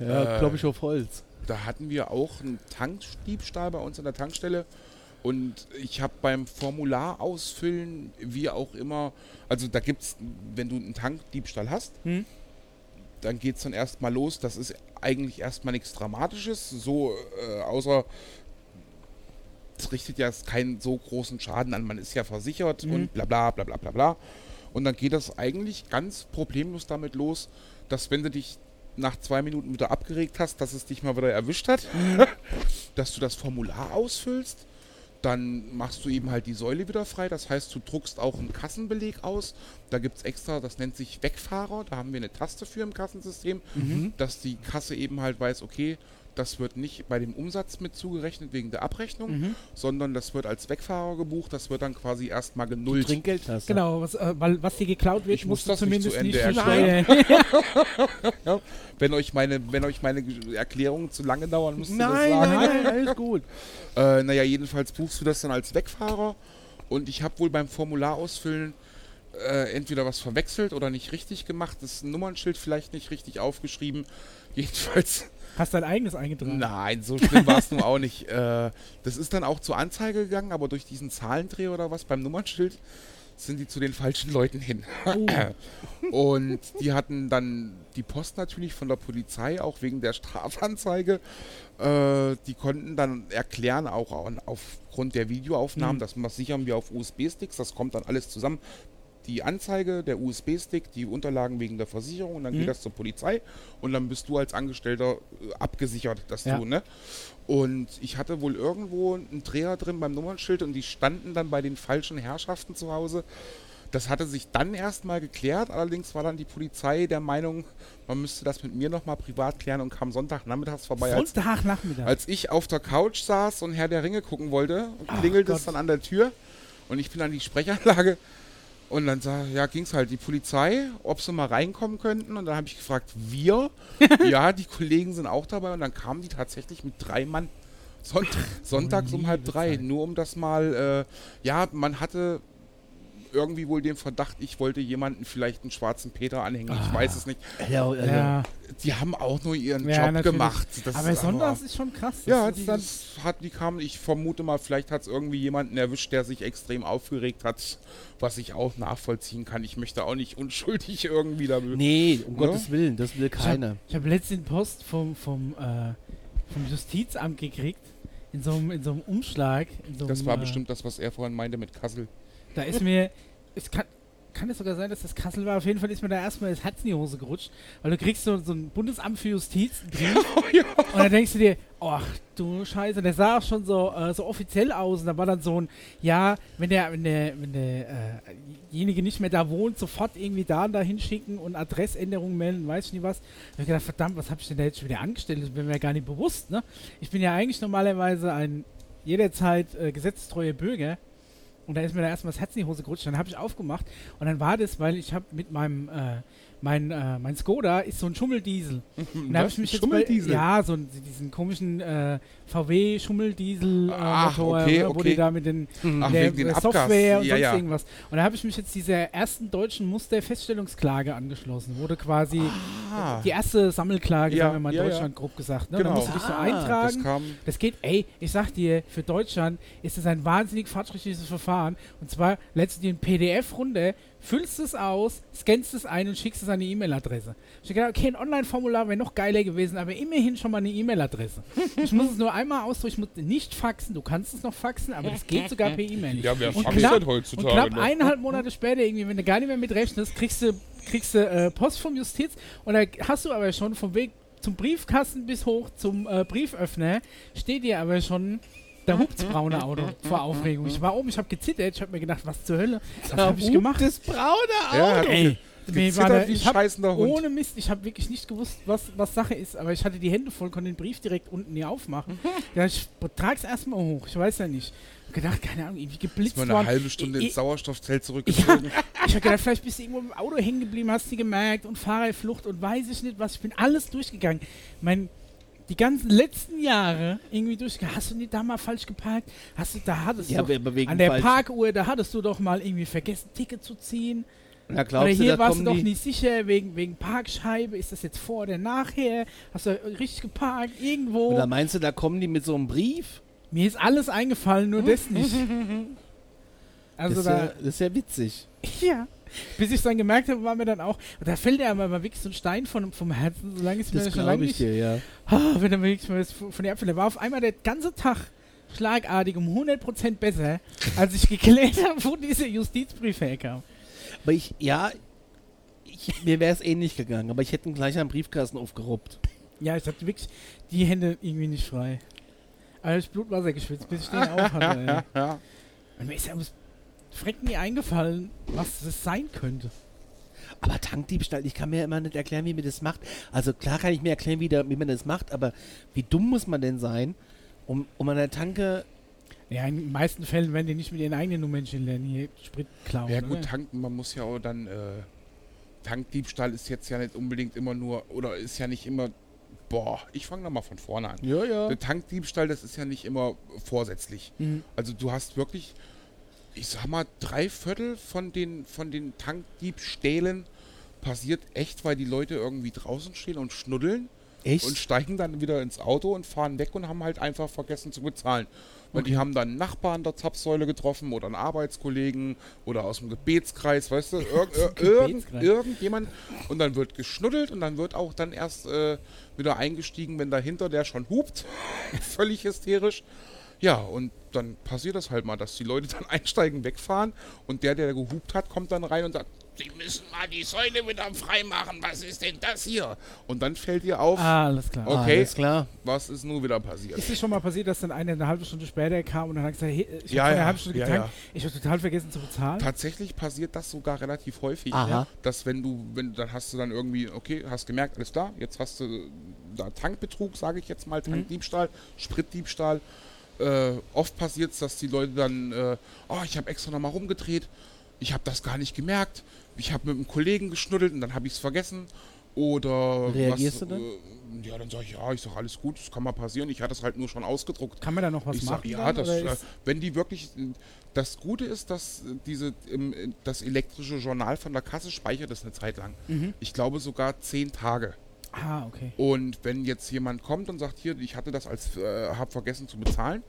Ja, Äh, glaube ich auf Holz. da hatten wir auch einen Tankdiebstahl bei uns an der Tankstelle. Und ich habe beim Formular ausfüllen, wie auch immer, also da gibt es, wenn du einen Tankdiebstahl hast, Hm? dann geht es dann erstmal los. Das ist eigentlich erstmal nichts Dramatisches, so äh, außer es richtet ja keinen so großen Schaden an, man ist ja versichert Mhm. und bla bla bla bla bla bla. Und dann geht das eigentlich ganz problemlos damit los, dass wenn du dich nach zwei Minuten wieder abgeregt hast, dass es dich mal wieder erwischt hat, [LAUGHS] dass du das Formular ausfüllst. Dann machst du eben halt die Säule wieder frei. Das heißt, du druckst auch einen Kassenbeleg aus. Da gibt es extra, das nennt sich Wegfahrer. Da haben wir eine Taste für im Kassensystem, dass die Kasse eben halt weiß, okay, das wird nicht bei dem Umsatz mit zugerechnet wegen der Abrechnung, sondern das wird als Wegfahrer gebucht. Das wird dann quasi erstmal genullt. Trinkgeldtaste. Genau, was, äh, weil, was dir geklaut wird, Ich muss musst du das nicht zumindest zu nicht, Ende versteuern. [LAUGHS] [LAUGHS] Wenn euch meine, wenn euch meine Erklärungen zu lange dauern, müsst ihr das Nein, sagen. nein, nein, alles gut. [LAUGHS] Äh, naja, jedenfalls buchst du das dann als Wegfahrer und ich habe wohl beim Formular ausfüllen äh, entweder was verwechselt oder nicht richtig gemacht, das Nummernschild vielleicht nicht richtig aufgeschrieben. Jedenfalls, Hast dein eigenes eingetragen. nein, so schlimm war es nun auch nicht. Äh, das ist dann auch zur Anzeige gegangen, aber durch diesen Zahlendreher oder was beim Nummernschild sind die zu den falschen Leuten hin. [LAUGHS] Und die hatten dann die Post natürlich von der Polizei, auch wegen der Strafanzeige. Äh, die konnten dann erklären, auch an, aufgrund der Videoaufnahmen, Mhm. das sichern wir auf USB-Sticks, das kommt dann alles zusammen. Die Anzeige, der USB-Stick, die Unterlagen wegen der Versicherung und dann Mhm. geht das zur Polizei und dann bist du als Angestellter äh, abgesichert, dass Ja. du, ne? Und ich hatte wohl irgendwo einen Dreher drin beim Nummernschild und die standen dann bei den falschen Herrschaften zu Hause. Das hatte sich dann erstmal geklärt, allerdings war dann die Polizei der Meinung, man müsste das mit mir nochmal privat klären und kam Sonntagnachmittags vorbei, als Sonntagnachmittag. als ich auf der Couch saß und Herr der Ringe gucken wollte, Ach klingelt es dann an der Tür und ich bin an die Sprechanlage und dann ja, ging es halt die Polizei, ob sie mal reinkommen könnten und dann habe ich gefragt, wir? [LAUGHS] ja, die Kollegen sind auch dabei und dann kamen die tatsächlich mit drei Mann Sonnt sonntags um halb drei, Zeit. nur um das mal, äh, ja, man hatte irgendwie wohl den Verdacht, ich wollte jemanden vielleicht einen schwarzen Peter anhängen, ich Ah. weiß es nicht. Ja, also, ja, Die haben auch nur ihren Ja, Job natürlich. gemacht. Das aber ist sonntags ist schon krass. Das ja, ist die, das hat, die kamen, ich vermute mal, vielleicht hat es irgendwie jemanden erwischt, der sich extrem aufgeregt hat, was ich auch nachvollziehen kann. Ich möchte auch nicht [LAUGHS] unschuldig irgendwie da. Nee, um Ja? Gottes Willen, das will keiner. ich habe letztens Post vom, vom, äh, vom Justizamt gekriegt. In so einem, in so einem Umschlag. In so Das einem, war äh, bestimmt das, was er vorhin meinte mit Kassel. Da ist mir. Es kann, kann es sogar sein, dass das Kassel war. Auf jeden Fall ist mir da erstmal das Herz in die Hose gerutscht. Weil du kriegst so, so ein Bundesamt für Justiz einen Brief. [LAUGHS] Und dann denkst du dir, ach du Scheiße, der sah auch schon so, äh, so offiziell aus. Und da war dann so ein, ja, wenn der, wenn der, wenn derjenige nicht mehr da wohnt, sofort irgendwie da und da hinschicken und Adressänderungen melden, weiß ich nicht was. Da hab ich gedacht, verdammt, was habe ich denn da jetzt schon wieder angestellt? Das wäre mir gar nicht bewusst, ne? Ich bin ja eigentlich normalerweise ein jederzeit äh, gesetzestreuer Bürger. Und da ist mir da erstmal das Herz in die Hose gerutscht. Dann habe ich aufgemacht und dann war das, weil ich habe mit meinem, äh, mein, äh, mein Skoda ist so ein Schummeldiesel. [LAUGHS] Und da habe ich mich jetzt bei, Schummeldiesel? ja, so ein- diesen komischen äh, VW Schummeldiesel äh, Motor, okay, ne, wo okay. die da mit den Ach, der den äh, Abgas. Software und Ja, sonst ja. irgendwas. Und da habe ich mich jetzt dieser ersten deutschen Musterfeststellungsklage angeschlossen. Wurde quasi Ah, die erste Sammelklage, Ja, sagen wir mal in ja. Deutschland grob gesagt. Ne? Genau. Da musst du dich so Ah, das eintragen. kam. Das geht, ey, ich sag dir, für Deutschland ist es ein wahnsinnig fortschrittliches Verfahren. Und zwar lädst du dir ein PDF runter, füllst es aus, scannst es ein und schickst es an die E-Mail-Adresse. Ich hab gedacht, okay, ein Online-Formular wäre noch geiler gewesen, aber immerhin schon mal eine E-Mail-Adresse. ich muss es nur einmal ausdrücken, ich muss nicht faxen, du kannst es noch faxen, aber das geht sogar per E-Mail. Ja, wer Und faxt knapp- denn heutzutage Und knapp noch? eineinhalb Monate später, irgendwie, wenn du gar nicht mehr mit rechnest, kriegst du, kriegst du äh, Post vom Justiz und da hast du aber schon vom Weg zum Briefkasten bis hoch zum äh, Brieföffner, steht dir aber schon der hupsbraune Auto vor Aufregung. Ich war oben, ich habe gezittert, ich habe mir gedacht, was zur Hölle, was habe ich gemacht? Das braune Auto. Ja, Ey, war da, wie ein ich hab, ohne Mist, ich habe wirklich nicht gewusst, was, was Sache ist, aber ich hatte die Hände voll, konnte den Brief direkt unten nie aufmachen. [LAUGHS] ja, ich trag's erstmal hoch, ich weiß ja nicht. Hab gedacht, keine Ahnung, irgendwie geblitzt Ist mal eine worden. halbe Stunde Ich- ins Sauerstoffzelt zurückgezogen. Ich habe gedacht, vielleicht bist du irgendwo im Auto hängen geblieben, hast du gemerkt und Fahrerflucht und weiß ich nicht was. Ich bin alles durchgegangen. Mein, die ganzen letzten Jahre irgendwie durchgegangen. Hast du nicht da mal falsch geparkt? Hast du, da hattest Ja, du an der falsch- Parkuhr, da hattest du doch mal irgendwie vergessen, Ticket zu ziehen. Na, Oder glaubst du, hier da warst du doch nicht sicher, wegen, wegen Parkscheibe. Ist das jetzt vor oder nachher? Hast du richtig geparkt? Irgendwo? Oder meinst du, da kommen die mit so einem Brief? Mir ist alles eingefallen, nur das nicht. [LAUGHS] Also das, ist da, ja, das ist ja witzig. Ja. Bis ich dann gemerkt habe, war mir dann auch, da fällt ja aber mal wirklich so ein Stein von, vom Herzen, solange es mir Das schon lange ich nicht, dir, ja. Ah, wenn er wirklich mal das von der Äpfel, der war auf einmal der ganze Tag schlagartig um 100% besser, als ich geklärt habe, wo dieser Justizbrief herkam. Aber ich, ja, ich, mir wäre es ähnlich gegangen, aber ich hätte ihn gleich am Briefkasten aufgeruppt. Ja, ich hatte wirklich die Hände irgendwie nicht frei. Aber ich Blutwasser geschwitzt, bis ich den auf hatte. ja. [LAUGHS] Und mir ist ja ums Freck nie eingefallen, was das sein könnte. Aber Tankdiebstahl, ich kann mir immer nicht erklären, wie man das macht. Also klar kann ich mir erklären, wie, da, wie man das macht, aber wie dumm muss man denn sein, um, um an der Tanke... Ja, in den meisten Fällen werden die nicht mit ihren eigenen Nummernchen lernen, hier Sprit klauen. Ja oder? gut, tanken, man muss ja auch dann, äh, Tankdiebstahl ist jetzt ja nicht unbedingt immer nur, oder ist ja nicht immer, boah, ich fange da mal von vorne an. Ja, ja. Der Tankdiebstahl, das ist ja nicht immer vorsätzlich. Mhm. Also du hast wirklich, ich sag mal, drei Viertel von den, von den Tankdiebstählen passiert echt, weil die Leute irgendwie draußen stehen und schnuddeln Echt? und steigen dann wieder ins Auto und fahren weg und haben halt einfach vergessen zu bezahlen. Weil die haben dann einen Nachbarn der Zapfsäule getroffen oder einen Arbeitskollegen oder aus dem Gebetskreis, weißt du, [LAUGHS] ir ir irgend, irgendjemand und dann wird geschnuddelt und dann wird auch dann erst äh, wieder eingestiegen, wenn dahinter der schon hupt, [LAUGHS] völlig hysterisch. Ja, und dann passiert das halt mal, dass die Leute [LAUGHS] dann einsteigen, wegfahren und der, der gehupt hat, kommt dann rein und sagt, Sie müssen mal die Säule wieder freimachen, was ist denn das hier? Und dann fällt ihr auf, Ah, alles klar. Okay. Alles klar. was ist nun wieder passiert. Ist es schon mal passiert, dass dann einer eine halbe Stunde später kam und dann hat gesagt, hey, ich Ja, habe eine ja, halbe Stunde ja, getankt, ja. ich habe total vergessen zu bezahlen? Tatsächlich passiert das sogar relativ häufig, Aha. dass wenn du, wenn dann hast du dann irgendwie, okay, hast gemerkt, alles klar, jetzt hast du da Tankbetrug, sage ich jetzt mal, Tankdiebstahl, Spritdiebstahl. Äh, oft passiert es, dass die Leute dann, äh, oh, ich habe extra nochmal rumgedreht, ich habe das gar nicht gemerkt, ich habe mit einem Kollegen geschnuddelt und dann habe ich es vergessen. Oder Reagierst was, du dann? Äh, ja, dann sage ich, ja, ich sage, alles gut, das kann mal passieren, ich hatte es halt nur schon ausgedruckt. Kann man da noch was ich machen? sag, ja, dann, das, äh, wenn die wirklich, das Gute ist, dass diese, das elektrische Journal von der Kasse speichert es eine Zeit lang. Mhm. Ich glaube sogar zehn Tage. Ah, okay. Und wenn jetzt jemand kommt und sagt, hier, ich hatte das als, äh, habe vergessen zu bezahlen,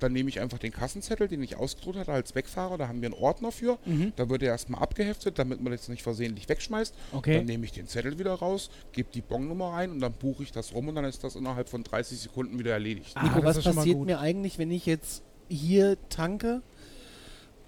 dann nehme ich einfach den Kassenzettel, den ich ausgedruckt hatte als Wegfahrer, da haben wir einen Ordner für. Mhm. Da wird er erstmal abgeheftet, damit man das nicht versehentlich wegschmeißt. Okay. Dann nehme ich den Zettel wieder raus, gebe die Bonnummer rein und dann buche ich das rum und dann ist das innerhalb von 30 Sekunden wieder erledigt. Ah, Nico, was passiert mir eigentlich, wenn ich jetzt hier tanke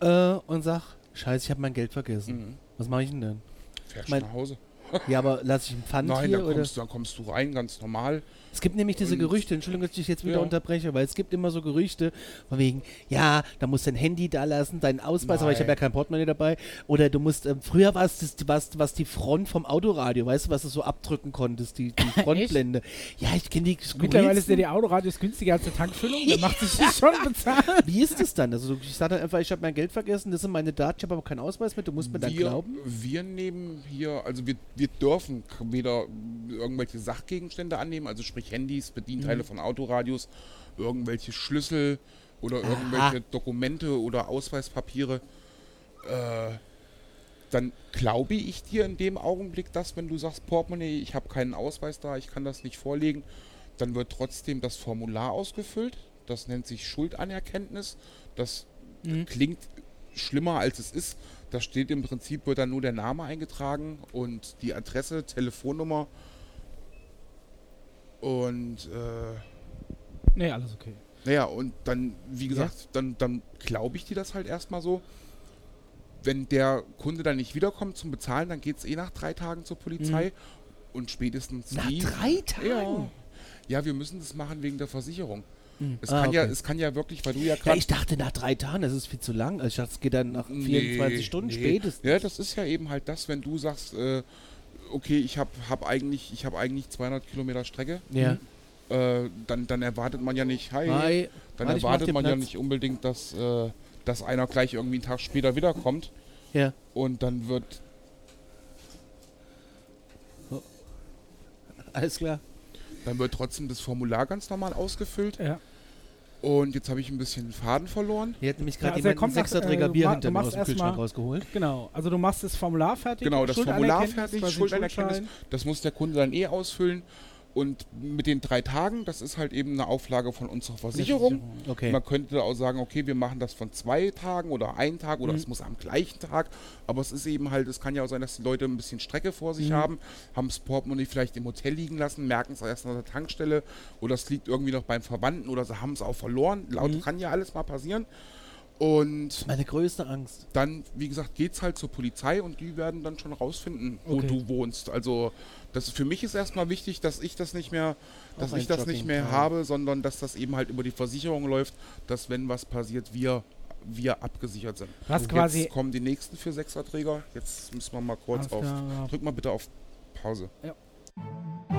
äh, und sag, scheiße, ich habe mein Geld vergessen. Mhm. Was mache ich denn dann? Fährst Mein- nach Hause. Ja, aber lasse ich einen Pfand Nein, hier oder? kommst, du, dann kommst du rein, ganz normal. Es gibt nämlich diese Und- Gerüchte, Entschuldigung, dass ich dich jetzt wieder Ja. unterbreche, weil es gibt immer so Gerüchte von wegen, ja, da musst du dein Handy da lassen, deinen Ausweis, aber ich habe ja Nein. kein Portemonnaie dabei. Oder du musst, ähm, früher war es das, was, was die Front vom Autoradio, weißt du, was du so abdrücken konntest, die, die [LAUGHS] Frontblende. ja, ich kenne die Mittlerweile ist ja skurrilsten- die Autoradios günstiger als eine Tankfüllung. Der macht sich das schon bezahlt. Wie ist das dann? Also ich sage dann einfach, ich habe mein Geld vergessen, das sind meine Daten, ich habe aber keinen Ausweis mit, du musst mir dann wir, glauben. wir nehmen hier, also wir, wir dürfen weder irgendwelche Sachgegenstände annehmen, also sprich Handys, Bedienteile von Autoradios, irgendwelche Schlüssel oder Aha. irgendwelche Dokumente oder Ausweispapiere. Äh, dann glaube ich dir in dem Augenblick, dass wenn du sagst, Portemonnaie, ich habe keinen Ausweis da, ich kann das nicht vorlegen, dann wird trotzdem das Formular ausgefüllt. Das nennt sich Schuldanerkenntnis. Das Mhm. klingt schlimmer als es ist. Da steht im Prinzip, wird dann nur der Name eingetragen und die Adresse, Telefonnummer und äh, Nee, alles okay. naja, und dann, wie gesagt, dann, dann glaube ich dir das halt erstmal so. Wenn der Kunde dann nicht wiederkommt zum Bezahlen, dann geht es eh nach drei Tagen zur Polizei. Und spätestens Nach die. drei Tagen? Ja. ja, wir müssen das machen wegen der Versicherung. Es, Ah, kann ja, okay. es kann ja wirklich, weil du ja Ja, gerade. ich dachte nach drei Tagen, das ist viel zu lang. Also ich dachte, es geht dann nach 24 Stunden spätestens. Ja, das ist ja eben halt das, wenn du sagst, äh, okay, ich habe hab eigentlich, ich hab eigentlich 200 Kilometer Strecke, Ja. äh, dann, dann erwartet man ja nicht, hi, Hi. dann mach erwartet man ja Platz. nicht unbedingt, dass, äh, dass einer gleich irgendwie einen Tag später wiederkommt Ja. und dann wird, Alles klar. dann wird trotzdem das Formular ganz normal ausgefüllt Ja. Und jetzt habe ich ein bisschen Faden verloren. Hier hat nämlich Ja, gerade also er jemand Sechserträger äh, Bier hinter mir aus dem Kühlschrank mal- rausgeholt. Genau. Also du machst das Formular fertig. Genau, das Formular fertig, Schuldanerkenntnis, das muss der Kunde dann eh ausfüllen. Und mit den drei Tagen, das ist halt eben eine Auflage von unserer Versicherung. Okay. Man könnte auch sagen, okay, wir machen das von zwei Tagen oder einen Tag oder Mhm. es muss am gleichen Tag. Aber es ist eben halt, es kann ja auch sein, dass die Leute ein bisschen Strecke vor sich Mhm. haben, haben das Portemonnaie vielleicht im Hotel liegen lassen, merken es erst an der Tankstelle oder es liegt irgendwie noch beim Verwandten oder sie haben es auch verloren. Laut Mhm. kann ja alles mal passieren. Und Meine größte Angst. dann, wie gesagt, geht's halt zur Polizei und die werden dann schon rausfinden, wo Okay. du wohnst. Also das für mich ist erstmal wichtig, dass ich das nicht mehr, dass Auch ich das nicht mehr habe, sondern dass das eben halt über die Versicherung läuft, dass wenn was passiert, wir wir abgesichert sind. Was Und quasi- Jetzt kommen die nächsten für Sechserträger. Jetzt müssen wir mal kurz auf. ja. Drück mal bitte auf Pause. So,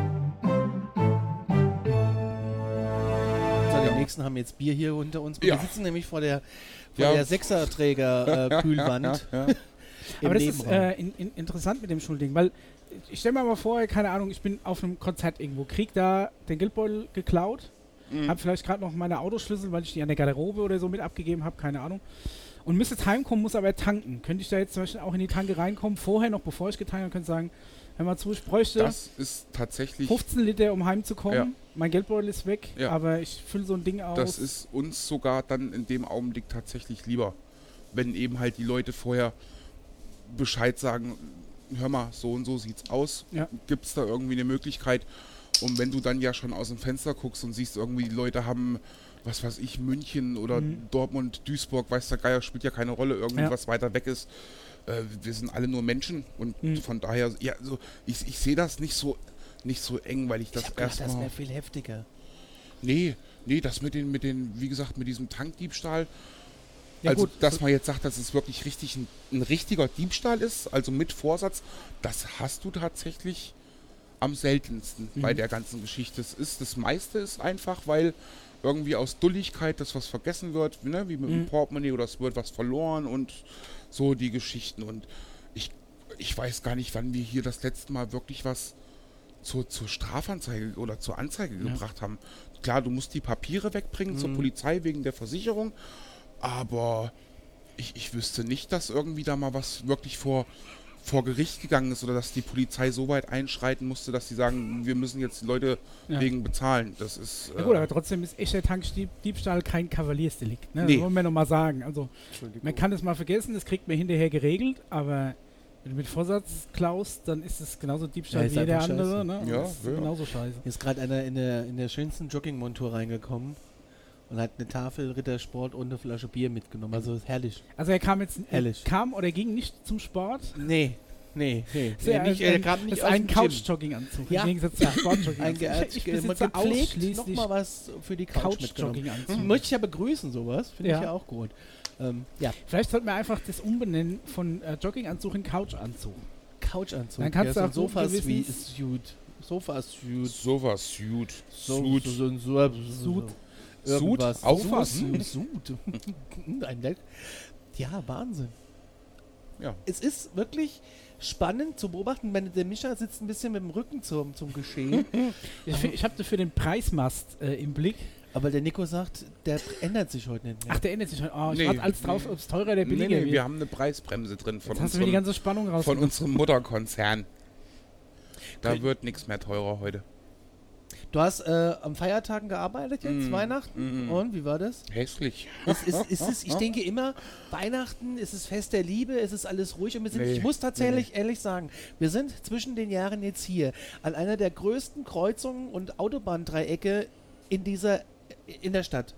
nächsten haben jetzt Bier hier unter uns. Wir Ja. sitzen nämlich vor der, vor Ja. der Sechserträger-Kühlwand. [LAUGHS] Ja, Aber das ist äh, in, in, interessant mit dem Schulding, weil ich stelle mir mal vor, keine Ahnung, ich bin auf einem Konzert irgendwo, krieg da den Geldbeutel geklaut, Mhm. hab vielleicht gerade noch meine Autoschlüssel, weil ich die an der Garderobe oder so mit abgegeben habe, keine Ahnung. Und müsste jetzt heimkommen, muss aber tanken. Könnte ich da jetzt zum Beispiel auch in die Tanke reinkommen, vorher noch, bevor ich getankt habe, könnte sagen, hör mal zu, ich bräuchte Das ist tatsächlich. 15 Liter, um heimzukommen. Ja. Mein Geldbeutel ist weg, Ja. aber ich fülle so ein Ding aus. Das ist uns sogar dann in dem Augenblick tatsächlich lieber, wenn eben halt die Leute vorher Bescheid sagen, hör mal, so und so sieht's aus. Ja. Gibt es da irgendwie eine Möglichkeit? Und wenn du dann ja schon aus dem Fenster guckst und siehst, irgendwie die Leute haben was weiß ich, München oder Mhm. Dortmund, Duisburg, weiß der Geier, spielt ja keine Rolle, irgendwie Ja. was weiter weg ist. Äh, wir sind alle nur Menschen und Mhm. von daher, ja, so, ich, ich sehe das nicht so nicht so eng, weil ich das ich gedacht, das erstmal. wäre viel heftiger. Nee, nee, das mit den, mit den, wie gesagt, mit diesem Tankdiebstahl. Ja, also, gut, dass man jetzt sagt, dass es wirklich richtig ein, ein richtiger Diebstahl ist, also mit Vorsatz, das hast du tatsächlich am seltensten Mhm. bei der ganzen Geschichte. Es ist, das meiste ist einfach, weil irgendwie aus Dulligkeit das was vergessen wird, ne? wie mit dem Mhm. Portemonnaie oder es wird was verloren und so die Geschichten. Und ich, ich weiß gar nicht, wann wir hier das letzte Mal wirklich was zur, zur Strafanzeige oder zur Anzeige Ja. gebracht haben. Klar, du musst die Papiere wegbringen zur Mhm. Polizei wegen der Versicherung, aber ich, ich wüsste nicht, dass irgendwie da mal was wirklich vor, vor Gericht gegangen ist oder dass die Polizei so weit einschreiten musste, dass sie sagen, wir müssen jetzt die Leute Ja. wegen bezahlen. Das ist. Ja gut, äh, aber trotzdem ist echter Tankdiebstahl kein Kavaliersdelikt. Ne? Nee. Das wollen wir nochmal sagen. Also man kann das mal vergessen, das kriegt man hinterher geregelt, aber wenn du mit Vorsatz klaust, dann ist es genauso Diebstahl Ja, wie jeder andere. Ne? Ja, das ist ja. genauso scheiße. Hier ist gerade einer in der, in der schönsten Joggingmontur reingekommen und hat eine Tafel Rittersport und eine Flasche Bier mitgenommen. Also ist herrlich. Also er kam jetzt, er Ehrlich. kam oder ging nicht zum Sport. Nee, nee, nee. Ja nee nicht, ein, er kam nicht ist ein. Couch-Jogging-Anzug Ja. im Gegensatz zum [LAUGHS] Sportjogging. Ein ge ich, ich besitze ausschließlich nochmal was für die Couch mitgenommen. Couch-Jogging-Anzug. Hm, Möchte ich ja begrüßen, sowas. Finde Ja. ich ja auch gut. Ähm, ja, Vielleicht sollten wir einfach das umbenennen von äh, Jogginganzug in Couchanzug. Couchanzug. Dann kannst ja, du so auch guten Sofa-Suite. Gewissens- Suit. Sofa-Suit. sowas, Suit. So, Suit. so, so ein Suit. Suit. Irgendwas. Ein Leck. Ja, Wahnsinn. Ja. Es ist wirklich spannend zu beobachten. Meine, der Mischa sitzt ein bisschen mit dem Rücken zum, zum Geschehen. [LAUGHS] Ich, ich habe dafür den Preismast äh, im Blick. Aber der Nico sagt, der ändert sich heute nicht mehr. Ach, der ändert sich schon. Oh, ich Nee. warte alles drauf, ob es teurer oder Nee, billiger nee, wird. wir haben eine Preisbremse drin von Jetzt mir die unserem, ganze Spannung raus. von unserem Mutterkonzern. Da Könnt- wird nichts mehr teurer heute. Du hast äh, am Feiertagen gearbeitet jetzt, Mm, Weihnachten. mm. Und wie war das? Hässlich. Es ist, ist es, ich [LAUGHS] denke immer, Weihnachten ist es Fest der Liebe, es ist alles ruhig und wir sind, Nee, ich muss tatsächlich ehrlich sagen, wir sind zwischen den Jahren jetzt hier an einer der größten Kreuzungen und Autobahndreiecke in dieser, in der Stadt.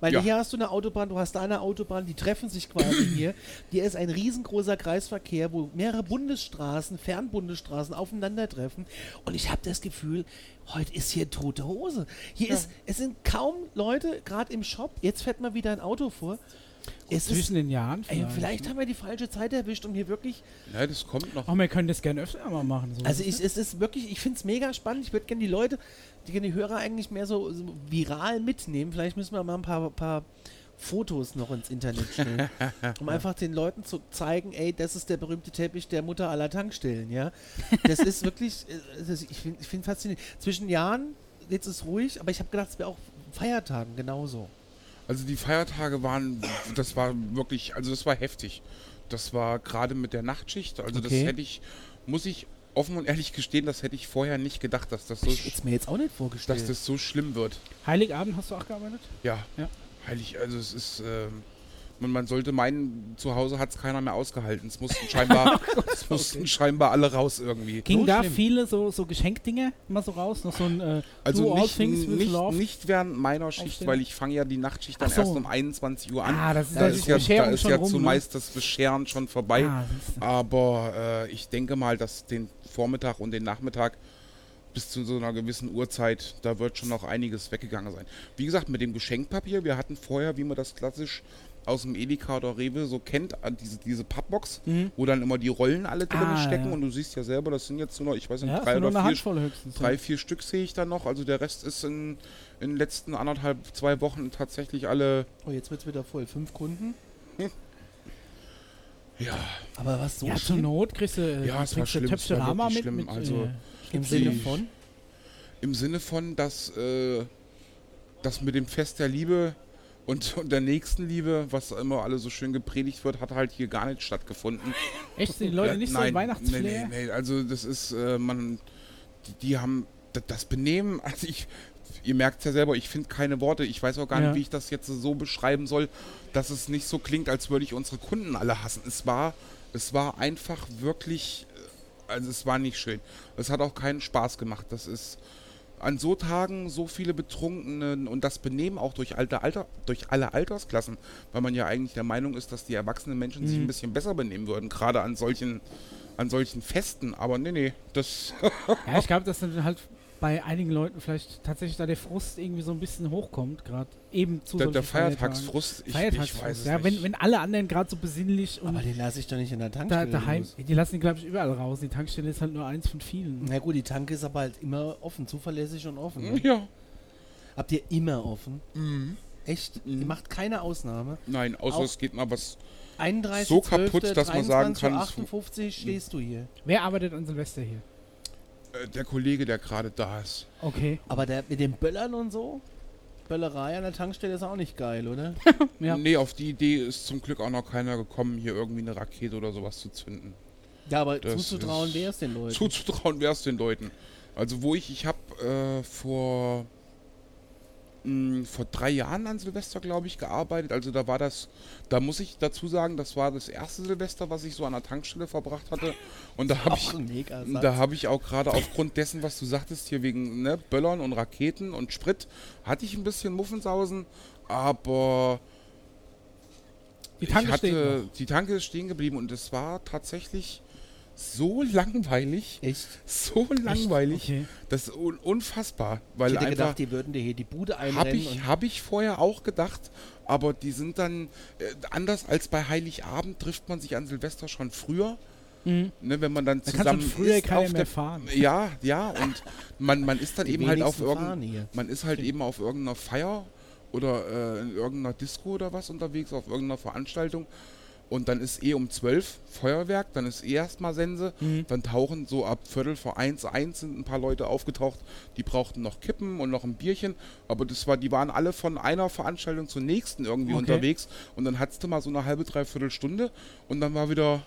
Weil Ja. hier hast du eine Autobahn, du hast da eine Autobahn, die treffen sich quasi [CLEARS THROAT] hier. Hier ist ein riesengroßer Kreisverkehr, wo mehrere Bundesstraßen, Fernbundesstraßen aufeinandertreffen. Und ich habe das Gefühl, heute ist hier tote Hose. Hier ist, es sind kaum Leute, gerade im Shop. Jetzt fährt mal wieder ein Auto vor. Es ist, Zwischen den Jahren ey, vielleicht. vielleicht haben wir die falsche Zeit erwischt, um hier wirklich Ja, das kommt noch. Oh, wir können das gerne öfter mal machen. So. Also ich, es ist wirklich, ich finde es mega spannend. Ich würde gerne die Leute, die die Hörer eigentlich mehr so, so viral mitnehmen. Vielleicht müssen wir mal ein paar, paar Fotos noch ins Internet stellen, [LAUGHS] um einfach den Leuten zu zeigen, ey, das ist der berühmte Teppich der Mutter aller Tankstellen, ja. [LAUGHS] Das ist wirklich, äh, das, ich finde ich find faszinierend. Zwischen Jahren, jetzt ist ruhig, aber ich habe gedacht, es wäre auch Feiertagen genauso. Also die Feiertage waren, das war wirklich, also das war heftig. Das war gerade mit der Nachtschicht, also Okay. das hätte ich, muss ich offen und ehrlich gestehen, das hätte ich vorher nicht gedacht, dass das so, Ich hätte es mir jetzt auch nicht vorgestellt. dass das so schlimm wird. Heiligabend hast du auch gearbeitet? Ja, Ja. heilig, also es ist, ähm, man, man sollte meinen, zu Hause hat es keiner mehr ausgehalten. Es mussten [LAUGHS] scheinbar, es mussten scheinbar alle raus irgendwie. Ging So da schlimm. viele so, so Geschenkdinge mal so raus? Noch so ein äh, Also nicht, things with nicht, love? nicht während meiner Schicht, Aufstehen? weil ich fange ja die Nachtschicht dann so. erst um 21 Uhr an. Ah, das ist, da ist ist ja, da ist schon ja rum, ne? zumeist das Bescheren schon vorbei. Ah. Aber äh, ich denke mal, dass den Vormittag und den Nachmittag bis zu so einer gewissen Uhrzeit, da wird schon noch einiges weggegangen sein. Wie gesagt, mit dem Geschenkpapier, wir hatten vorher, wie man das klassisch aus dem Edeka oder Rewe so kennt, äh, diese, diese Pappbox, Mhm. wo dann immer die Rollen alle drin Ah, stecken ja. und du siehst ja selber, das sind jetzt nur noch, ich weiß nicht, Ja, drei oder eine vier, Handvoll höchstens. drei, vier Stück sehe ich da noch. Also der Rest ist in, in den letzten anderthalb, zwei Wochen tatsächlich alle. oh, jetzt wird es wieder voll. Fünf Kunden. [LAUGHS] Ja, Aber was so ja, zur schlimm? Not kriegst du, äh, Ja, es war schlimm, es war mit, schlimm. mit Also, äh, Im Sinne von? im Sinne von, dass äh, das mit dem Fest der Liebe und, und der Nächstenliebe, was immer alle so schön gepredigt wird, hat halt hier gar nicht stattgefunden. Echt, sind die Leute nicht so nein, im Weihnachtsflair? Nee, nee, nee, also das ist, äh, man, die, die haben das Benehmen, [LAUGHS] also ich, ihr merkt es ja selber, ich finde keine Worte, ich weiß auch gar Ja. nicht, wie ich das jetzt so beschreiben soll, dass es nicht so klingt, als würde ich unsere Kunden alle hassen. Es war, es war einfach wirklich, äh, also es war nicht schön. Es hat auch keinen Spaß gemacht, das ist, an so Tagen so viele Betrunkene und das Benehmen auch durch, alte Alter, durch alle Altersklassen, weil man ja eigentlich der Meinung ist, dass die erwachsenen Menschen sich Mhm. ein bisschen besser benehmen würden, gerade an solchen, an solchen Festen. Aber nee, nee, das. Ja, ich glaube, dass dann halt bei einigen Leuten vielleicht tatsächlich da der Frust irgendwie so ein bisschen hochkommt, gerade eben zu der, solchen der. Feiertagsfrust, ich, ich Feiertagsfrust, weiß es ja, nicht. wenn, wenn alle anderen gerade so besinnlich und Aber den lasse ich doch nicht in der da, Tankstelle. daheim, los. die lassen die, glaube ich, überall raus. Die Tankstelle ist halt nur eins von vielen. Na gut, die Tanke ist aber halt immer offen, zuverlässig und offen. Ne? ja. Habt ihr immer offen? Mhm. Echt? Mhm. Ihr macht keine Ausnahme. Nein, außer Auch- es geht mal was. 31, So kaputt, dass man sagen 23, kann, es- 58 stehst du hier. Wer arbeitet an Silvester hier? Äh, der Kollege, der gerade da ist. Okay. Aber der mit den Böllern und so? Böllerei an der Tankstelle ist auch nicht geil, oder? [LAUGHS] Ja. Nee, auf die Idee ist zum Glück auch noch keiner gekommen, hier irgendwie eine Rakete oder sowas zu zünden. Ja, aber Das zuzutrauen ist- wäre es den Leuten. Zuzutrauen wäre es den Leuten. Also wo ich, ich habe äh, vor mh, vor drei Jahren an Silvester, glaube ich, gearbeitet. Also da war das, da muss ich dazu sagen, das war das erste Silvester, was ich so an der Tankstelle verbracht hatte. Und da habe ich, da habe ich auch gerade aufgrund dessen, was du sagtest, hier wegen ne, Böllern und Raketen und Sprit, hatte ich ein bisschen Muffensausen, aber Die Tanke ich steht hatte, noch. die Tanke ist stehen geblieben und es war tatsächlich so langweilig, Echt? so langweilig, Okay. das ist un unfassbar, Ich weil hätte einfach gedacht, die würden dir hier die Bude habe einrennen. ich, und hab ich vorher auch gedacht, aber die sind dann äh, anders als bei Heiligabend trifft man sich an Silvester schon früher, Mhm. ne, wenn man dann Da zusammen kann früher isst keiner auf mehr der fahren. [LAUGHS] ja, ja, und man, man ist dann die eben halt auf hier. man ist halt eben auf irgendeiner Feier oder äh, in irgendeiner Disco oder was unterwegs, auf irgendeiner Veranstaltung. Und dann ist eh um 12 Feuerwerk, dann ist eh erstmal Sense. Mhm. Dann tauchen so ab Viertel vor eins, eins sind ein paar Leute aufgetaucht, die brauchten noch Kippen und noch ein Bierchen. Aber das war, die waren alle von einer Veranstaltung zur nächsten irgendwie Okay. unterwegs. Und dann hattest du mal so eine halbe, dreiviertel Stunde und dann war wieder.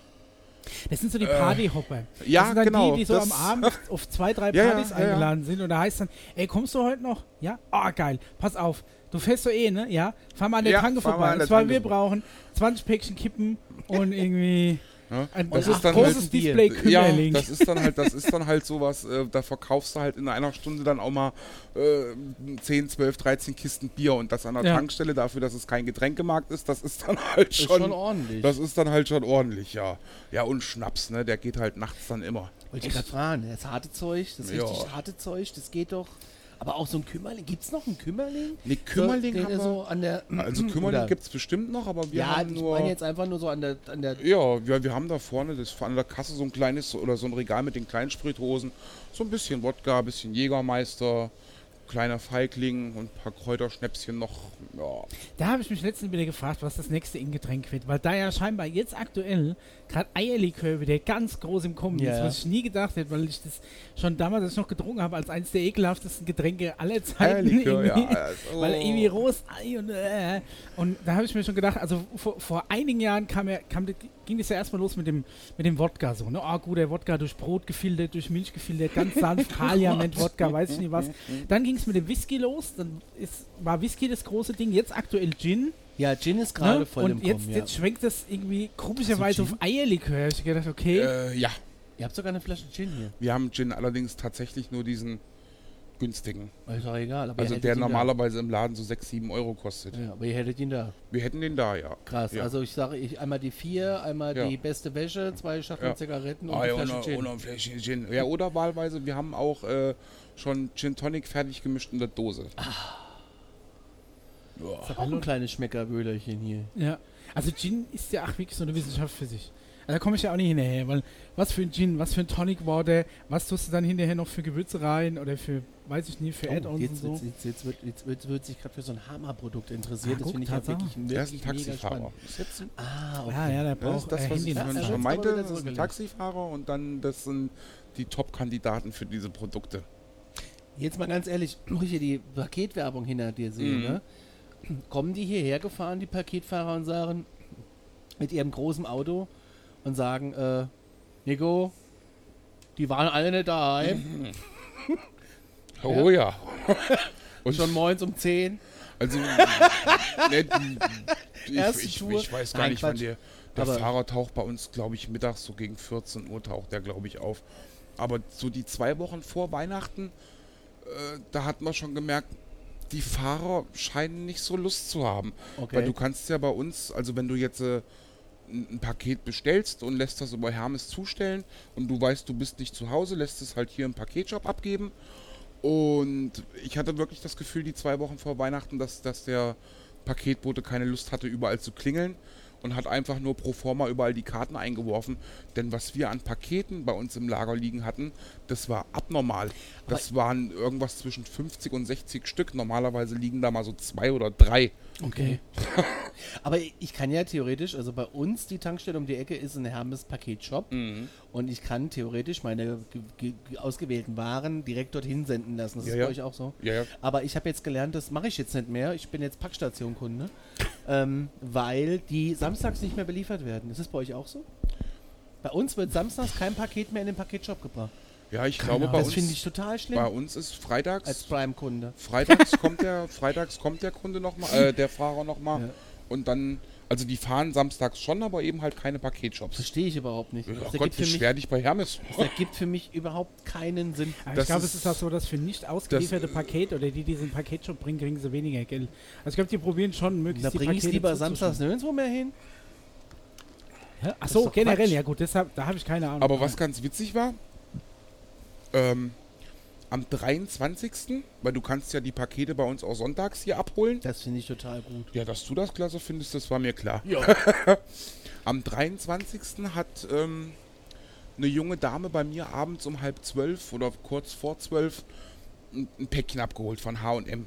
Das sind so die Partyhopper. Äh, ja, das sind dann genau, die, die so das- am Abend [LAUGHS] auf zwei, drei Ja, ja, Partys ja, ja. eingeladen sind. Und da heißt dann, ey, kommst du heute noch? Ja? Ah, geil. Pass auf. Du fährst doch eh, ne? Ja? Fahr mal an der Ja, Tanke vorbei. zwar, Tanke wir brauchen 20 Päckchen Kippen und irgendwie [LAUGHS] Ja, ein das ist dann großes halt- Display Ja, Kümmerling. das ist dann halt, das ist dann halt sowas, äh, da verkaufst du halt in einer Stunde dann auch mal äh, 10, 12, 13 Kisten Bier und das an der Ja. Tankstelle dafür, dass es kein Getränkemarkt ist, das ist dann halt ist schon, schon ordentlich. das ist dann halt schon ordentlich, ja. Ja, und Schnaps, ne, der geht halt nachts dann immer. Wollte ich gerade fragen, das harte Zeug, das Ja. richtig harte Zeug, das geht doch. Aber auch so ein Kümmerling, gibt es noch einen Kümmerling? Ne, Kümmerling so, haben wir, so an der. [CLEARS THROAT] also Kümmerling gibt es bestimmt noch, aber wir Ja, haben ich nur... meine jetzt einfach nur so an der, an der Ja, wir, wir haben da vorne das, an der Kasse so ein kleines oder so ein Regal mit den kleinen Sprithosen. So ein bisschen Wodka, ein bisschen Jägermeister, kleiner Feigling und ein paar Kräuterschnäpschen noch. Ja. Da habe ich mich letztens wieder gefragt, was das nächste Ingetränk wird, weil da ja scheinbar jetzt aktuell gerade Eierlikör wieder ganz groß im Kommen Ja. ist, was ich nie gedacht hätte, weil ich das schon damals, als ich noch getrunken habe, als eines der ekelhaftesten Getränke aller Zeiten. Eierlikör, ja. also- Weil irgendwie rohes Ei und äh, und da habe ich mir schon gedacht, also vor, vor einigen Jahren kam er, kam, ging das ja erstmal los mit dem, mit dem Wodka so, ne? Ah, gut, der Wodka durch Brot gefiltert, durch Milch gefiltert, ganz sanft, [LAUGHS] Kaliament, Wodka, weiß ich nicht was. Dann ging es mit dem Whisky los, dann ist, war Whisky das große Ding, jetzt aktuell Gin. Ja, Gin ist gerade Ne? voll Und im jetzt, Kommen. Ja. jetzt schwenkt das irgendwie komischerweise auf Eierlikör. Ich gedacht, okay. Äh, ja, Ihr habt sogar eine Flasche Gin hier. wir haben Gin allerdings tatsächlich nur diesen günstigen. Ist doch egal. Aber Also der normalerweise im Laden so 6, 7 Euro kostet. Da. Ja, aber ihr hättet ihn da. Wir hätten den da, ja. Krass. Ja. Also ich sage, ich einmal die vier, einmal Ja. die beste Wäsche, zwei Schachteln Ja. Zigaretten und Ah, eine Flasche Gin. und ein Fläschchen Gin. Ja, oder wahlweise, wir haben auch äh, schon Gin Tonic fertig gemischt in der Dose. Ist doch auch ein kleines Schmeckerwöhlerchen hier. Ja. Also Gin ist ja ach wirklich so eine Wissenschaft für sich. Also da komme ich ja auch nicht hinterher, weil was für ein Gin, was für ein Tonic Water, was tust du dann hinterher noch für Gewürze rein oder für, weiß ich nicht, für Oh, Add-ons und jetzt, so. wird, jetzt, jetzt, wird, jetzt wird, wird sich gerade für so ein Hammerprodukt interessiert. Ah, das finde ich ja wirklich, wirklich Der ist ein mega Taxifahrer. spannend. Ist jetzt Ah, okay. Ah, ja, der Das braucht ist das, äh, was ich Ja, er schon meinte. Das ist ein. Taxifahrer und dann das sind die Top-Kandidaten für diese Produkte. Jetzt mal ganz ehrlich, wo ich hier die Paketwerbung hinter dir sehe, Mhm. ne? Kommen die hierher gefahren, die Paketfahrer, und sagen mit ihrem großen Auto und sagen, äh, Nico, die waren alle nicht daheim, [LAUGHS] Oh ja. [LAUGHS] Und schon morgens um 10. Also, [LAUGHS] ne, die, ich, ich, ich weiß gar Nein, nicht, wann der, der Fahrer taucht bei uns, glaube ich, mittags so gegen 14 Uhr taucht der, glaube ich, auf. Aber so die zwei Wochen vor Weihnachten äh, da hat man schon gemerkt, die Fahrer scheinen nicht so Lust zu haben. Okay. Weil du kannst ja bei uns, also wenn du jetzt äh, ein Paket bestellst und lässt das über Hermes zustellen und du weißt, du bist nicht zu Hause, lässt es halt hier im Paketshop abgeben. Und ich hatte wirklich das Gefühl, die zwei Wochen vor Weihnachten, dass, dass der Paketbote keine Lust hatte, überall zu klingeln und hat einfach nur pro forma überall die Karten eingeworfen. Denn was wir an Paketen bei uns im Lager liegen hatten, das war abnormal. Das waren irgendwas zwischen 50 und 60 Stück. Normalerweise liegen da mal so zwei oder drei. Okay. [LAUGHS] Aber ich kann ja theoretisch, also bei uns die Tankstelle um die Ecke ist ein Hermes Paketshop und ich kann theoretisch meine ge- ge- ausgewählten Waren direkt dorthin senden lassen. Das Ja, ist ja. bei euch auch so. Ja, ja. Aber ich habe jetzt gelernt, das mache ich jetzt nicht mehr. Ich bin jetzt Packstationkunde, ähm, weil die samstags nicht mehr beliefert werden. Ist das bei euch auch so? Bei uns wird samstags kein Paket mehr in den Paketshop gebracht. Ja, ich glaube, bei das uns, finde ich total schlimm bei uns ist freitags, als Prime-Kunde. freitags kommt der, [LAUGHS] freitags kommt der Kunde nochmal, äh, der Fahrer nochmal Ja. und dann, also die fahren samstags schon, aber eben halt keine Das Paketshops. verstehe ich überhaupt nicht. Oh Das Gott, ergibt, für mich, beschwer dich bei Hermes. [LAUGHS] das ergibt für mich überhaupt keinen Sinn. Aber Das ich glaube, es ist auch so, dass für nicht ausgelieferte Pakete oder die diesen Paketshop bringen, kriegen sie weniger Geld. Also ich glaube, die probieren schon möglichst Da die bringe ich lieber samstags nirgendwo mehr hin. Ja? Ach ist so, doch generell, Quatsch. ja gut, deshalb, da habe ich keine Ahnung. Aber was ganz witzig war, ähm, am 23., weil du kannst ja die Pakete bei uns auch sonntags hier abholen. Das finde ich total gut. Ja, dass du das klasse findest, das war mir klar. Ja. [LAUGHS] Am 23. hat ähm, eine junge Dame bei mir abends um halb zwölf oder kurz vor zwölf ein, ein Päckchen abgeholt von H&M.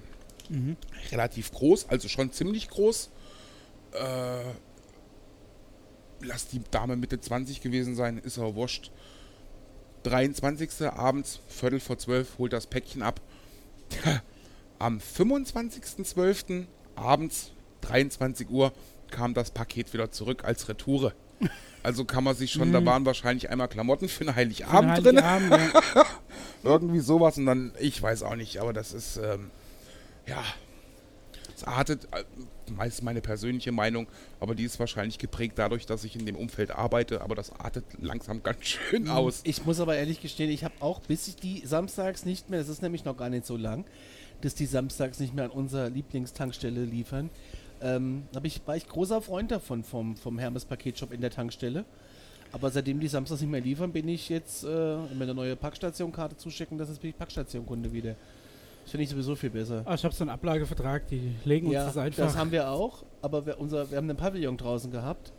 Mhm. Relativ groß, also schon ziemlich groß. Äh, lass die Dame Mitte 20 gewesen sein, ist aber wurscht. 23. abends, Viertel vor zwölf, holt das Päckchen ab. [LAUGHS] Am 25.12. abends, 23 Uhr, kam das Paket wieder zurück als Retoure. Also kann man sich schon, da waren wahrscheinlich einmal Klamotten für einen Heiligabend drin. Heiligabend, ja. [LAUGHS] Irgendwie sowas und dann, ich weiß auch nicht, aber das ist, ähm, ja, es artet, äh, meist meine persönliche Meinung, aber die ist wahrscheinlich geprägt dadurch, dass ich in dem Umfeld arbeite, aber das artet langsam ganz schön aus. Ich muss aber ehrlich gestehen, ich habe auch, bis ich die samstags nicht mehr, das ist nämlich noch gar nicht so lang, dass die samstags nicht mehr an unserer Lieblingstankstelle liefern, ähm, ich, war ich großer Freund davon, vom, vom Hermes Paketshop in der Tankstelle. Aber seitdem die samstags nicht mehr liefern, bin ich jetzt, äh, wir eine neue Packstationkarte zuschicken, das ist bin ich Packstationkunde wieder. Das finde ich sowieso viel besser. Ah, ich habe so einen Ablagevertrag, die legen uns Ja, das einfach. das haben wir auch, aber wir, unser, wir haben einen Pavillon draußen gehabt,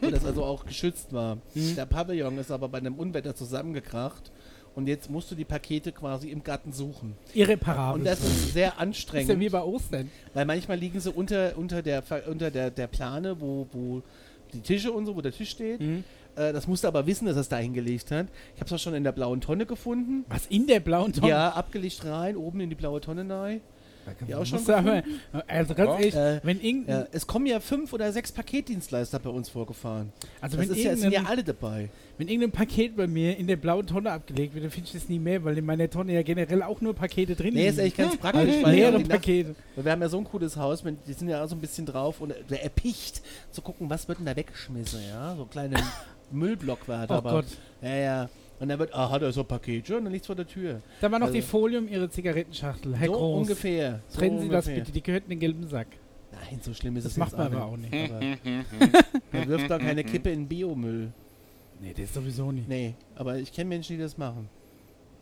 wo das also auch geschützt war. [LAUGHS] Mhm. Der Pavillon ist aber bei einem Unwetter zusammengekracht und jetzt musst du die Pakete quasi im Garten suchen. Irreparabel. Und das ist sehr [LAUGHS] ist ja wie anstrengend, bei Ostern. weil manchmal liegen sie unter, unter, der, unter der, der Plane, wo, wo die Tische und so, wo der Tisch steht. Mhm. Äh, das musst du aber wissen, dass er es da hingelegt hat. Ich habe es auch schon in der blauen Tonne gefunden. Was in der blauen Tonne? Ja, abgelegt rein, oben in die blaue Tonne rein. Ja, auch schon du aber, also ganz ehrlich, Äh, wenn irgendein, Ja, es kommen ja fünf oder sechs Paketdienstleister bei uns vorgefahren. also Das wenn, ist ja, es sind ja irgendein, alle dabei. wenn irgendein Paket bei mir in der blauen Tonne abgelegt wird, dann finde ich das nie mehr, weil in meiner Tonne ja generell auch nur Pakete drin Nee, ist echt ganz [LAUGHS] praktisch, Also weil, leere Nacht, Pakete. weil wir haben ja so ein cooles Haus, wenn- die sind ja auch so ein bisschen drauf und der erpicht zu gucken, was wird denn da weggeschmissen, ja? So kleine [LAUGHS] Müllblockwerte, Oh aber. Gott. Ja, ja. Und dann wird, ah, hat er so ein Paket schon, dann liegt's vor der Tür. Da war noch die Also- Folie um ihre Zigarettenschachtel. Herr so Groß, ungefähr. So trennen Sie das ungefähr. bitte, die gehört in den gelben Sack. Nein, so schlimm ist Das es macht jetzt man auch aber auch nicht. Aber [LAUGHS] man wirft doch keine Kippe in Biomüll. Nee, das sowieso nicht. Nee, aber ich kenne Menschen, die das machen.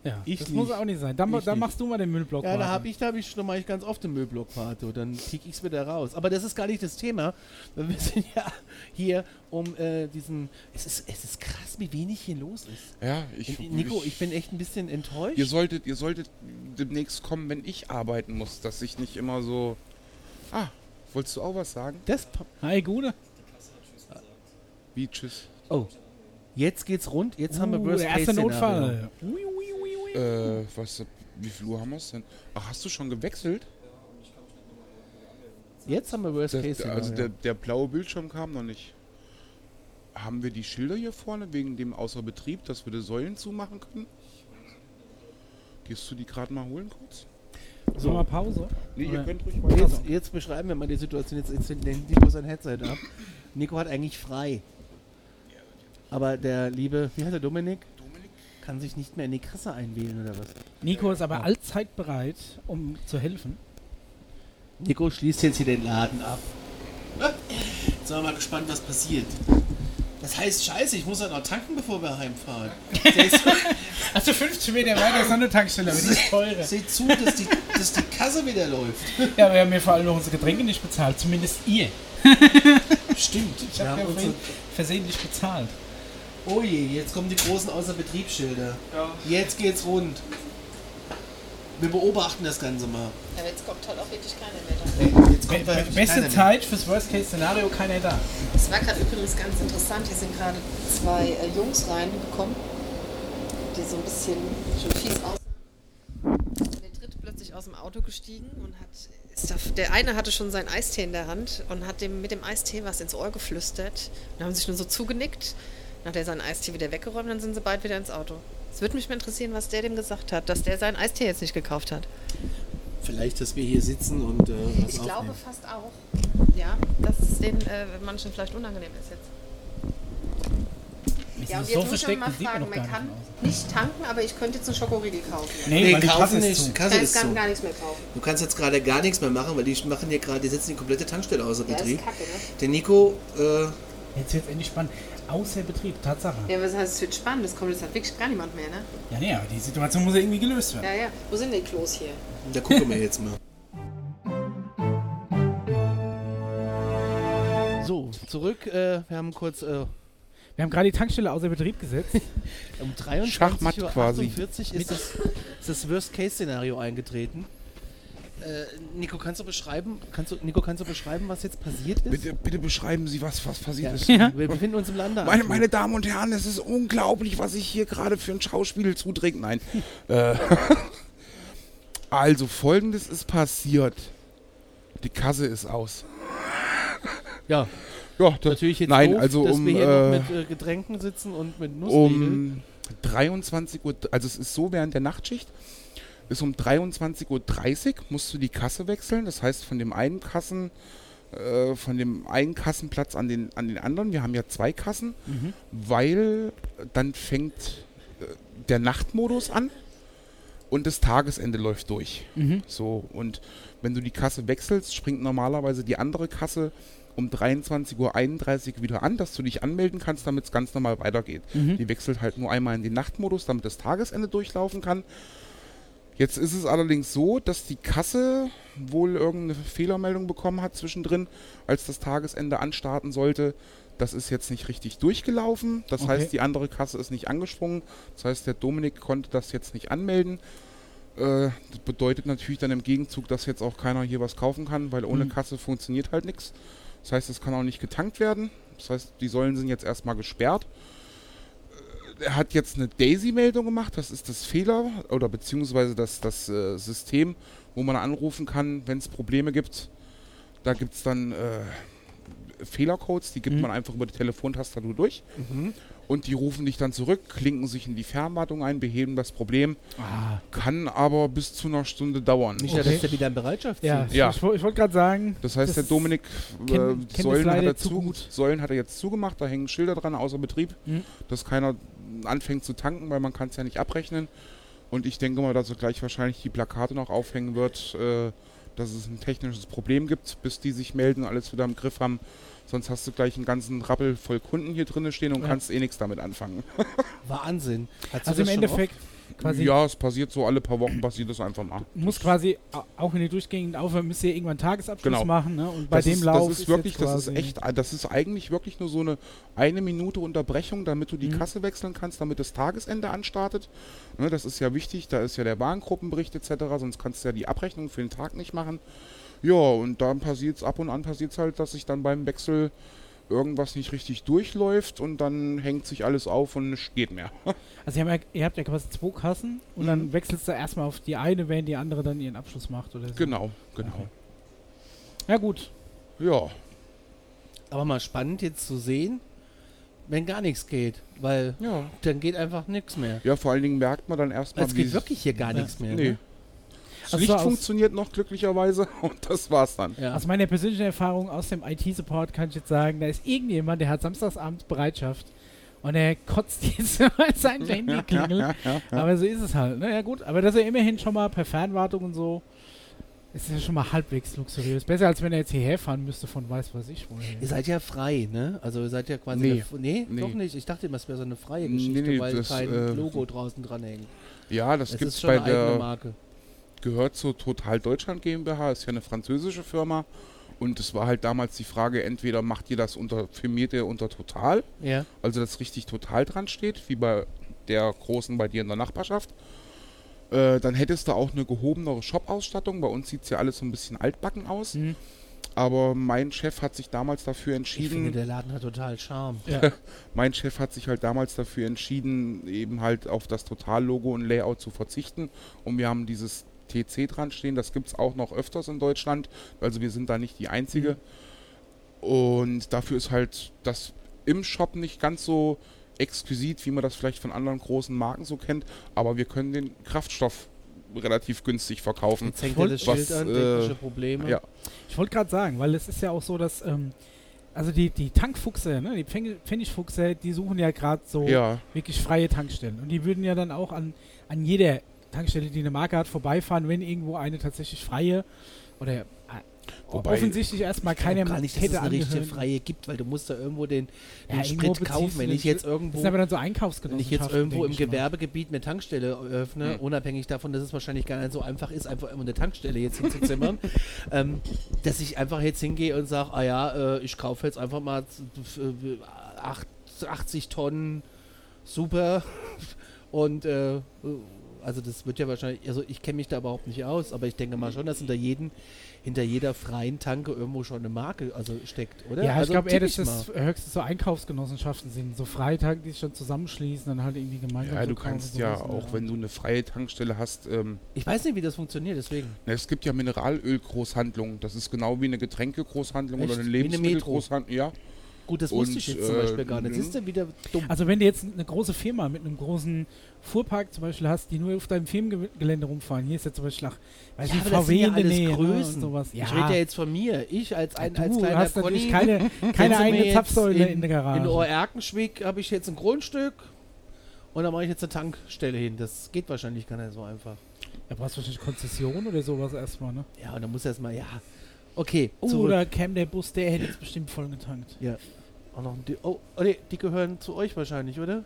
Ja, Ich das nicht. muss auch nicht sein. Dann, Ich dann machst du mal den Müllblock. Ja, da habe ich, da habe ich schon mal ganz oft den Müllblock und dann krieg ich's wieder raus. Aber das ist gar nicht das Thema. Wir [LAUGHS] sind ja hier um äh, diesen. Es ist, es ist krass, wie wenig hier los ist. Ja, ich, Und Nico, ich bin echt ein bisschen enttäuscht. Ihr solltet, ihr solltet demnächst kommen, wenn ich arbeiten muss, dass ich nicht immer so. Ah, wolltest du auch was sagen? das, Hi, Gude. Wie tschüss. oh, jetzt geht's rund. Jetzt haben wir Uh, Worst der erste Case Notfall. Ui, ui, ui, ui. Äh, was, wie viel Uhr haben wir es denn? Ach, hast du schon gewechselt? Jetzt haben wir Worst Der, Case der, also der, der blaue Bildschirm kam noch nicht. Haben wir die Schilder hier vorne wegen dem Außer Betrieb, dass wir die Säulen zumachen können? Gehst du die gerade mal holen kurz? So, mal Pause. Nee, ihr könnt ruhig weiter. Jetzt, jetzt beschreiben wir mal die Situation. Jetzt, jetzt nimmt Nico sein Headset ab. Nico hat eigentlich frei. Aber der liebe, wie heißt der Dominik? Dominik? kann sich nicht mehr in die Kasse einwählen oder was? Nico ist aber Ja. allzeit bereit, um zu helfen. Nico schließt jetzt hier den Laden ab. Jetzt sind wir mal gespannt, was passiert. Das heißt, scheiße, ich muss ja noch tanken, bevor wir heimfahren. [LAUGHS] Also 15 Meter weiter ist noch eine Tankstelle, aber die ist teurer. Seht zu, dass die, dass die Kasse wieder läuft. Ja, wir haben ja vor allem noch unsere Getränke nicht bezahlt. Zumindest ihr. Stimmt. Ich wir habe haben ja unsere, versehentlich bezahlt. Oh je, jetzt kommen die großen Außerbetriebsschilder. Jetzt geht's rund. Wir beobachten das Ganze mal. Aber jetzt kommt halt auch wirklich keiner mehr da. Hey, jetzt Be kommt wirklich beste. Zeit fürs Worst-Case-Szenario, keiner da. Es war gerade übrigens ganz interessant. Hier sind gerade zwei äh, Jungs reingekommen, die so ein bisschen schon fies aussahen. Der dritte plötzlich aus dem Auto gestiegen und hat. Ist da, der eine hatte schon seinen Eistee in der Hand und hat dem mit dem Eistee was ins Ohr geflüstert. Und haben sich nur so zugenickt. Dann hat er seinen Eistee wieder weggeräumt, dann sind sie bald wieder ins Auto. Es würde mich mal interessieren, was der dem gesagt hat, dass der seinen Eistee jetzt nicht gekauft hat. Vielleicht, dass wir hier sitzen und äh, was Ich glaube aufnehmen. fast auch, ja, dass es den äh, manchen vielleicht unangenehm ist jetzt. Ja, und jetzt so muss ich mal man fragen, gar man kann nicht. nicht tanken, aber ich könnte jetzt einen Schokoriegel kaufen. Nee, Nee, weil die kaufen ist nicht. Kasse ist kann gar nichts mehr kaufen. Du kannst jetzt gerade gar nichts mehr machen, weil die machen hier gerade, die setzen die komplette Tankstelle außer Ja, Betrieb. ist kacke, ne? Der Nico, äh, Jetzt wird es endlich spannend. Außer Betrieb, Tatsache. Ja, was heißt, es wird spannend, es kommt jetzt halt wirklich gar niemand mehr, ne? Ja, nee, aber die Situation muss ja irgendwie gelöst werden. Ja, ja. Wo sind die Klos hier? da gucken wir jetzt mal. [LAUGHS] So, zurück. Äh, wir haben kurz äh, Wir haben gerade die Tankstelle außer Betrieb gesetzt. [LAUGHS] um 23.48 Schachmatt Uhr quasi. ist das, ist das Worst-Case-Szenario eingetreten. Äh, Nico, kannst du beschreiben, kannst du, Nico, kannst du beschreiben, was jetzt passiert ist? Bitte, bitte beschreiben Sie, was, was passiert Ja. ist. Ja. Wir befinden uns im Lande. Meine, meine Damen und Herren, es ist unglaublich, was ich hier gerade für ein Schauspiel zuträgt. Nein. [LAUGHS] äh, [LAUGHS] also, folgendes ist passiert. Die Kasse ist aus. Ja, Ja, das, natürlich jetzt nein, doof, also dass um, wir hier äh, noch mit äh, Getränken sitzen und mit Nussriegel. um 23 Uhr, also es ist so während der Nachtschicht, ist um 23.30 Uhr musst du die Kasse wechseln. Das heißt, von dem einen Kassen, äh, von dem einen Kassenplatz an den, an den anderen, wir haben ja zwei Kassen, Mhm. weil dann fängt äh, der Nachtmodus an und das Tagesende läuft durch. Mhm. So, und wenn du die Kasse wechselst, springt normalerweise die andere Kasse um 23.31 Uhr wieder an, dass du dich anmelden kannst, damit es ganz normal weitergeht. Mhm. Die wechselt halt nur einmal in den Nachtmodus, damit das Tagesende durchlaufen kann. Jetzt ist es allerdings so, dass die Kasse wohl irgendeine Fehlermeldung bekommen hat zwischendrin, als das Tagesende anstarten sollte. Das ist jetzt nicht richtig durchgelaufen. Das Okay. heißt, die andere Kasse ist nicht angesprungen. Das heißt, der Dominik konnte das jetzt nicht anmelden. Äh, das bedeutet natürlich dann im Gegenzug, dass jetzt auch keiner hier was kaufen kann, weil ohne Mhm. Kasse funktioniert halt nichts. Das heißt, es kann auch nicht getankt werden. Das heißt, die Säulen sind jetzt erstmal gesperrt. Er hat jetzt eine Daisy-Meldung gemacht, das ist das Fehler oder beziehungsweise das, das äh, System, wo man anrufen kann, wenn es Probleme gibt. Da gibt es dann äh, Fehlercodes, die gibt Mhm. man einfach über die Telefontastatur durch Mhm. und die rufen dich dann zurück, klinken sich in die Fernwartung ein, beheben das Problem, Ah, kann aber bis zu einer Stunde dauern. Nicht, Okay. dass der wieder in Bereitschaft ja. Ja. ich, ich wollte gerade sagen, Das heißt, Das der Dominik äh, Säulen, hat er zu zu, gut. Säulen hat er jetzt zugemacht, da hängen Schilder dran außer Betrieb, Mhm. dass keiner anfängt zu tanken, weil man kann es ja nicht abrechnen. Und ich denke mal, dass er gleich wahrscheinlich die Plakate noch aufhängen wird, äh, dass es ein technisches Problem gibt, bis die sich melden und alles wieder im Griff haben. Sonst hast du gleich einen ganzen Rappel voll Kunden hier drin stehen und Ja. kannst eh nichts damit anfangen. Wahnsinn. Hast also im das schon Endeffekt quasi Ja, es passiert so alle paar Wochen, passiert das einfach mal. muss quasi, au- auch wenn ihr durchgehend aufhört, müsst ihr irgendwann Tagesabschluss Genau. machen. Ne? Und bei das dem ist, Lauf das ist wirklich, jetzt das ist echt, das ist eigentlich wirklich nur so eine eine Minute Unterbrechung, damit du die Mhm. Kasse wechseln kannst, damit das Tagesende anstartet. Ne, das ist ja wichtig, da ist ja der Warengruppenbericht etc., sonst kannst du ja die Abrechnung für den Tag nicht machen. Ja, und dann passiert es ab und an passiert halt, dass sich dann beim Wechsel irgendwas nicht richtig durchläuft und dann hängt sich alles auf und es geht mehr. [LAUGHS] Also ihr habt, ja, ihr habt ja quasi zwei Kassen und Mhm. dann wechselst du erstmal auf die eine, während die andere dann ihren Abschluss macht oder so. genau, genau. Okay. Ja gut. Ja, Aber mal spannend jetzt zu sehen, wenn gar nichts geht. Weil ja. dann geht einfach nichts mehr. Ja, vor allen Dingen merkt man dann erstmal, Es wie geht wirklich hier gar Ja. nichts mehr. Nee. Ne? Das Also Licht aus- funktioniert noch glücklicherweise [LAUGHS] und das war's dann. Ja. Aus meiner persönlichen Erfahrung aus dem IT-Support kann ich jetzt sagen, da ist irgendjemand, der hat samstagsabends Bereitschaft Und er kotzt [LAUGHS] jetzt, weil sein Handy [LAUGHS] klingelt. Aber so ist es halt. Na ja, gut. Aber dass er immerhin schon mal per Fernwartung und so. Ist ja schon mal halbwegs luxuriös. Besser als wenn er jetzt hierher fahren müsste von weiß was ich woher. Ihr seid ja frei, ne? Also ihr seid ja quasi. Nee. Nee, Nee. doch nicht. Ich dachte immer, es wäre so eine freie Nee, Geschichte, nee, weil das, kein äh, Logo draußen dranhängt. Ja, das Es gibt's ist schon bei eine eigene der Marke. Gehört zur Total Deutschland GmbH, ist ja eine französische Firma. Und es war halt damals die Frage, entweder macht ihr das unter, firmiert ihr unter Total, Ja. also dass richtig Total dran steht, wie bei der großen bei dir in der Nachbarschaft. Äh, dann hättest du auch eine gehobenere Shop-Ausstattung. Bei uns sieht es ja alles so ein bisschen altbacken aus. Hm. Aber mein Chef hat sich damals dafür Ich finde, entschieden, der Laden hat total Charme. [LAUGHS] Ja. mein Chef hat sich halt damals dafür entschieden, eben halt auf das Total-Logo und Layout zu verzichten. Und wir haben dieses TC dran stehen. Das gibt es auch noch öfters in Deutschland. Also wir sind da nicht die Einzige. Und dafür ist halt das im Shop nicht ganz so exquisit, wie man das vielleicht von anderen großen Marken so kennt. Aber wir können den Kraftstoff relativ günstig verkaufen. Jetzt hängt das was, Schild an, äh, technische Probleme. ja. Ich wollte gerade sagen, weil es ist ja auch so, dass ähm, also die, die Tankfuchse, ne, die Pfennig- Pfennigfuchse, die suchen ja gerade so Ja, wirklich freie Tankstellen. Und die würden ja dann auch an, an jeder Tankstelle, die eine Marke hat, vorbeifahren, wenn irgendwo eine tatsächlich freie oder äh, Wobei- offensichtlich erstmal keine gar nicht, dass es eine richtige freie gibt, weil du musst da irgendwo den, den Ja, Sprit kaufen. Wenn ich jetzt irgendwo, Das sind aber dann so wenn Einkaufsgenossenschaften. ich jetzt irgendwo im. Gewerbegebiet eine Tankstelle öffne, Hm. unabhängig davon, dass es wahrscheinlich gar nicht so einfach ist, einfach immer eine Tankstelle jetzt hinzuzimmern, [LAUGHS] ähm, dass ich einfach jetzt hingehe und sage, ah ja, äh, ich kaufe jetzt einfach mal z- äh, acht- 80 Tonnen super [LAUGHS] und äh, also das wird ja wahrscheinlich, also ich kenne mich da überhaupt nicht aus, aber ich denke mal schon, dass hinter jedem, hinter jeder freien Tanke irgendwo schon eine Marke also steckt, oder? Ja, also ich glaube eher, dass das höchstens so Einkaufsgenossenschaften sind. So Freitag, die sich dann zusammenschließen, dann halt irgendwie gemeinsam. ja so du kannst ja der auch, wenn du eine freie Tankstelle hast, ähm, Ich weiß nicht, wie das funktioniert, deswegen. Na, Es gibt ja Mineralölgroßhandlungen. Das ist genau wie eine Getränkegroßhandlung oder eine Lebensmittelgroßhandlung. Ja. Gut, das wusste ich jetzt zum äh, Beispiel gar nicht. mhm. Siehst du, wieder dumm. Also wenn du jetzt eine große Firma mit einem großen Fuhrpark zum Beispiel hast, die nur auf deinem Firmengelände rumfahren, hier ist ja zum Beispiel nach, weiß Ja, das VW ja in der Nähe ne, Größen. und sowas. Ja, Ich rede ja jetzt von mir. Ich als, ein, du als kleiner hast natürlich Conny. keine, keine eigene jetzt Zapfsäule in, in, der Garage. In Oerkenschwick habe ich jetzt ein Grundstück und da mache ich jetzt eine Tankstelle hin. Das geht wahrscheinlich gar nicht so einfach. da brauchst du wahrscheinlich Konzession oder sowas erstmal, ne? Ja, und dann muss erstmal, ja. Okay, Oh, zurück. oder Cam, der Bus, der hätte jetzt bestimmt voll getankt. Ja. Auch noch ein Di- oh, oh nee, die gehören zu euch wahrscheinlich, oder?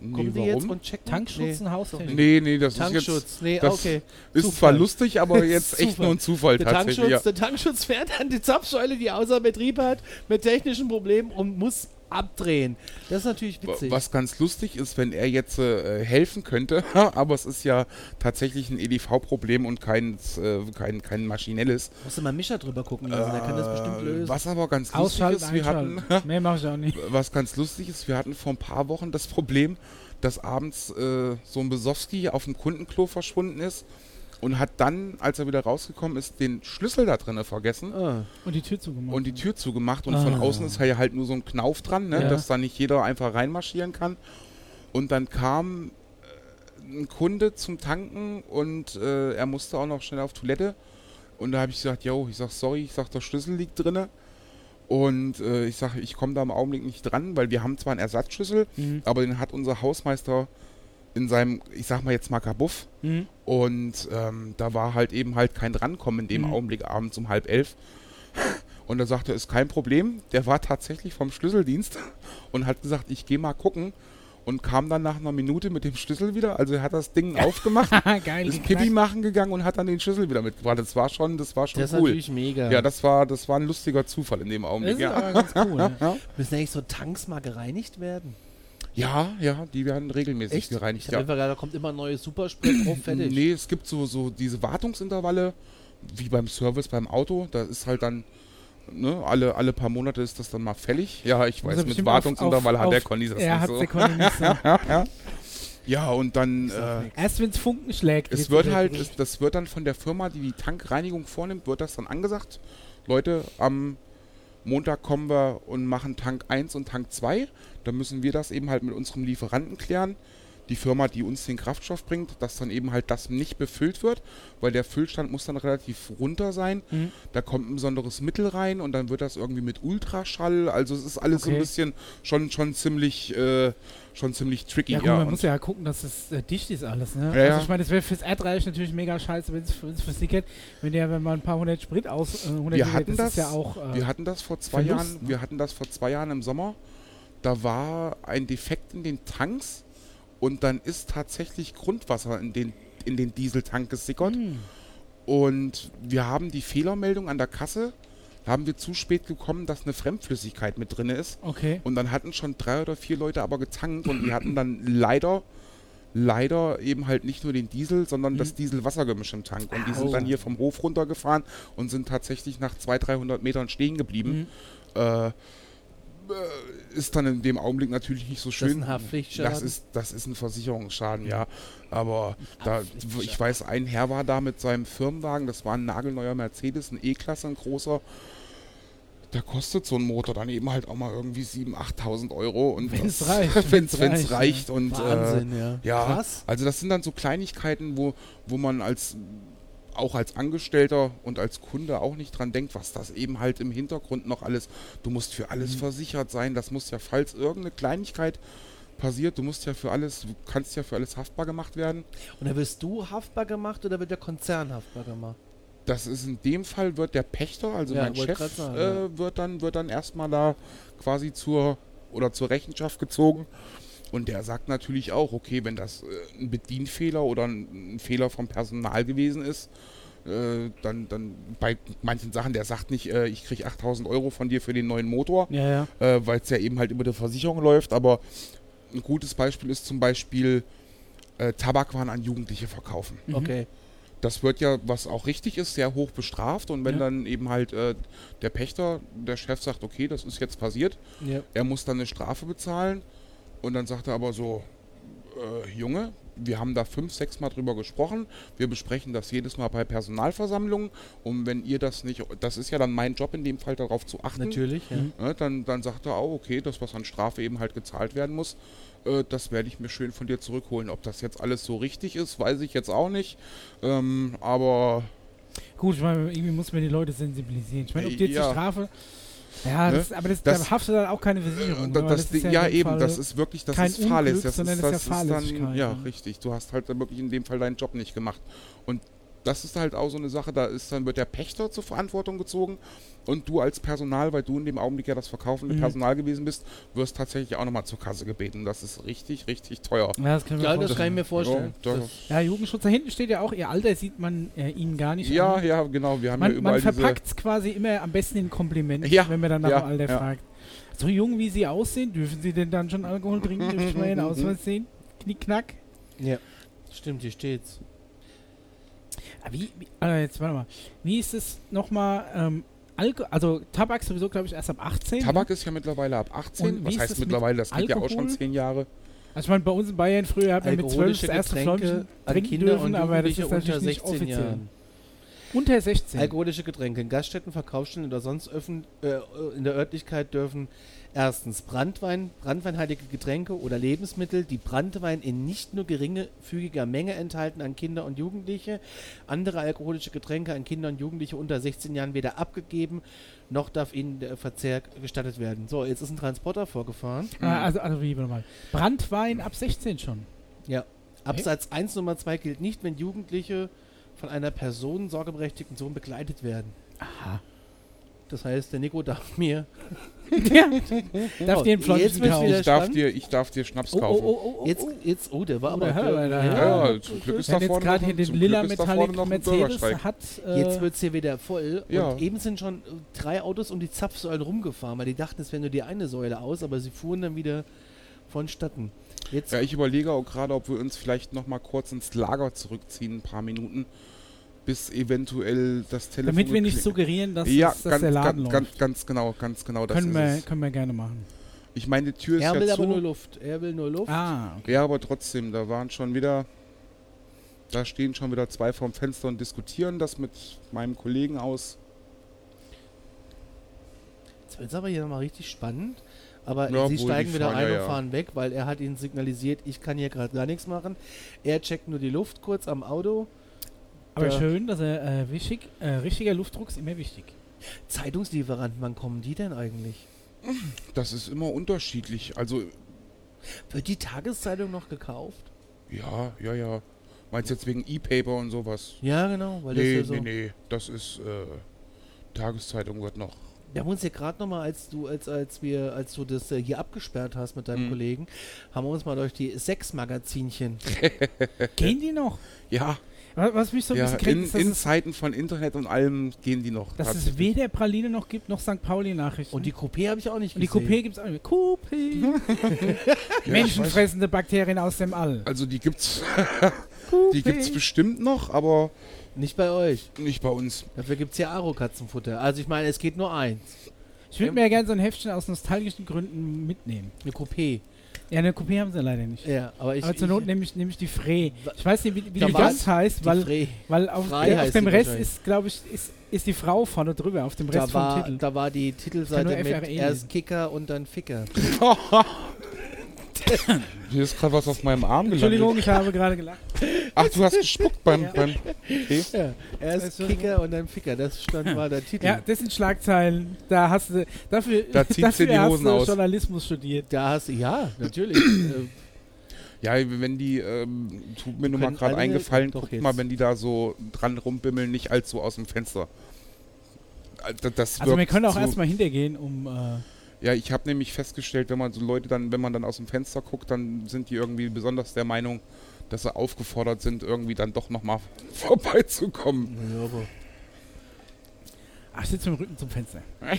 Kommen Nee, die jetzt warum? und checken? Tankschutz Nee. und Haustechnik. Nee, nee, das Tankschutz, nee, das okay. ist jetzt Zufall. zwar lustig, aber [LAUGHS] jetzt echt nur ein Zufall Der tatsächlich. Tankschutz, Ja. der Tankschutz fährt an die Zapfsäule, die außer Betrieb hat, mit technischen Problemen und muss abdrehen. Das ist natürlich witzig. Was ganz lustig ist, wenn er jetzt äh, helfen könnte, [LAUGHS] aber es ist ja tatsächlich ein EDV-Problem und kein, äh, kein, kein maschinelles. Musst du mal Mischa drüber gucken lassen, der kann das bestimmt Äh, lösen. Was aber ganz lustig ist, wir hatten. Mehr [LAUGHS] mache ich auch nicht. was ganz lustig ist, wir hatten vor ein paar Wochen das Problem, dass abends äh, so ein Besowski auf dem Kundenklo verschwunden ist und hat dann, als er wieder rausgekommen ist, den Schlüssel da drinnen vergessen ah. Und die Tür zugemacht. und die Tür zugemacht und von Ah. außen ist ja halt nur so ein Knauf dran, ne, Ja. dass da nicht jeder einfach reinmarschieren kann. Und dann kam äh, ein Kunde zum Tanken und äh, er musste auch noch schnell auf Toilette. Und da habe ich gesagt, yo, ich sag sorry, ich sag der Schlüssel liegt drinne. Und äh, ich sage, ich komme da im Augenblick nicht dran, weil wir haben zwar einen Ersatzschlüssel, Mhm. aber den hat unser Hausmeister in seinem, ich sag mal jetzt mal Kabuff. Mhm. Und ähm, da war halt eben halt kein Drankommen in dem Mhm. Augenblick abends um halb elf. Und er sagte, ist kein Problem. Der war tatsächlich vom Schlüsseldienst [LAUGHS] und hat gesagt, ich gehe mal gucken. Und kam dann nach einer Minute mit dem Schlüssel wieder. Also er hat das Ding [LAUGHS] aufgemacht, Geil. ist Pipi machen gegangen und hat dann den Schlüssel wieder mitgebracht. Das war schon, das war schon Das ist cool. natürlich mega. Ja, das war, das war ein lustiger Zufall in dem Das Augenblick. ist Ja. aber ganz cool. ne? [LAUGHS] Ja. Müssen eigentlich so Tanks mal gereinigt werden? Ja, ja, die werden regelmäßig Ich gereinigt. hab Ja. einfach da kommt immer ein neues Superspray drauf, [CLEARS THROAT] fertig. Nee, es gibt so, so diese Wartungsintervalle, wie beim Service beim Auto. Da ist halt dann, ne, alle, alle paar Monate ist das dann mal fällig. Ja, ich weiß, mit auf- Wartungsintervall auf- hat der Conny das Er nicht hat so. der Conny nicht so. [LAUGHS] Ja, und dann, äh, Erst wenn es Funken schlägt. es wird halt, es, das wird dann von der Firma, die die Tankreinigung vornimmt, wird das dann angesagt. Leute, am Montag kommen wir und machen Tank 1 und Tank 2. Dann müssen wir das eben halt mit unserem Lieferanten klären. die Firma, die uns den Kraftstoff bringt, dass dann eben halt das nicht befüllt wird, weil der Füllstand muss dann relativ runter sein. Mhm. Da kommt ein besonderes Mittel rein und dann wird das irgendwie mit Ultraschall. Also es ist alles so ein Okay. bisschen schon, schon ziemlich äh, schon ziemlich tricky. Ja, gut, ja, man und- muss ja gucken, dass es äh, dicht ist alles, ne? Ja. Also ich meine, das wäre fürs Erdreich natürlich mega scheiße, wenn es für uns versickert, wenn der, wenn man ein paar hundert Sprit aus, äh, 100 wir Liter, hatten das, ist ja auch, äh, wir hatten das vor zwei Verlust, Jahren, ne? wir hatten das vor zwei Jahren im Sommer. Da war ein Defekt in den Tanks und dann ist tatsächlich Grundwasser in den, in den Dieseltank gesickert. Hm. Und wir haben die Fehlermeldung an der Kasse, da haben wir zu spät gekommen, dass eine Fremdflüssigkeit mit drin ist. okay. Und dann hatten schon drei oder vier Leute aber getankt und die hatten dann leider, leider eben halt nicht nur den Diesel, sondern das Diesel-Wassergemisch im Tank. Und die sind Oh. dann hier vom Hof runtergefahren und sind tatsächlich nach 200, 300 Metern stehen geblieben. Mhm. Äh, ist dann in dem Augenblick natürlich nicht so Das ist schön. ein Haftpflichtschaden. Das ist, das ist ein Versicherungsschaden, ja. Aber da, ich weiß, ein Herr war da mit seinem Firmenwagen, das war ein nagelneuer Mercedes, ein E-Klasse, ein großer. Da kostet so ein Motor dann eben halt auch mal irgendwie 7.000, 8.000 Euro. Und Wenn's das- reicht, [LAUGHS] wenn's wenn's reicht, reicht. Und, Wahnsinn, äh, ja. ja, Krass. also das sind dann so Kleinigkeiten, wo, wo man als auch als Angestellter und als Kunde auch nicht dran denkt, was das eben halt im Hintergrund noch alles, du musst für Mhm. alles versichert sein, das muss ja, falls irgendeine Kleinigkeit passiert, du musst ja für alles, du kannst ja für alles haftbar gemacht werden. Und dann wirst du haftbar gemacht oder wird der Konzern haftbar gemacht? Das ist in dem Fall wird der Pächter, also Ja, mein Chef, sagen, äh, wird dann wird dann erstmal da quasi zur oder zur Rechenschaft gezogen. Und der sagt natürlich auch, okay, wenn das äh, ein Bedienfehler oder ein, Fehler vom Personal gewesen ist, äh, dann, dann bei manchen Sachen, der sagt nicht, äh, ich kriege 8000 Euro von dir für den neuen Motor, Ja, ja. weil es ja eben halt über die Versicherung läuft. Aber ein gutes Beispiel ist zum Beispiel Tabakwaren an Jugendliche verkaufen. Mhm. Okay. Das wird ja, was auch richtig ist, sehr hoch bestraft. Und wenn Ja. dann eben halt der Pächter, der Chef sagt, okay, das ist jetzt passiert, er muss dann eine Strafe bezahlen. Und dann sagt er aber so, äh, Junge, wir haben da fünf, sechs Mal drüber gesprochen. Wir besprechen das jedes Mal bei Personalversammlungen. Und wenn ihr das nicht, das ist ja dann mein Job in dem Fall, darauf zu achten. Natürlich, ja. Mhm. Ne, dann, dann sagt er auch, okay, das, was an Strafe eben halt gezahlt werden muss, äh, das werde ich mir schön von dir zurückholen. Ob das jetzt alles so richtig ist, weiß ich jetzt auch nicht. Ähm, aber Gut, ich meine, irgendwie muss man die Leute sensibilisieren. Ich meine, ob die jetzt Ja. die Strafe. Ja, Ne? das, aber das, Das- da haftet dann auch keine Versicherung. ne, da- weil das, ja, dem eben, Fall das ist wirklich, das ist fahrlässig. Das ist, das ist ja dann, ja, ne? richtig. Du hast halt dann wirklich in dem Fall deinen Job nicht gemacht. Und das ist halt auch so eine Sache, da ist dann wird der Pächter zur Verantwortung gezogen und du als Personal, weil du in dem Augenblick ja das verkaufende Mhm. Personal gewesen bist, wirst tatsächlich auch nochmal zur Kasse gebeten. Das ist richtig, richtig teuer. Ja, das, können wir Ja, das kann ich mir vorstellen. Ja, ja, Jugendschutz, da hinten steht ja auch, ihr Alter sieht man äh, ihnen gar nicht Ja, an. ja, genau. Wir haben ja Man, überall man verpackt es quasi immer am besten in Kompliment, Ja, wenn man dann nach ja, dem Alter ja. fragt. So jung wie sie aussehen, dürfen sie denn dann schon Alkohol trinken? Dürfen ich mal ihren [LAUGHS] Ausweis sehen? Knickknack. Ja. Stimmt, hier steht's. Ah, Wie, wie äh, jetzt warte mal. Wie ist es nochmal? Ähm, Alko also Tabak sowieso, glaube ich, erst ab 18. Tabak ist ja mittlerweile ab 18. Und wie Was heißt mittlerweile? Das geht ja auch schon Alkohol? 10 Jahre. Also ich meine, bei uns in Bayern früher hat man mit 12 Alkoholische das erste an trinken Kinder dürfen, und aber das ist natürlich unter nicht 16 offiziell. Jahren. Unter 16. Alkoholische Getränke in Gaststätten, Verkaufsstellen oder sonst öffn, äh, in der Örtlichkeit dürfen erstens Brandwein, brandweinhaltige Getränke oder Lebensmittel, die Brandwein in nicht nur geringfügiger Menge enthalten an Kinder und Jugendliche, andere alkoholische Getränke an Kinder und Jugendliche unter 16 Jahren weder abgegeben, noch darf ihnen der Verzehr gestattet werden. So, jetzt ist ein Transporter vorgefahren. Ah, also, also wie warte mal. Brandwein ab 16 schon. Ja. Absatz 1 Nummer 2 gilt nicht, wenn Jugendliche von einer Person sorgeberechtigten Sohn begleitet werden. Aha. Das heißt, der Nico darf [LAUGHS] mir [LAUGHS] ja. Darf Oh, dir einen jetzt wird's kaufen? Ich darf, dir, ich darf dir Schnaps Oh, oh, kaufen. oh, oh, oh. Jetzt, jetzt, oh, der war Oh, aber. der- Ja, Ja, zum Glück ist Wenn da jetzt vorne gerade noch, hier den zum lila Glück ist da vorne Metallic noch ein Mercedes Bürgersteig. hat. Äh, Jetzt wird es hier wieder voll. Ja. Und eben sind schon äh, drei Autos um die Zapfsäulen rumgefahren, weil die dachten, es wäre nur die eine Säule aus, aber sie fuhren dann wieder vonstatten. Jetzt, Ja, ich überlege auch gerade, ob wir uns vielleicht noch mal kurz ins Lager zurückziehen, ein paar Minuten, bis eventuell das Telefon... damit wir nicht suggerieren, dass, ja, es, dass ganz, der Laden ganz, läuft. ganz, ganz genau, ganz genau. Das können, ist wir, es. können wir gerne machen. Ich meine, die Tür ist er will ja aber nur zu. Luft. Er will nur Luft. Ah, okay. Ja, aber trotzdem, da waren schon wieder... Da stehen schon wieder zwei vorm Fenster und diskutieren das mit meinem Kollegen aus. Jetzt wird es aber hier nochmal richtig spannend, Aber Ja, sie steigen wieder fahren, ein ja, und ja. fahren weg, weil er hat ihnen signalisiert, ich kann hier gerade gar nichts machen. Er checkt nur die Luft kurz am Auto. Aber Ja. schön, dass er äh, wichtig, äh, richtiger Luftdruck ist immer wichtig. Zeitungslieferanten, wann kommen die denn eigentlich? Das ist immer unterschiedlich. Also, Wird die Tageszeitung noch gekauft? ja, ja, ja. Meinst du jetzt wegen E-Paper und sowas? Ja, genau, weil nee, das ja so. nee, nee. Das ist, äh, Tageszeitung wird noch. Wir haben uns ja gerade nochmal, als du, als, als wir, als du das äh, hier abgesperrt hast mit deinem Mhm. Kollegen, haben wir uns mal durch die Sechs-Magazinchen. [LAUGHS] Gehen die noch? Ja, Was, was mich so ein ja bisschen in, ist, dass, in es, Zeiten von Internet und allem gehen die noch. dass es weder Praline noch gibt, noch St. Pauli-Nachrichten. Und die Coupé habe ich auch nicht Und die gesehen. Coupé gibt es auch nicht mehr. Coupé. [LAUGHS] Ja, Menschenfressende Bakterien aus dem All. Also die gibt's, [LAUGHS] die gibt's bestimmt noch, aber Nicht bei euch. nicht bei uns. Dafür gibt es ja Aro-Katzenfutter. Also ich meine, es geht nur eins. Ich würde mir ja gerne so ein Heftchen aus nostalgischen Gründen mitnehmen. Eine Coupé. Ja, eine Coupé haben sie leider nicht. Ja, aber ich. Aber zur Not nehme ich, nehm ich die Frey. Wa- Ich weiß nicht, wie, wie die ganz heißt, weil, Frey. weil auf, Frei auf dem Rest ist, glaube ich, ist, ist die Frau vorne drüber, auf dem Rest Da vom war, Titel. da war die Titelseite mit erst. Kicker und dann Ficker. [LAUGHS] [COUGHS] Hier ist gerade was auf meinem Arm gelandet. Entschuldigung, ich habe gerade gelacht. Ach, du hast gespuckt beim. Ja. beim okay. Ja, erst Entschuldigung. Kicker und dann Ficker. Das stand war der Titel. Ja, das sind Schlagzeilen. Da hast du, dafür, Da zieht dafür sie die hast Hosen du aus. Journalismus studiert. Da hast du, ja, natürlich. [COUGHS] Ja, wenn die, ähm, tut mir nur mal gerade alle- eingefallen, guckt jetzt. mal, wenn die da so dran rumbimmeln, nicht allzu aus dem Fenster. Also, das Also wir können auch erstmal hintergehen, um äh, Ja, ich habe nämlich festgestellt, wenn man so Leute dann, wenn man dann aus dem Fenster guckt, dann sind die irgendwie besonders der Meinung, dass sie aufgefordert sind, irgendwie dann doch nochmal [LAUGHS] vorbeizukommen. ja, aber Ach, ich sitze mit dem Rücken zum Fenster. [LAUGHS]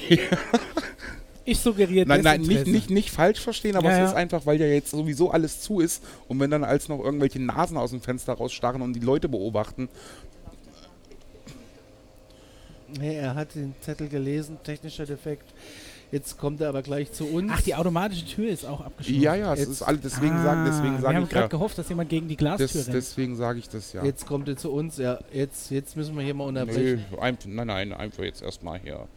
Ich suggeriere Nein, nein, nicht, Desinteresse. nicht, nicht falsch verstehen, aber Ja, es ja. ist einfach, weil ja jetzt sowieso alles zu ist und wenn dann als noch irgendwelche Nasen aus dem Fenster rausstarren und die Leute beobachten, nee, er hat den Zettel gelesen, technischer Defekt. Jetzt kommt er aber gleich zu uns. Ach, die automatische Tür ist auch abgeschlossen. ja, ja, es Jetzt- ist alles, deswegen ah, sagen, deswegen Wir sage haben ich gerade ja. gehofft, dass jemand gegen die Glastür Das, rennt. deswegen sage ich das ja. Jetzt kommt er zu uns. Ja, jetzt, jetzt müssen wir hier mal Nö, unterbrechen. einfach, nein, nein, einfach jetzt erstmal hier.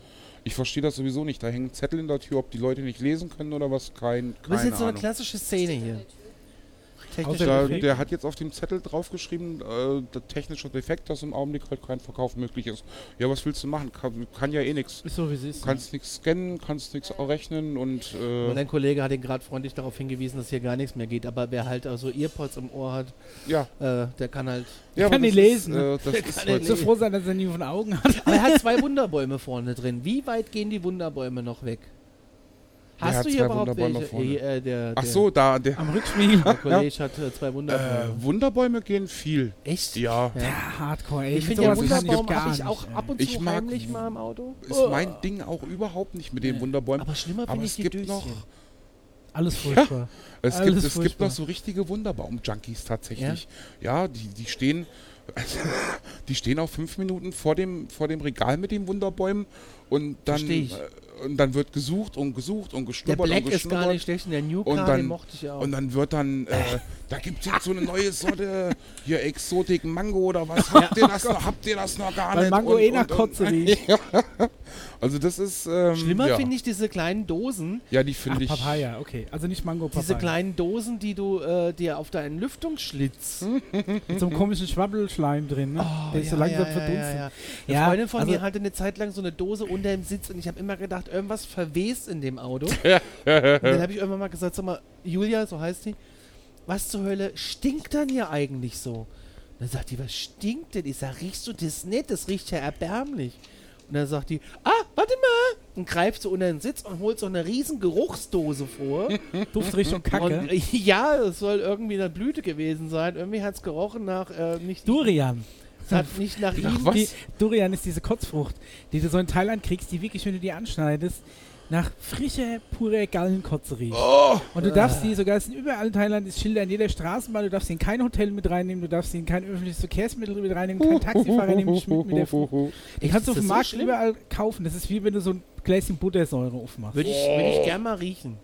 Ich verstehe das sowieso nicht. Da hängen Zettel in der Tür, ob die Leute nicht lesen können oder was. Kein, Das ist keine jetzt so eine Ahnung. klassische Szene hier. Technischer Defekt. der hat jetzt auf dem Zettel draufgeschrieben, äh, der technische Defekt, dass im Augenblick halt kein Verkauf möglich ist. Ja, was willst du machen? Kann, kann ja eh nichts. ist so, wie es ist. Du kannst nichts scannen, kannst nichts rechnen und Und äh, dein Kollege hat ihn gerade freundlich darauf hingewiesen, dass hier gar nichts mehr geht. Aber wer halt also Earpods im Ohr hat, ja. äh, der kann halt. ja kann das lesen, Ist, ne? äh, das ist kann die halt, so froh sein, dass er nie von Augen hat. Aber er hat zwei Wunderbäume vorne drin. Wie weit gehen die Wunderbäume noch weg? Hast hat du hier überhaupt Wunderbäume welche? vorne? Eh, äh, der, Ach so, da der Am Rückspiegel. Der Kollege hat äh, zwei äh, Wunderbäume. Wunderbäume gehen viel. Echt? Ja, Ja. Ja, Hardcore, ey. Ich finde ja Wunderbaum gar habe ich nicht, auch ab und Ich zu mag- heimlich mal im Auto. ist mein Ding auch überhaupt nicht mit den. Wunderbäumen. Aber schlimmer Aber finde ich es die gibt Döschen. noch Alles furchtbar. Es, Alles gibt, es gibt furchtbar. noch so richtige Wunderbaum-Junkies tatsächlich. Ja, die, die stehen. [LAUGHS] die stehen auch fünf Minuten vor dem, vor dem Regal mit den Wunderbäumen und dann, Versteh ich. äh, und dann wird gesucht und gesucht und Der geschnuppert Black und ist gar geschnuppert. nicht schlecht der New Und dann- den mochte ich auch. Und dann wird dann, äh, da gibt es jetzt so eine neue Sorte, hier Exotik Mango oder was, [LAUGHS] habt ihr das noch, habt ihr das noch gar Weil nicht? Mango und, eh nach Kotze [LAUGHS] riecht. Also das ist, ähm, Schlimmer ja. finde ich diese kleinen Dosen, Ja, die finde ich, Papaya, okay. Also nicht Mango, Papaya. diese kleinen Dosen, die du äh, dir auf deinen Lüftungsschlitz [LAUGHS] Mit so einem komischen Schwabbelschleim drin, ne? Der ist so Oh, ja, langsam ja, verdunstet. Ja, ja. Eine Freundin von also- mir hatte eine Zeit lang so eine Dose unter dem Sitz und ich habe immer gedacht, irgendwas verwest in dem Auto. [LAUGHS] und dann habe ich irgendwann mal gesagt, sag mal, Julia, so heißt die, was zur Hölle stinkt dann hier eigentlich so? dann sagt die, was stinkt denn? Ich sag, riechst du das nicht? Das riecht ja erbärmlich. Und dann sagt die, ah, warte mal. Und greift so unter den Sitz und holt so eine riesen Geruchsdose vor. [LAUGHS] Duftrichtung Kacke. Und, äh, ja, es soll irgendwie eine Blüte gewesen sein. Irgendwie hat es gerochen nach, äh, nicht, Durian. es hat nicht nach ihm. was? Die, Durian ist diese Kotzfrucht, die du so in Thailand kriegst, die wirklich, wenn du die anschneidest, nach frischer, purer Gallenkotze riecht. oh, Und du darfst die, sogar es sind überall in Thailand ist Schilder in jeder Straßenbahn, du darfst sie in kein Hotel mit reinnehmen, du darfst sie in kein öffentliches Verkehrsmittel mit reinnehmen, kein Taxifahrer nimmt dich mit, mit der Frucht. Die Echt, kannst du auf dem so Markt schlimm? überall kaufen. Das ist wie wenn du so ein Gläschen Buttersäure aufmachst. Würde ich, würd ich gern mal riechen.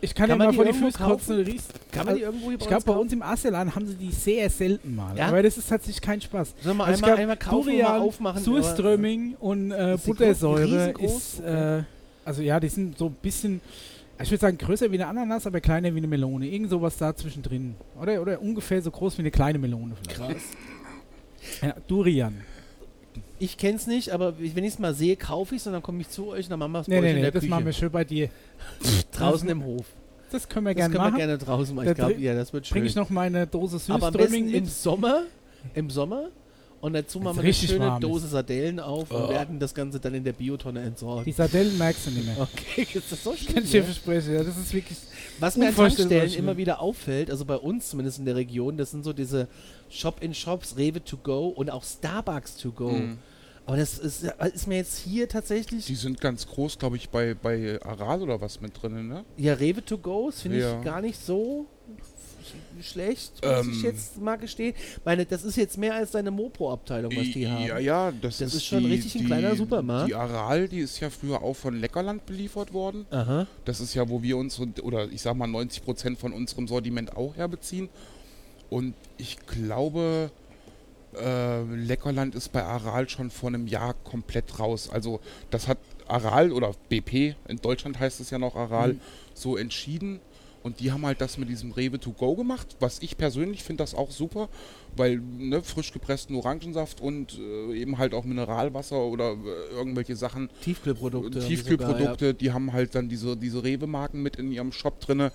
Ich kann, Kann man mal vor die Füße kotzen und riechst. Kann man die irgendwo hier Ich glaube, bei uns im Aselan haben sie die sehr selten mal. Ja? Aber das ist tatsächlich kein Spaß. Sollen wir Also einmal, glaub, einmal kaufen und mal Durian, aufmachen? Surströmming und äh, Buttersäure ist, äh, also ja, die sind so ein bisschen Ich würde sagen, größer wie eine Ananas, aber kleiner wie eine Melone. Irgend sowas da zwischendrin. Oder, oder ungefähr so groß wie eine kleine Melone vielleicht. Krass. Ja, Durian. Ich kenn's nicht, aber wenn ich es mal sehe, kaufe ich es und dann komme ich zu euch und dann machen wir es Nee, nee, nee, das Küche. machen wir schön bei dir. draußen im Hof. Das können wir Das gerne können wir machen. gerne draußen machen. Ich glaube, ja, das wird schön. Bringe ich noch meine Dose Süßströmming im mit. Sommer, im Sommer und dazu machen wir eine schöne ist. Dose Sardellen auf und Oh. werden das Ganze dann in der Biotonne entsorgen. Die Sardellen merkst du nicht mehr. Okay, [LAUGHS] ist das so schlimm? Kann ich dir ja? versprechen. Ja, das ist wirklich. Was mir an Tankstellen immer wieder auffällt, also bei uns zumindest in der Region, das sind so diese Shop-in-Shops, Rewe to go und auch Starbucks to go. Mhm. Aber das ist, ist mir jetzt hier tatsächlich. Die sind ganz groß, glaube ich, bei, bei Aral oder was mit drin, ne? Ja, Rewe to go finde Ja. ich gar nicht so schlecht, muss Ähm. ich jetzt mal gestehen. Meine, das ist jetzt mehr als deine Mopo-Abteilung, was die haben. Ja, ja, das, Das ist, ist schon die, richtig ein die, kleiner Supermarkt. Die Aral, die ist ja früher auch von Leckerland beliefert worden. Aha. Das ist ja, wo wir unsere, oder ich sag mal 90 Prozent von unserem Sortiment auch herbeziehen. Und ich glaube, äh, Leckerland ist bei Aral schon vor einem Jahr komplett raus. Also das hat Aral oder BP, in Deutschland heißt es ja noch Aral, Mhm. so entschieden. Und die haben halt das mit diesem Rewe to go gemacht, was ich persönlich finde das auch super, weil ne, frisch gepressten Orangensaft und äh, eben halt auch Mineralwasser oder äh, irgendwelche Sachen Tiefkühlprodukte. die Tiefkühlprodukte, sogar, die haben halt dann diese, diese Rewe-Marken mit in ihrem Shop drinne.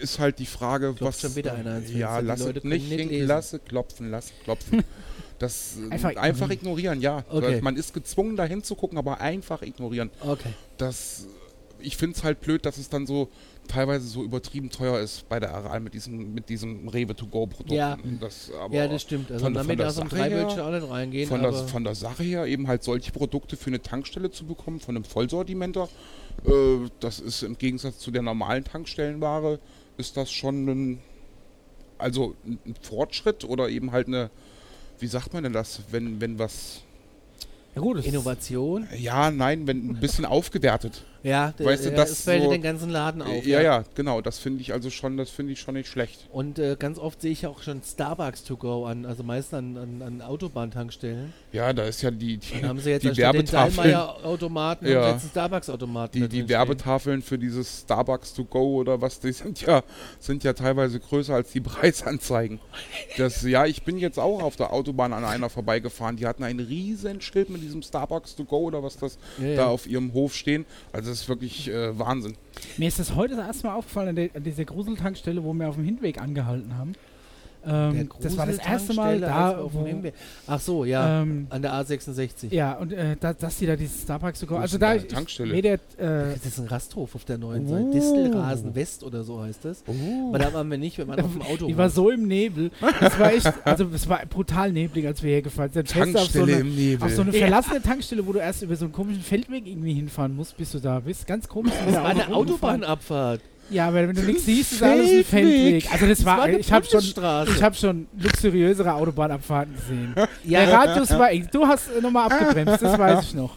Ist halt die Frage, Klopft was. schon wieder einer ins Fenster. Ja, Die lass Leute es können nicht, nicht lasse klopfen, lasse klopfen. [LAUGHS] Das äh, Einfach einfach, ignorieren, ja. Okay. Man ist gezwungen, da hinzugucken, aber einfach ignorieren. Ja. Okay. Das, ich finde es halt blöd, dass es dann so teilweise so übertrieben teuer ist bei der Aral mit diesem, mit diesem Rewe-to-go-Produkt. Ja. Das, aber ja, das stimmt. Also von- damit von der da so ein Sache her- Dreiwölkchen auch nicht reingehen. von, aber der, von der Sache her eben halt solche Produkte für eine Tankstelle zu bekommen, von einem Vollsortimenter, äh, das ist im Gegensatz zu der normalen Tankstellenware, ist das schon ein, also ein Fortschritt oder eben halt eine, wie sagt man denn das, wenn, wenn was, Ja, gut, das Innovation. ja, nein, wenn ein bisschen aufgewertet. Ja, Weißt du, ja, das es fällt so- den ganzen Laden auf. ja, ja, genau, das finde ich also schon, das finde ich schon nicht schlecht. Und äh, ganz oft sehe ich auch schon Starbucks to go an, also meist an, an, an Autobahntankstellen. Ja, da ist ja die, die, haben sie jetzt die Werbetafeln, Dallmayr-Automaten Ja. jetzt einen Starbucks-Automaten. die, die. Werbetafeln für dieses Starbucks to go oder was, die sind ja, sind ja teilweise größer als die [LAUGHS] Preisanzeigen. Das, ja, ich bin jetzt auch auf der Autobahn an einer vorbeigefahren. Die hatten ein riesen Schild mit diesem Starbucks to go oder was das Ja, ja. da auf ihrem Hof stehen. Also ist wirklich äh, Wahnsinn. Mir ist das heute das erste Mal aufgefallen an, der, an dieser Gruseltankstelle, wo wir auf dem Hinweg angehalten haben. Ähm, das war das erste Mal da, wo, Ach so, ja, ähm, an der A66. ja, und äh, da, dass die da dieses Starbucks sogar, Wo also ist da ich, eine Tankstelle? weder, äh, Das ist ein Rasthof auf der neuen Oh. Seite. Distelrasen West oder so heißt das. Aber da waren wir nicht, wir waren auf dem [LAUGHS] Auto. die war so im Nebel. Das war echt, also es war brutal neblig, als wir hergefahren sind. Fährst du auf so Tankstelle eine, im Nebel. auf so eine verlassene Tankstelle, wo du erst über so einen komischen Feldweg irgendwie hinfahren musst, bis du da bist. Ganz komisch. das war eine Autobahnabfahrt. Ja, aber wenn du nichts [LAUGHS] siehst, ist alles ein Feldweg. Also das war, eine ich habe schon, ich habe schon luxuriösere Autobahnabfahrten gesehen. Der ja, Radius war eng. Du hast äh, nochmal abgebremst, das weiß ich noch.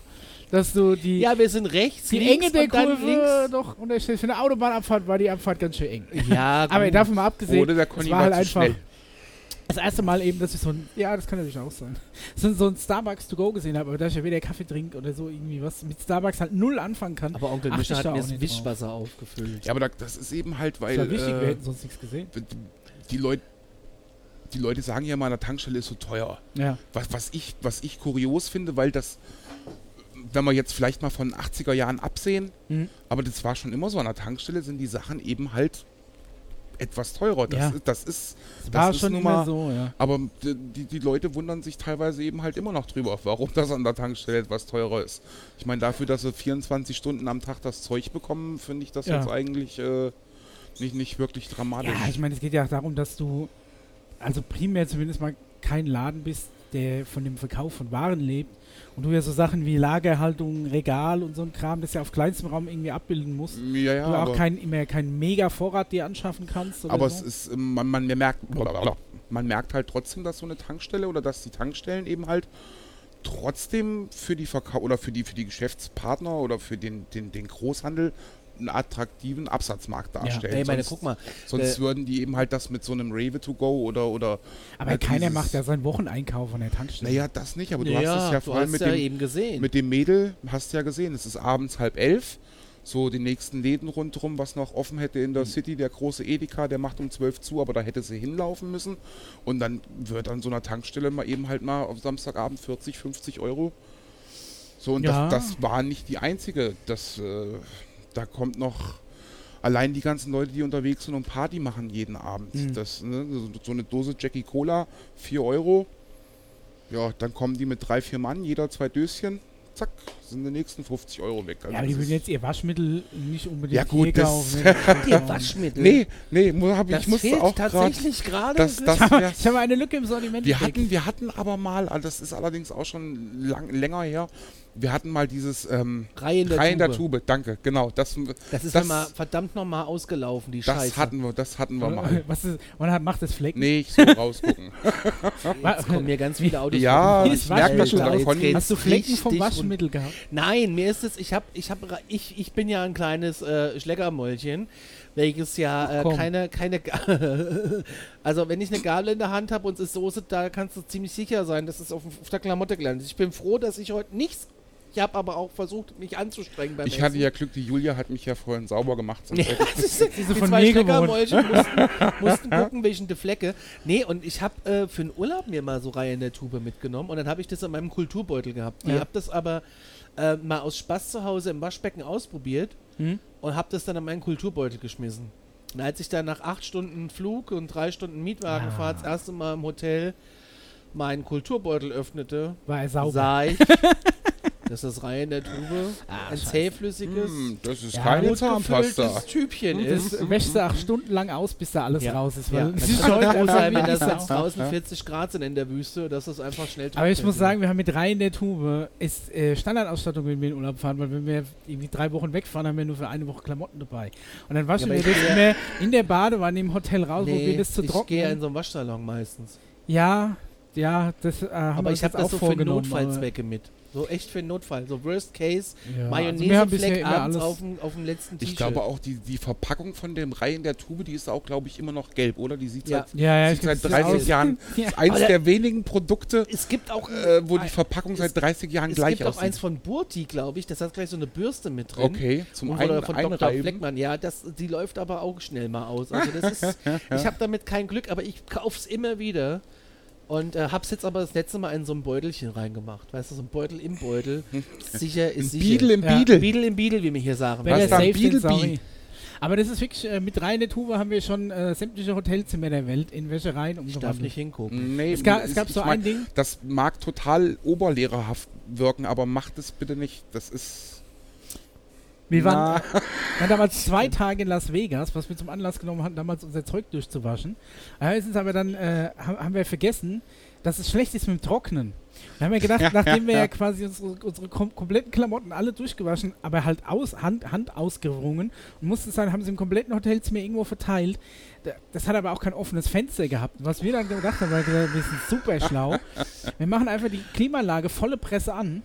Dass du die, ja, wir sind rechts, die links Enge der und dann Kurve links. doch unterstellt. Für eine Autobahnabfahrt war die Abfahrt ganz schön eng. Ja, Aber gut. davon mal abgesehen, Oder der es Conny war halt war zu einfach schnell. Das erste Mal eben, dass ich so ein, ja, das kann natürlich auch sein, [LAUGHS] so, so ein Starbucks to go gesehen habe, aber da ich ja weder Kaffee trinke oder so irgendwie was mit Starbucks halt null anfangen kann. Aber Onkel Mischa ich hat da mir auch das Wischwasser aufgefüllt. Ja, aber da, das ist eben halt, weil das war wichtig, wir äh, hätten sonst nichts gesehen. die Leute die Leute sagen ja mal, an der Tankstelle ist so teuer. Ja. Was, was, ich, was ich kurios finde, weil das, wenn wir jetzt vielleicht mal von 80er Jahren absehen, Mhm. aber das war schon immer so, an der Tankstelle sind die Sachen eben halt etwas teurer. Das, Ja. ist, das ist, Das war ist schon nun immer mal- so, ja. aber die, die- die Leute wundern sich teilweise eben halt immer noch drüber, warum das an der Tankstelle etwas teurer ist. Ich meine, dafür, dass sie 24 Stunden am Tag das Zeug bekommen, finde ich das Ja. jetzt eigentlich äh, nicht, nicht wirklich dramatisch. Ja, ich meine, es geht ja auch darum, dass du, also primär zumindest mal kein Laden bist, der von dem Verkauf von Waren lebt und du ja so Sachen wie Lagerhaltung, Regal und so ein Kram, das ja auf kleinstem Raum irgendwie abbilden musst. ja, ja, du auch aber, kein, immer keinen Mega-Vorrat dir anschaffen kannst. Aber so. es ist, man, man merkt, man merkt halt trotzdem, dass so eine Tankstelle oder dass die Tankstellen eben halt trotzdem für die Verkauf oder für die für die Geschäftspartner oder für den, den, den Großhandel einen attraktiven Absatzmarkt darstellen. Ey, meine, sonst, guck mal, sonst äh, würden die eben halt das mit so einem Rave to go oder oder aber halt keiner dieses- macht ja seinen Wocheneinkauf an der Tankstelle. Naja, das nicht, aber du ja, hast es ja vorhin hast mit ja dem eben gesehen. mit dem Mädel, hast ja gesehen, es ist abends halb elf. so die nächsten Läden rundherum, was noch offen hätte in der City. Der große Edeka, der macht um 12 zu, aber da hätte sie hinlaufen müssen. Und dann wird an so einer Tankstelle mal eben halt mal auf Samstagabend 40, 50 Euro. So, und Ja. das, das war nicht die einzige. Das, äh, da kommt noch allein die ganzen Leute, die unterwegs sind und Party machen jeden Abend. Mhm. Das, ne, so- so eine Dose Jackie Cola, 4 Euro. Ja, dann kommen die mit drei, vier Mann, jeder zwei Döschen. Zack, sind die nächsten 50 Euro weg. Also Ja, aber die würden jetzt ihr Waschmittel nicht unbedingt Ja, gut, hier das- ne? [LAUGHS] Ihr Waschmittel. Nee, nee, mu- hab, das ich musste auch gerade. tatsächlich gerade. Das, das Ich habe wär's. ich habe eine Lücke im Sortiment. Wir hatten, wir hatten aber mal, also das ist allerdings auch schon lang, länger her, wir hatten mal dieses ähm, Reihe in der Reihe in der Tube. Tube, danke, genau, das, Das ist das, mal verdammt nochmal ausgelaufen, die das Scheiße. hatten wir, das hatten wir mal. [LAUGHS] Was ist, und hat, macht das Flecken? Nee, ich soll rausgucken. [LAUGHS] Jetzt kommen mir ganz viele Autos. Ja, ich merk das schon davon. Hast du Flecken vom Waschmittel gehabt? Nein, mir ist es, ich habe, ich habe, ich, ich bin ja ein kleines äh, Schleckermäulchen, welches ja äh, keine, keine, [LAUGHS] also wenn ich eine Gabel in der Hand habe und es ist Soße, da kannst du ziemlich sicher sein, dass es auf, auf der Klamotte gelandet ist. Ich bin froh, dass ich heute nichts, ich habe aber auch versucht, mich anzustrengen beim Ich hatte Essen. ja Glück, die Julia hat mich ja vorhin sauber gemacht. sonst [LAUGHS] Ja, hätte ich- das ist- Diese die von zwei. Schleckermäulchen [LAUGHS] mussten, mussten gucken, welchen die Flecke. Nee, und ich habe äh, für den Urlaub mir mal so Reihe in der Tube mitgenommen und dann habe ich das in meinem Kulturbeutel gehabt. Ich Ja. habe das aber äh, mal aus Spaß zu Hause im Waschbecken ausprobiert Hm? und habe das dann in meinen Kulturbeutel geschmissen. Und als ich dann nach acht Stunden Flug und drei Stunden Mietwagenfahrt Ah. das erste Mal im Hotel meinen Kulturbeutel öffnete, War er sauber? sah ich, [LAUGHS] das Reihe in der Tube Ah, ein zähflüssiges, Hm, das ist Ja, keine Zahnpasta. gefülltes Typchen ist. Das wäschst du acht Stunden lang aus, bis da alles Ja. raus ist. Ja, Weil das es ist froh sein, wenn das [LAUGHS] jetzt draußen 40 Grad sind in der Wüste, dass das einfach schnell Aber ich muss sagen, wir haben mit drei in der Tube ist äh, Standardausstattung, wenn wir in Urlaub fahren, weil wenn wir irgendwie drei Wochen wegfahren, haben wir nur für eine Woche Klamotten dabei. Und dann waschen Ja, wir das immer in der Badewanne im Hotel raus, wo nee, wir das zu ich gehe trocknen. in so einen Waschsalon meistens. ja, ja, das äh, haben aber wir ich habe das auch so für. Notfallzwecke mit. So echt für den Notfall. So Worst Case, Ja, also Mayonnaise-Fleck alles. auf dem, auf dem letzten T-Shirt. Ich glaube auch, die, die Verpackung von dem Reihe in der Tube, die ist auch, glaube ich, immer noch gelb, oder? Die sieht Ja. seit, ja, ja, seit glaub, 30 das Jahren, [LAUGHS] Ja. ist eins Aber der wenigen Produkte, es gibt auch, äh, wo die es- Verpackung seit 30 Jahren es gleich gibt auch eins aussieht. von Burti, glaube ich. Das hat gleich so eine Bürste mit drin. Okay, zum Und einen oder von Dr. einreiben. Fleckmann. Ja, das, die läuft aber auch schnell mal aus. Also das ist, [LAUGHS] ich habe damit kein Glück, aber ich kauf's immer wieder. Und äh, hab's jetzt aber das letzte Mal in so ein Beutelchen reingemacht. Weißt du, so ein Beutel im Beutel. [LAUGHS] Sicher ist Ein sicher. Beadle im Ja. Beadle. Beadle im Beadle, wie wir hier sagen. Wenn Was er safe Beetle sind, sorry. Bee? Aber das ist wirklich, äh, mit drei in der Tube haben wir schon äh, sämtliche Hotelzimmer der Welt in Wäschereien ich darf umgewandelt. nicht hingucken. Nee, Es gab, es gab ich so mein, ein Ding, Das mag total oberlehrerhaft wirken, aber macht es bitte nicht. Das ist. Wir waren, Wir waren damals zwei Tage in Las Vegas, was wir zum Anlass genommen hatten, damals unser Zeug durchzuwaschen. Da ist uns aber dann, äh, haben, haben wir vergessen, dass es schlecht ist mit dem Trocknen. Da haben wir gedacht, [LAUGHS] nachdem wir ja quasi unsere, unsere kom kompletten Klamotten alle durchgewaschen, aber halt aus, Hand, Hand ausgerungen und mussten dann, haben sie im kompletten Hotelzimmer irgendwo verteilt. Da- Das hat aber auch kein offenes Fenster gehabt. Was wir dann gedacht haben, war, wir sind super schlau. [LAUGHS] Wir machen einfach die Klimaanlage volle Presse an.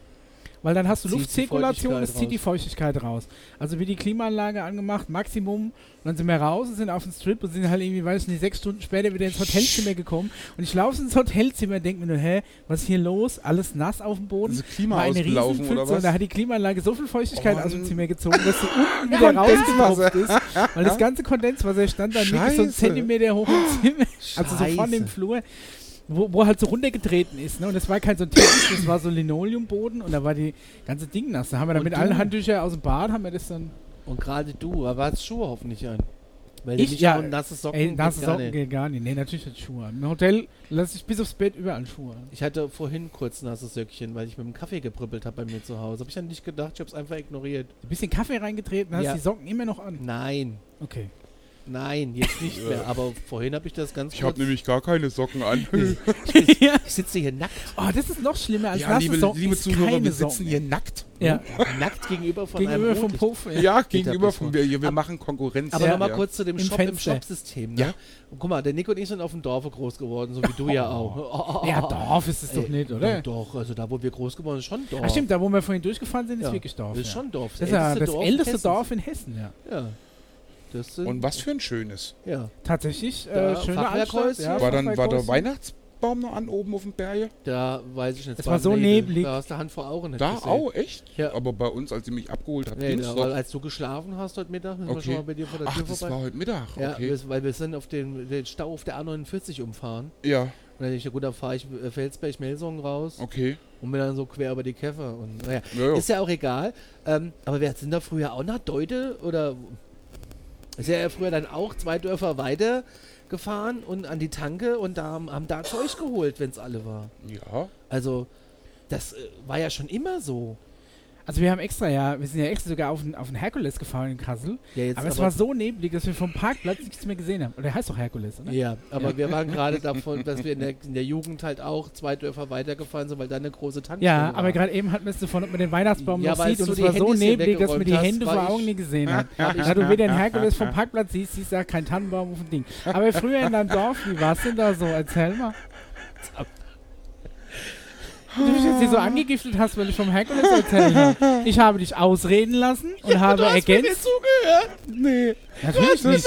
Weil dann hast du Luftzirkulation, es zieht die. Feuchtigkeit raus. Also wie die Klimaanlage angemacht, Maximum. Und dann sind wir raus und sind auf dem Strip und sind halt irgendwie, weiß ich nicht, sechs Stunden später wieder ins Hotelzimmer gekommen. Und ich laufe ins Hotelzimmer und denke mir nur, hä, was ist hier los? Alles nass auf dem Boden. das Klima War eine Riesenpfütze und da hat die Klimaanlage so viel Feuchtigkeit Oh, aus dem. Zimmer gezogen, dass sie unten [LAUGHS] wieder rausgetropft ist. Weil das ganze Kondenswasser stand dann wirklich so einen Scheiße. Zentimeter hoch im Zimmer. Also so im Scheiße. Flur. Wo, wo halt so runtergetreten ist, ne? Und das war kein so ein Teppich, das war so ein Linoleumboden und da war die ganze Ding nass. Da haben wir dann Und mit du? allen Handtüchern aus dem Bad, haben wir das dann. Und gerade du, aber hast Schuhe hoffentlich an. Weil Ich? Ja, nasse Socken. Ey, geht nasse gar Socken geht gar nicht. Nee, natürlich hat Schuhe an. Im Hotel lasse ich bis aufs Bett überall Schuhe an. Ich hatte vorhin kurz nasse Söckchen, weil ich mit dem Kaffee gepribbelt habe bei mir zu Hause. Habe ich dann nicht gedacht, ich habe es einfach ignoriert. Ein bisschen Kaffee reingetreten, hast Ja. die Socken immer noch an. Nein, Okay. Nein, jetzt nicht [LAUGHS] mehr. Aber vorhin habe ich das ganz ich habe nämlich gar keine Socken an. [LAUGHS] [LAUGHS] ja. Ich sitze hier nackt, Oh, das ist noch schlimmer als ja, liebe, Socken. liebe Zuhörer, wir sitzen Socken. hier nackt. Ja, nackt gegenüber von gegenüber einem vom. Puff. Ja. Gegenüber bis wir, wir machen Konkurrenz. Aber ja. nochmal ja. kurz zu dem Im Shop, im Fenster. Shop-System. Ne? Ja. Und guck mal, der Nico und ich sind auf dem Dorfe groß geworden, so wie du ja auch. Oh, oh, Ja, oh. Dorf ist es doch Ey, nicht, oder? Doch, doch, also da, wo wir groß geworden sind, schon Dorf. Ach stimmt, da wo wir vorhin durchgefahren sind, ist Ja, wirklich Dorf. Das ist ja. schon Dorf. Das ist ja das älteste Hessens. Dorf in Hessen, ja. Ja. Das sind, Und was für ein schönes. Ja. Tatsächlich, Da äh, schöne Fachwerkhäuschen. Altstadt. Ja, War dann war der Fachwerkhäuschen. Weihnachtsbaum noch an oben auf dem Berge? Da weiß ich nicht. Es war so neblig. Da hast du Hand vor Augen nicht Da gesehen. auch, echt? Ja. Aber bei uns, als ihr mich abgeholt habt, Nee, ging's da, doch. weil als du geschlafen hast heute Mittag, sind wir schon mal bei dir vor der Ach, Tür das vorbei. war heute Mittag, ja, okay. wir- weil wir sind auf den, den Stau auf der A49 umfahren. Ja, Und dann dachte ich, gut, dann fahre ich äh, Felsberg-Melsungen raus okay. und bin dann so quer über die Käfer. Und naja, Ja, ja. ist ja auch egal. Ähm, aber wir sind da früher auch nach Deute oder ist ja früher dann auch zwei Dörfer weiter gefahren und an die Tanke und da haben, haben da Zeug geholt, wenn es alle war. Ja. Also das äh, war ja schon immer so. Also wir haben extra, ja, wir sind ja extra sogar auf den, auf den Herkules gefahren in Kassel. Ja, jetzt aber es war so neblig, dass wir vom Parkplatz nichts mehr gesehen haben. Und der heißt doch Herkules, oder? Ja, aber wir waren gerade [LAUGHS] davon, dass wir in der, in der Jugend halt auch zwei Dörfer weitergefahren sind, weil da eine große Tankstelle Ja, war. aber gerade eben hatten wir es davon, ob man den Weihnachtsbaum Ja, noch weil sieht und es war so Handys hier neblig, dass man die Hände vor Augen ich- nie gesehen hat. Da du wieder den Herkules vom Parkplatz siehst, siehst du auch kein Tannenbaum auf dem Ding. Aber früher in deinem Dorf, wie war es denn da so? Erzähl mal. Du mich jetzt hier so angegiftet hast, weil ich vom Herkules erzählt habe. Ich habe dich ausreden lassen und habe ergänzt. zugehört. Nee, natürlich nicht.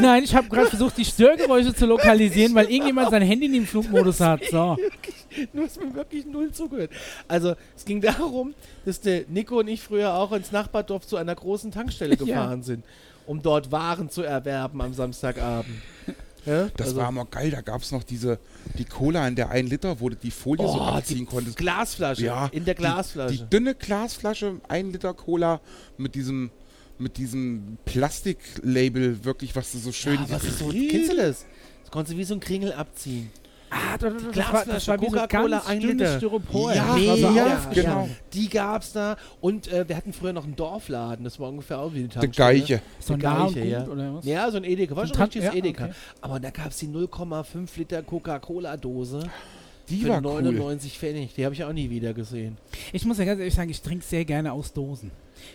Nein, ich habe gerade versucht, die Störgeräusche zu lokalisieren, weil irgendjemand sein Handy in den Flugmodus hat. So. [LAUGHS] Du hast mir wirklich null zugehört. Also, es ging darum, dass der Nico und ich früher auch ins Nachbardorf zu einer großen Tankstelle gefahren sind, um dort Waren zu erwerben am Samstagabend. Ja? Das also, war immer geil. Da gab es noch diese, die Cola in der 1 Liter, wo du die Folie so oh, abziehen die konntest. Glasflasche. Ja, in der Die, Glasflasche. die dünne Glasflasche, 1 Liter Cola mit diesem mit diesem Plastiklabel, wirklich, was du so schön. ja, was ist so, kennst du das? Das konntest du wie so ein Kringel abziehen. Ah, das, das, das, war, das war so Coca-Cola, ganz ein Liter. Styropor. Ja, Das war so ja, genau. Die gab's da. Und äh, wir hatten früher noch einen Dorfladen. Das war ungefähr auch wie eine Die Tankstelle. Geiche. So Die nah und Gleiche, gut, ja. oder was? Ja, so ein Edeka. War So ein schon ein richtiges ja, Edeka. okay. Aber da gab es die 0,5 Liter Coca-Cola-Dose Die für war cool. 99 Pfennig. Die habe ich auch nie wieder gesehen. Ich muss ja ganz ehrlich sagen, ich trinke sehr gerne aus Dosen.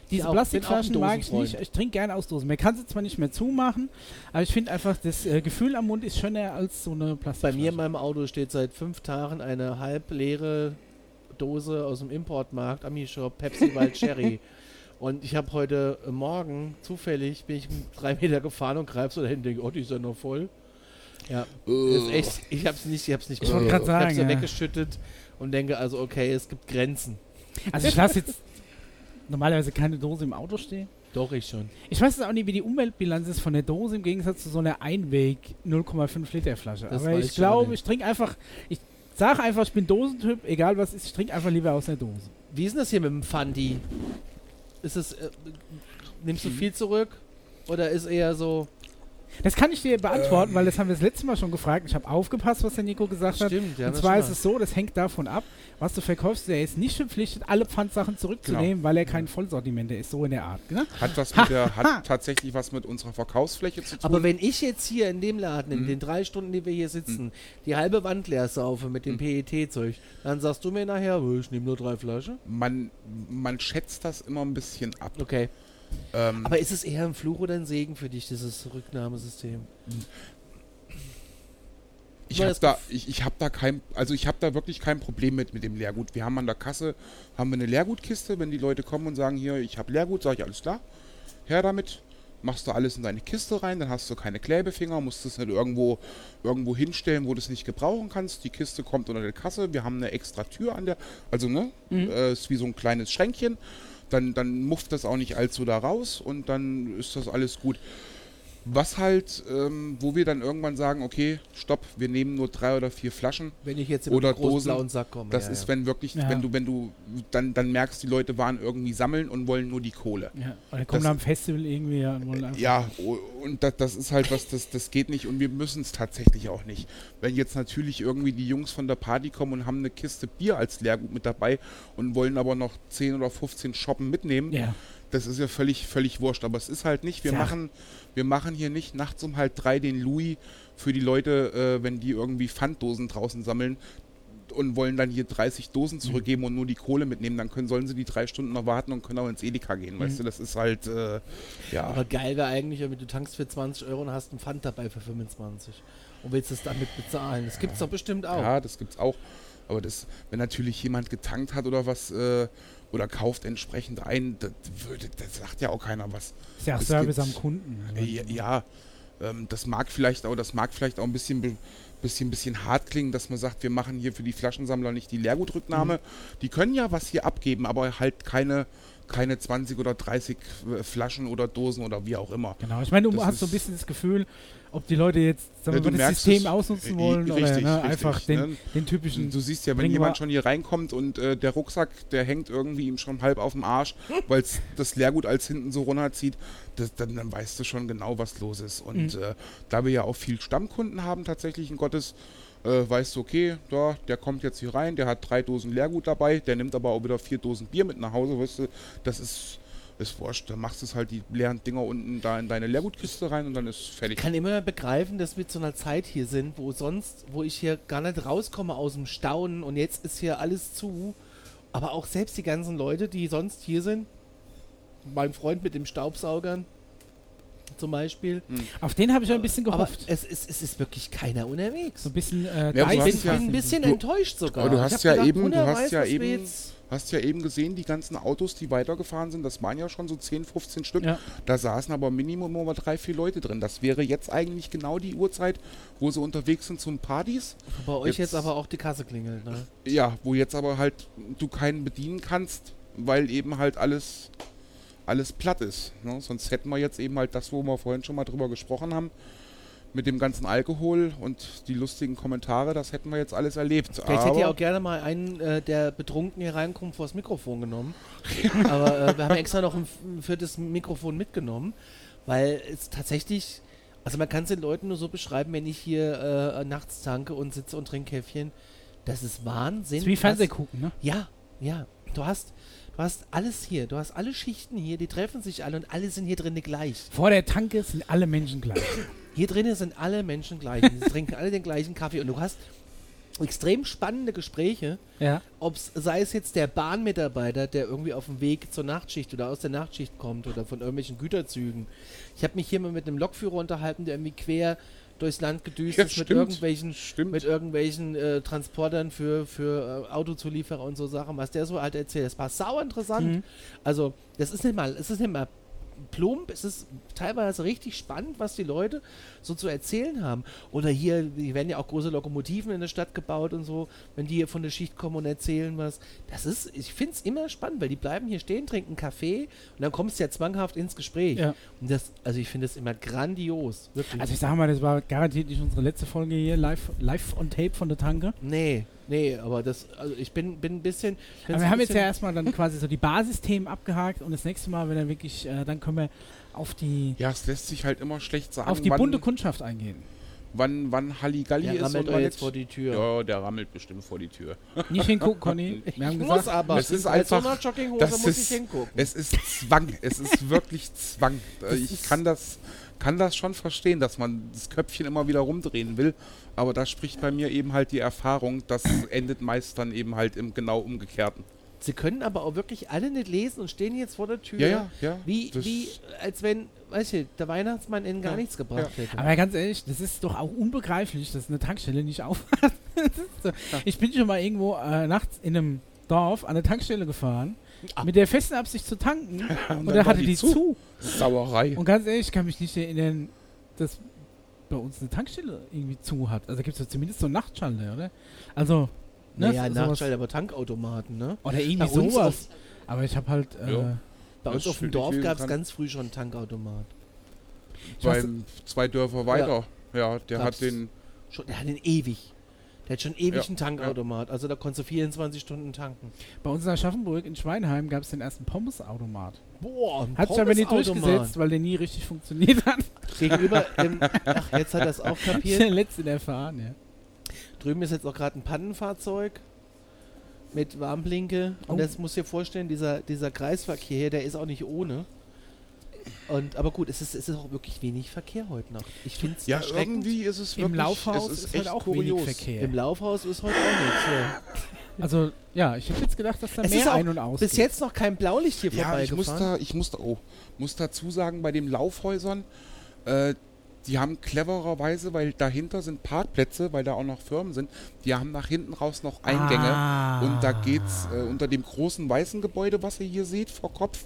Diese auch. Plastikflaschen mag ich nicht. Ich trinke gerne aus Dosen. Man kann sie zwar nicht mehr zumachen, aber ich finde einfach, das äh, Gefühl am Mund ist schöner als so eine Bei Plastikflasche. mir in meinem Auto steht seit fünf Tagen eine halb leere Dose aus dem Importmarkt, Ami-Shop, Pepsi [LAUGHS] Wild Cherry. Und ich habe heute äh, Morgen zufällig, bin ich [LAUGHS] drei Meter gefahren und greife so dahin und denke, oh, die ist ja noch voll. Ja, das ist echt, ich hab's nicht, ich hab's nicht Ich wollte gemacht. gerade Ich hab's sagen, so ja. weggeschüttet und denke also, okay, es gibt Grenzen. Also ich lasse jetzt normalerweise keine Dose im Auto stehen. Doch, ich schon. Ich weiß jetzt auch nicht, wie die Umweltbilanz ist von der Dose im Gegensatz zu so einer Einweg 0,5 Liter Flasche. Das Aber ich glaube, ich trinke einfach, ich sage einfach, ich bin Dosentyp, egal was ist, ich trinke einfach lieber aus der Dose. Wie ist denn das hier mit dem Fandi? Ist es, äh, nimmst du viel zurück? Oder ist eher so, Das kann ich dir beantworten, weil das haben wir das letzte Mal schon gefragt. Ich habe aufgepasst, was der Nico gesagt hat. stimmt, ja, Und zwar ist es so, das hängt davon ab, was du verkaufst. Er ist nicht verpflichtet, alle Pfandsachen zurückzunehmen, weil er kein Vollsortimenter ist, so in der Art. Ne? Hat was mit der, [LAUGHS] hat tatsächlich was mit unserer Verkaufsfläche zu tun. Aber wenn ich jetzt hier in dem Laden, in Mhm. den drei Stunden, die wir hier sitzen, die halbe Wand leer saufe mit Mhm. dem PET-Zeug, dann sagst du mir nachher, "Oh, ich nehme nur drei Flaschen. man, man schätzt das immer ein bisschen ab. Okay. Ähm, Aber ist es eher ein Fluch oder ein Segen für dich, dieses Rücknahmesystem? ich habe da, ich, ich hab da kein, also ich habe da wirklich kein Problem mit mit dem Leergut. Wir haben an der Kasse haben wir eine Leergutkiste. Wenn die Leute kommen und sagen hier, ich habe Leergut, sage ich alles klar, her damit. Machst du alles in deine Kiste rein, dann hast du keine Klebefinger, musst es nicht irgendwo, irgendwo hinstellen, wo du es nicht gebrauchen kannst. Die Kiste kommt unter der Kasse, wir haben eine extra Tür an der, also ne, äh, ist wie so ein kleines Schränkchen. Dann, dann mufft das auch nicht allzu da raus und dann ist das alles gut. Was halt, ähm, wo wir dann irgendwann sagen, okay, stopp, wir nehmen nur drei oder vier Flaschen. Wenn ich jetzt Oder Dosen, blauen Sack komme. Das ja, ist, ja. wenn wirklich, Ja. wenn du, wenn du dann, dann merkst, die Leute waren irgendwie sammeln und wollen nur die Kohle. Ja. Oder kommen Das- am Festival irgendwie ja, und wollen einfach. Ja, o- und das, das ist halt was, das, das geht nicht und wir müssen es tatsächlich auch nicht. Wenn jetzt natürlich irgendwie die Jungs von der Party kommen und haben eine Kiste Bier als Leergut mit dabei und wollen aber noch 10 oder 15 Shoppen mitnehmen, Ja. das ist ja völlig, völlig wurscht. Aber es ist halt nicht, wir Ja. machen, wir machen hier nicht nachts um halb drei den Louis für die Leute, äh, wenn die irgendwie Pfanddosen draußen sammeln und wollen dann hier 30 Dosen Mhm. zurückgeben und nur die Kohle mitnehmen, dann können, sollen sie die drei Stunden noch warten und können auch ins Edeka gehen, weißt Mhm. du, das ist halt, äh, ja. Aber geil wäre eigentlich, wenn du tankst für 20 Euro und hast einen Pfand dabei für 25 und willst es damit bezahlen. Das gibt's doch bestimmt auch. Ja, das gibt's auch. Aber das, wenn natürlich jemand getankt hat oder was, äh, oder kauft entsprechend ein, das, würde, das sagt ja auch keiner was. Ist ja auch Service am Kunden. Äh, Ja, ja ähm, das mag vielleicht auch, das mag vielleicht auch ein bisschen bisschen, bisschen hart klingen, dass man sagt, wir machen hier für die Flaschensammler nicht die Leergutrücknahme. Die können ja was hier abgeben, aber halt keine, keine 20 oder 30 Flaschen oder Dosen oder wie auch immer. Genau, ich meine, du Das hast so ein bisschen das Gefühl, ob die Leute jetzt Ja, mal, das System es. ausnutzen wollen oder richtig, ne, richtig, einfach den, ne? den typischen. Du siehst ja, wenn Bringen jemand schon hier reinkommt und äh, der Rucksack, der hängt irgendwie ihm schon halb auf dem Arsch, [LAUGHS] weil das Leergut als hinten so runterzieht, das, dann, dann weißt du schon genau, was los ist. Und Mhm. äh, da wir ja auch viel Stammkunden haben, tatsächlich in Gottes, äh, weißt du, okay, da, der kommt jetzt hier rein, der hat drei Dosen Leergut dabei, der nimmt aber auch wieder vier Dosen Bier mit nach Hause, weißt du, das ist, ist wurscht. Dann machst du es halt die leeren Dinger unten da in deine Leergutkiste rein und dann ist fertig. Ich kann immer begreifen, dass wir zu einer Zeit hier sind, wo sonst, wo ich hier gar nicht rauskomme aus dem Staunen und jetzt ist hier alles zu. Aber auch selbst die ganzen Leute, die sonst hier sind, mein Freund mit dem Staubsaugern zum Beispiel. auf den habe ich ein bisschen Aber gehofft. es ist, es ist wirklich keiner unterwegs. so ein bisschen äh, Ja, aber Ich bin, ja- bin ein bisschen du- enttäuscht sogar. aber du hast ja gedacht, eben- du hast ja eben- jetzt- Hast ja eben gesehen, die ganzen Autos, die weitergefahren sind, das waren ja schon so 10, 15 Stück. Ja. Da saßen aber Minimum immer drei, vier Leute drin. Das wäre jetzt eigentlich genau die Uhrzeit, wo sie unterwegs sind zum Partys. Bei euch jetzt, Jetzt- aber auch die Kasse klingelt. Ne? Ja, wo jetzt aber halt du keinen bedienen kannst, weil eben halt alles, alles platt ist. Ne? Sonst hätten wir jetzt eben halt das, wo wir vorhin schon mal drüber gesprochen haben, mit dem ganzen Alkohol und die lustigen Kommentare, das hätten wir jetzt alles erlebt. Vielleicht hätte ich auch gerne mal einen, äh, der betrunken hier reinkommt, vors Mikrofon genommen. [LAUGHS] Aber äh, wir haben extra noch ein, viertes Mikrofon mitgenommen, weil es tatsächlich, also man kann es den Leuten nur so beschreiben, wenn ich hier äh, nachts tanke und sitze und trinke Käffchen. Das ist Wahnsinn. ist wie was- Fernseh gucken, ne? Ja, ja. Du hast, du hast alles hier. Du hast alle Schichten hier, die treffen sich alle und alle sind hier drin gleich. Vor der Tanke sind alle Menschen gleich. Hier drinnen sind alle Menschen gleich. Sie [LAUGHS] trinken alle den gleichen Kaffee und du hast extrem spannende Gespräche. ja. Ob's, sei es jetzt der Bahnmitarbeiter, der irgendwie auf dem Weg zur Nachtschicht oder aus der Nachtschicht kommt oder von irgendwelchen Güterzügen. Ich habe mich hier mal mit einem Lokführer unterhalten, der irgendwie quer durchs Land gedüst Ja, ist mit irgendwelchen, Stimmt. mit irgendwelchen äh, Transportern für, für äh, Autozulieferer und so Sachen, was der so halt erzählt. Das war sau interessant. Mhm. Also, das ist nicht mal, es ist nicht mal plump, es ist teilweise richtig spannend, was die Leute so zu erzählen haben. Oder hier, die werden ja auch große Lokomotiven in der Stadt gebaut und so, wenn die hier von der Schicht kommen und erzählen was. Das ist, ich finde es immer spannend, weil die bleiben hier stehen, trinken Kaffee und dann kommst du ja zwanghaft ins Gespräch. Ja. Und das, also ich finde es immer grandios, wirklich. Also ich sag mal, das war garantiert nicht unsere letzte Folge hier, live, live on tape von der Tanke. nee, nee, aber das, also ich bin, bin ein bisschen. Aber wir ein haben jetzt ja erstmal dann quasi so die Basisthemen abgehakt und das nächste Mal, wenn dann wirklich, äh, dann können wir auf die, Ja, es lässt sich halt immer schlecht sagen, auf die wann, bunte Kundschaft eingehen. wann, wann Halligalli Der ist rammelt und euch wann jetzt vor die Tür. Ja, der rammelt bestimmt vor die Tür. [LAUGHS] Nicht hingucken, Conny. [LAUGHS] Wir haben Ich muss gesagt, aber. es ist so einfach- Jogginghose das muss ist- ich hingucken. Es ist Zwang. Es ist wirklich Zwang. Ich kann das, kann das schon verstehen, dass man das Köpfchen immer wieder rumdrehen will. Aber da spricht bei mir eben halt die Erfahrung, das endet meist dann eben halt im genau umgekehrten. Sie können aber auch wirklich alle nicht lesen und stehen jetzt vor der Tür. Ja, ja, ja. Wie, wie, als wenn, weißt du, der Weihnachtsmann ihnen gar Ja, nichts gebracht hätte. aber ganz ehrlich, das ist doch auch unbegreiflich, dass eine Tankstelle nicht aufhat. [LAUGHS] Ist so. Ich bin schon mal irgendwo äh, nachts in einem Dorf an eine Tankstelle gefahren, Ah. mit der festen Absicht zu tanken [LAUGHS] und, dann da hatte die die zu. zu. Sauerei. Und ganz ehrlich, ich kann mich nicht erinnern, dass bei uns eine Tankstelle irgendwie zu hat. Also gibt es ja zumindest so einen Nachtschalter, oder? Also, ne? naja, sowas- Nachschalter, aber Tankautomaten, ne? Oder irgendwie sowas. Aber ich habe halt. Äh, Ja. Bei uns auf dem Dorf gab es ganz früh schon einen Tankautomat. Beim zwei Dörfer weiter. Ja, der Gab's. hat den. Schon, der hat den ewig. Der hat schon ewig Ja, einen Tankautomat. Also da konntest du 24 Stunden tanken. bei uns in Aschaffenburg in Schweinheim gab es den ersten Pommesautomat. Boah, ein Hat sich aber nicht Pommesautomat. durchgesetzt, weil der nie richtig funktioniert hat. Gegenüber, ähm, ach, jetzt hat er es auch [LAUGHS] Ich bin kapiert. der Letzte erfahren, ja. Drüben ist jetzt auch gerade ein Pannenfahrzeug mit Warnblinke. Und Oh. das muss dir vorstellen, dieser, dieser Kreisverkehr hier, der ist auch nicht ohne. Und, aber gut, es ist, es ist auch wirklich wenig Verkehr heute Nacht. Ich finde es Ja, irgendwie ist es Im wirklich. Laufhaus es ist, ist, halt echt auch kurios. wenig Verkehr. Im Laufhaus ist heute auch nichts. Ja. [LAUGHS] Also, ja, ich hätte jetzt gedacht, dass da Es ist mehr ein- und aus Bis jetzt noch kein Blaulicht hier Ja, ich muss vorbeigefahren. da, ich muss da, oh, muss dazu sagen, bei den Laufhäusern, äh, die haben clevererweise, weil dahinter sind Parkplätze, weil da auch noch Firmen sind, die haben nach hinten raus noch Eingänge. Ah. Und da geht's äh, unter dem großen weißen Gebäude, was ihr hier seht, vor Kopf,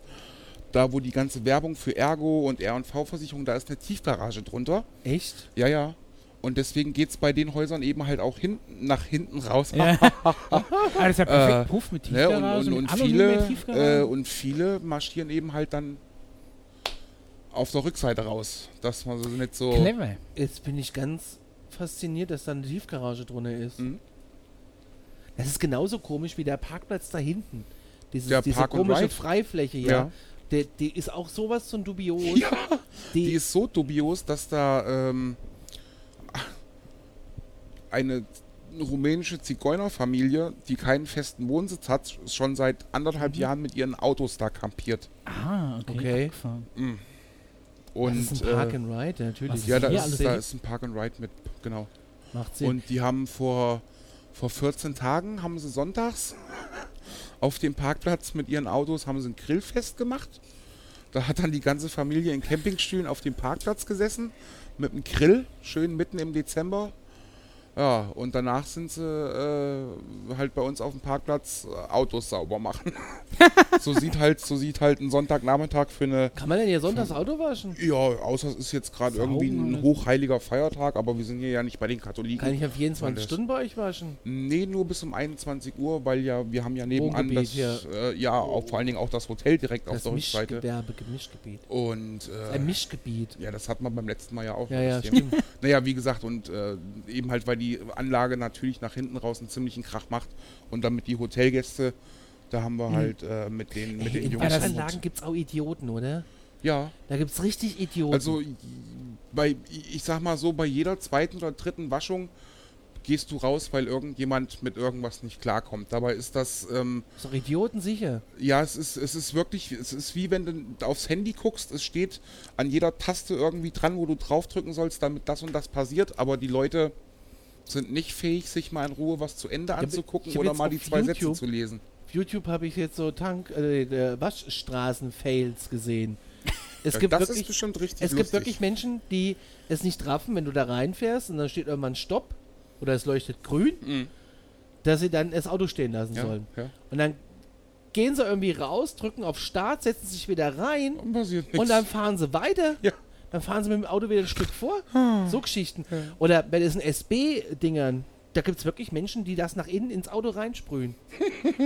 da wo die ganze Werbung für Ergo und R&V-Versicherung, da ist eine Tiefgarage drunter. Echt? Ja, ja. Und deswegen geht es bei den Häusern eben halt auch hinten, nach hinten raus. Ja. [LAUGHS] ah, das ist ja perfekt. Äh, Puff mit Ne? Und, Tiefgarage. und, und, viele, Tiefgarage. äh, und viele marschieren eben halt dann auf der Rückseite raus. Dass man so nicht so. Clever. Jetzt bin ich ganz fasziniert, dass da eine Tiefgarage drunter ist. Mhm. Das ist genauso komisch wie der Parkplatz da hinten. Dieses, Der diese Park komische. Freifläche, ja. Ja. Der, die ist auch sowas von dubios. Ja, die, Die ist so dubios, dass da ähm, eine rumänische Zigeunerfamilie, die keinen festen Wohnsitz hat, schon seit anderthalb Jahren mit ihren Autos da kampiert. Ah, okay. Okay. Mhm. das Und ist ein Park äh, and Ride, natürlich. was ja, da ist, da ist ein Park and Ride mit, genau. Macht Sinn. Und die haben vor, vor 14 Tagen, haben sie sonntags auf dem Parkplatz mit ihren Autos, haben sie ein Grillfest gemacht. Da hat dann die ganze Familie in Campingstühlen auf dem Parkplatz gesessen, mit einem Grill, schön mitten im Dezember. Ja, und danach sind sie äh, halt bei uns auf dem Parkplatz äh, Autos sauber machen. [LAUGHS] so sieht halt, so sieht halt ein Sonntagnachmittag für eine Kann man denn hier sonntags Auto waschen? ja, außer es ist jetzt gerade irgendwie ein hochheiliger Feiertag, aber wir sind hier ja nicht bei den Katholiken. Kann ich ja 24 Alles. Stunden bei euch waschen? Nee, nur bis um 21 Uhr, weil ja, wir haben ja nebenan Wohngebiet das, äh, ja, auch, vor allen Dingen auch das Hotel direkt auf Das der Rückseite. Mischgewerbe, Mischgebiet. Und äh, Ein Mischgebiet. ja, das hat man beim letzten Mal ja auch. Ja, ja, stimmt. [LAUGHS] Naja, wie gesagt, und äh, eben halt, weil die Anlage natürlich nach hinten raus einen ziemlichen Krach macht und damit die Hotelgäste, da haben wir halt äh, mit den, mit Ey, den in Jungs. das- Waschanlagen gibt es auch Idioten, oder? ja, Da gibt es richtig Idioten. also bei, ich sag mal so, bei jeder zweiten oder dritten Waschung gehst du raus, weil irgendjemand mit irgendwas nicht klarkommt. Dabei ist das, ähm, ist doch Idioten sicher. ja, es ist, es ist wirklich, es ist wie wenn du aufs Handy guckst, es steht an jeder Taste irgendwie dran, wo du draufdrücken sollst, damit das und das passiert, aber die Leute sind nicht fähig, sich mal in Ruhe was zu Ende anzugucken ich hab oder jetzt mal die zwei Sätze YouTube- zu lesen. Auf YouTube habe ich jetzt so Tank, äh, Waschstraßen-Fails gesehen. Es Ja, gibt das wirklich, ist bestimmt richtig es gibt lustig. wirklich Menschen, die es nicht raffen, wenn du da reinfährst und dann steht irgendwann Stopp oder es leuchtet grün, Mhm. dass sie dann das Auto stehen lassen Ja, sollen. ja. Und dann gehen sie irgendwie raus, drücken auf Start, setzen sich wieder rein nichts. und dann fahren sie weiter. Ja. Dann fahren sie mit dem Auto wieder ein Stück vor. So Geschichten. Oder bei diesen SB-Dingern, da gibt es wirklich Menschen, die das nach innen ins Auto reinsprühen.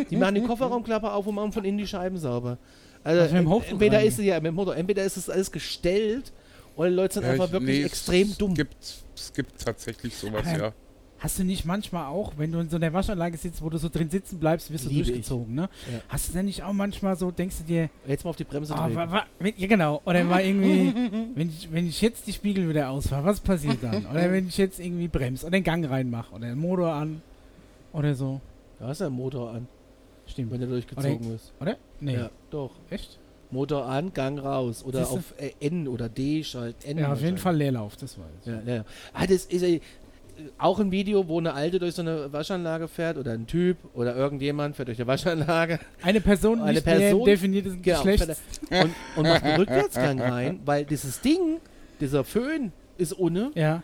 Die machen die Kofferraumklappe auf und machen von innen die Scheiben sauber. Also, Also entweder rein. ist es ja mit dem Motor, entweder ist es alles gestellt oder die Leute sind Ja, einfach ich- wirklich nee, extrem es dumm. Gibt, es gibt tatsächlich sowas, ja. Hast du nicht manchmal auch, wenn du in so einer Waschanlage sitzt, wo du so drin sitzen bleibst, wirst du Liebe ich. durchgezogen, ne? Ja. Hast du denn nicht auch manchmal so, denkst du dir, Jetzt mal auf die Bremse drücken. wa, wa, wenn, ja genau, oder mal irgendwie, [LAUGHS] wenn ich, wenn ich jetzt die Spiegel wieder ausfahre, was passiert dann? Oder wenn ich jetzt irgendwie bremse oder den Gang reinmache oder den Motor an oder so. Da hast du einen Motor an, Stimmt. wenn der durchgezogen ist. Oder? Nee. Ja, doch. Echt? Motor an, Gang raus. Oder Siehste? auf äh, N oder D schalt. N Ja, auf jeden. Fall Leerlauf, das weiß ich. Ja, ja, ja. Ah, das ist äh, auch ein Video, wo eine Alte durch so eine Waschanlage fährt oder ein Typ oder irgendjemand fährt durch eine Waschanlage Eine Person, Eine Person, definiertes genau, Geschlecht. und, und macht einen Rückwärtsgang rein, weil dieses Ding, dieser Föhn ist ohne Ja.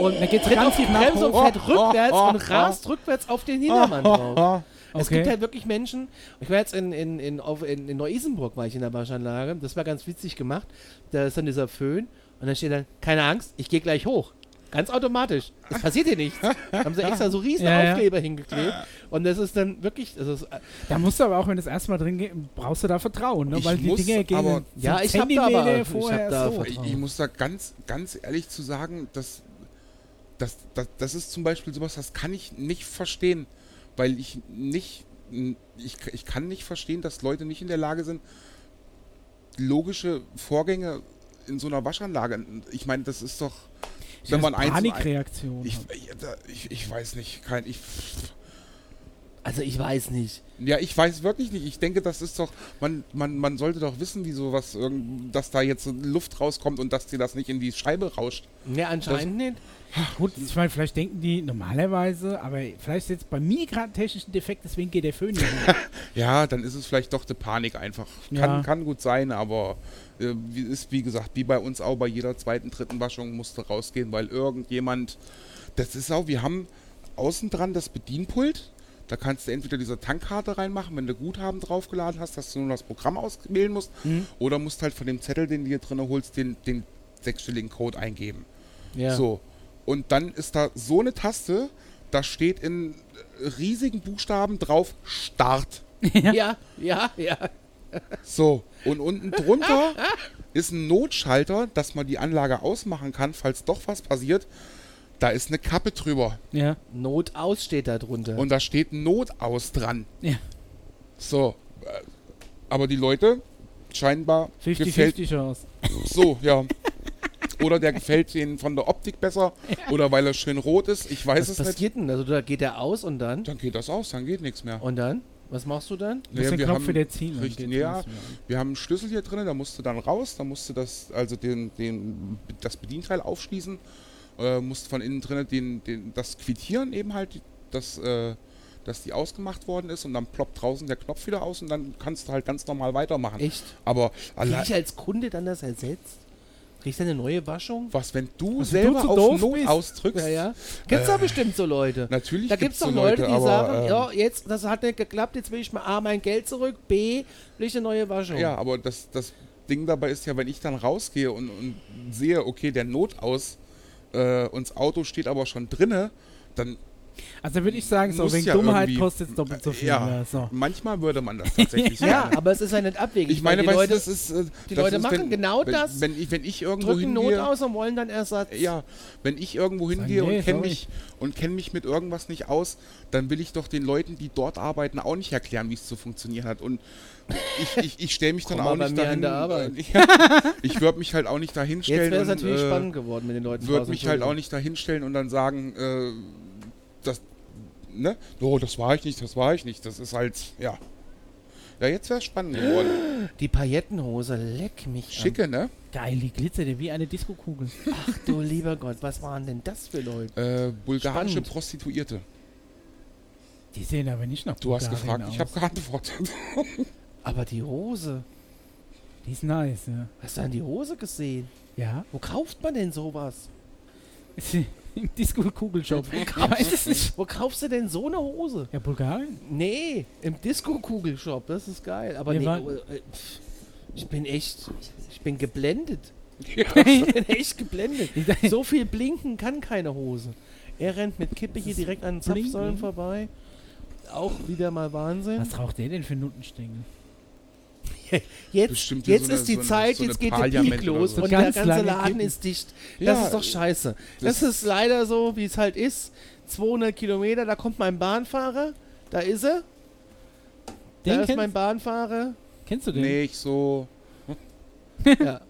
und Da geht's tritt auf die Bremse und fährt rückwärts und [LAUGHS] rast rückwärts auf den Hintermann drauf. [LAUGHS] Es Okay. gibt halt wirklich Menschen, ich war jetzt in, in, in, auf, in, in Neu-Isenburg, war ich in der Waschanlage, das war ganz witzig gemacht, da ist dann dieser Föhn und dann steht dann, keine Angst, ich gehe gleich hoch. Ganz automatisch. Es passiert hier nichts. Da haben sie extra so riesen [LAUGHS] Ja, ja. Aufkleber hingeklebt. Und das ist dann wirklich, das ist, äh, Da musst du aber auch, wenn du das erste Mal drin gehst, brauchst du da Vertrauen, ne? Ich weil die muss Dinge gehen aber- Ja, ich hab da aber- ich vorher hab da so. Vertrauen. Ich, ich muss da ganz, ganz ehrlich zu sagen, dass das, das, das ist zum Beispiel sowas, das kann ich nicht verstehen, weil ich nicht, ich, ich kann nicht verstehen, dass Leute nicht in der Lage sind, logische Vorgänge in so einer Waschanlage, ich meine, das ist doch, wenn man eins und ein, Panikreaktion. ich, ich, ich, ich weiß nicht, kein, ich, also ich weiß nicht. ja, ich weiß wirklich nicht. Ich denke, das ist doch, man, man, man sollte doch wissen, wie sowas, irgend- dass da jetzt Luft rauskommt und dass dir das nicht in die Scheibe rauscht. Ne, anscheinend nicht. Gut, ich meine, vielleicht denken die normalerweise, aber vielleicht ist jetzt bei mir gerade ein technischen Defekt, deswegen geht der Föhn nicht. mehr. [LAUGHS] Ja, dann ist es vielleicht doch die Panik einfach. Kann, Ja. kann gut sein, aber äh, wie, ist wie gesagt, wie bei uns auch bei jeder zweiten, dritten Waschung musste rausgehen, weil irgendjemand, das ist auch, wir haben außen dran das Bedienpult. Da kannst du entweder diese Tankkarte reinmachen, wenn du Guthaben draufgeladen hast, dass du nur das Programm auswählen musst, Mhm. oder musst halt von dem Zettel, den du hier drin holst, den, den sechsstelligen Code eingeben. Ja. So. Und dann ist da so eine Taste, da steht in riesigen Buchstaben drauf Start. [LAUGHS] Ja, ja, ja. So, und unten drunter ist ein Notschalter, dass man die Anlage ausmachen kann, falls doch was passiert. Da ist eine Kappe drüber Ja. Not aus steht da drunter. und da steht Notaus dran. Ja. So, äh, aber die Leute scheinbar gefällt 50-50 Chance. so, ja. Oder der gefällt ihnen von der Optik besser oder weil er schön rot ist. Ich weiß was es nicht. passiert denn? Also da geht er aus und dann? Dann geht das aus, dann geht nichts mehr. Und dann? Was machst du dann? Das ist der Knopf für der Ziel. dann Richtig, ja, wir haben einen Schlüssel hier drin, da musst du dann raus, da musst du das, also den, den, das Bedienteil aufschließen, äh, musst von innen drin den, den, das quittieren eben halt, dass, äh, dass die ausgemacht worden ist und dann ploppt draußen der Knopf wieder aus und dann kannst du halt ganz normal weitermachen. Echt? Aber allein, ich als Kunde dann das ersetzt? Kriegst du eine neue Waschung? was, wenn du Was, selber du zu auf doof Not bist? ausdrückst, Ja, ja. Gibt's doch bestimmt so Leute. natürlich Da gibt's so doch Leute, die aber, sagen, ähm, ja, jetzt, das hat nicht geklappt, jetzt will ich mal A, mein Geld zurück, B, will ich eine neue Waschung. Ja, aber das, das Ding dabei ist ja, wenn ich dann rausgehe und, und sehe, okay, der Notaus äh, und das Auto steht aber schon drinne, dann Also würde ich sagen, so Muss wegen ja Dummheit kostet es doppelt so viel. ja, Ja. So. manchmal würde man das tatsächlich [LAUGHS] Ja, sagen. aber es ist ja nicht abwegig. Ich meine, die Leute das ist. äh, die das Leute ist, machen wenn, genau wenn, das, Wenn ich, wenn ich irgendwo drücken Not hingehe. aus und wollen dann Ersatz. Ja, wenn ich irgendwo hingehe nee, und kenne mich und kenne mich mit irgendwas nicht aus, dann will ich doch den Leuten, die dort arbeiten, auch nicht erklären, wie es zu funktionieren hat. Und ich, ich, ich stelle mich [LAUGHS] dann Komm auch mal bei nicht mir dahin. an der Arbeit. äh, [LAUGHS] ja, ich würde mich halt auch nicht dahin Jetzt stellen. wäre es und, natürlich äh, spannend geworden mit den Leuten. würde mich halt auch nicht dahin stellen und dann sagen, äh, das, ne? Oh, das war ich nicht, das war ich nicht. Das ist halt, ja. Ja, jetzt wäre es spannend geworden. [GASPS] Die Paillettenhose, leck mich Schicke, ne? Geil, die glitzerte wie eine Diskokugel. an. [LAUGHS] Ach du lieber Gott, was waren denn das für Leute? Äh, bulgarische Spannend. Prostituierte. Die sehen aber nicht nach Du hast gefragt, ich aus. habe geantwortet. [LAUGHS] Aber die Hose, Die ist nice, ja. hast du an die Hose gesehen? Ja. Wo kauft man denn sowas? [LAUGHS] Im Disco-Kugelshop. Wo kaufst du denn so eine Hose? Ja, Bulgarien? Nee, im Disco-Kugelshop, das ist geil. Aber nee, äh, ich bin echt, ich bin geblendet. ja. [LAUGHS] Ich bin echt geblendet. So viel blinken kann keine Hose. Er rennt mit Kippe hier direkt an den? Zapfsäulen vorbei. Auch wieder mal Wahnsinn. Was raucht der denn für Nuttenstängel? [LAUGHS] Jetzt, jetzt so ist die so Zeit, so jetzt geht der Peak los so. und Ganz der ganze Laden Kippen. ist dicht. Das Ja, ist doch scheiße. Das, das- ist leider so, wie es halt ist. 200 Kilometer, da kommt mein Bahnfahrer. Da ist er. Den da ist mein Bahnfahrer. kennst du den? Nee, ich so. ja.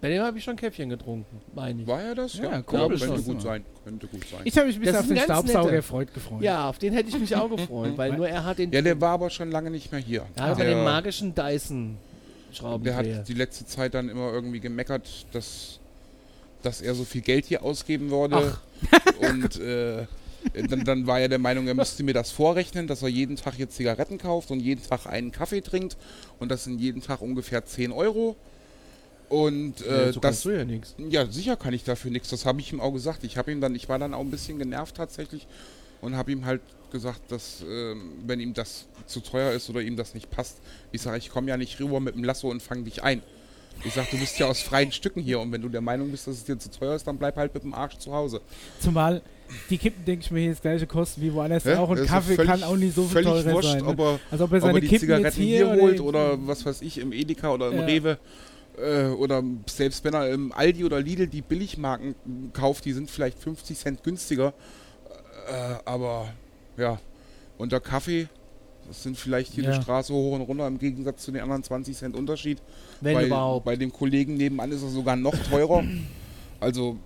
Bei dem habe ich schon Käffchen getrunken, meine ich. War er das? Ja, Ja, glaube könnte schon. gut sein. Könnte gut sein. Ich habe mich ein bisschen auf den Staubsauger. Freud gefreut. Ja, auf den hätte ich mich auch [LAUGHS] gefreut, weil nur er hat den, Ja, der war aber schon lange nicht mehr hier. er hat der, den magischen Dyson der Schraubendreher. hat die letzte Zeit dann immer irgendwie gemeckert, dass, dass er so viel Geld hier ausgeben würde. [LAUGHS] Und äh, dann, dann war er der Meinung, er müsste mir das vorrechnen, dass er jeden Tag jetzt Zigaretten kauft und jeden Tag einen Kaffee trinkt. Und das sind jeden Tag ungefähr 10 Euro. Und äh, so das, ja nichts. Ja, sicher kann ich dafür nichts. Das habe ich ihm auch gesagt. Ich habe ihm dann, ich war dann auch ein bisschen genervt tatsächlich und habe ihm halt gesagt, dass ähm, wenn ihm das zu teuer ist oder ihm das nicht passt, ich sage, ich komme ja nicht rüber mit dem Lasso und fange dich ein. Ich sage, du bist ja aus freien Stücken hier und wenn du der Meinung bist, dass es dir zu teuer ist, dann bleib halt mit dem Arsch zu Hause. Zumal die Kippen, denke ich mir, hier das gleiche kosten wie woanders Hä? auch. Und Kaffee völlig- kann auch nicht so viel teurer wurscht, sein. Ne? ob er, Also ob er ob er seine die Kippen Zigaretten hier, hier, holt oder, oder was weiß ich, im Edeka oder im Ja. Rewe äh, oder selbst wenn er im Aldi oder Lidl die Billigmarken kauft, die sind vielleicht 50 Cent günstiger. Äh, aber ja, und der Kaffee, das sind vielleicht hier Ja. die Straße hoch und runter im Gegensatz zu den anderen 20 Cent Unterschied. Wenn bei, überhaupt. bei dem Kollegen nebenan ist er sogar noch teurer. [CLEARS THROAT] Also,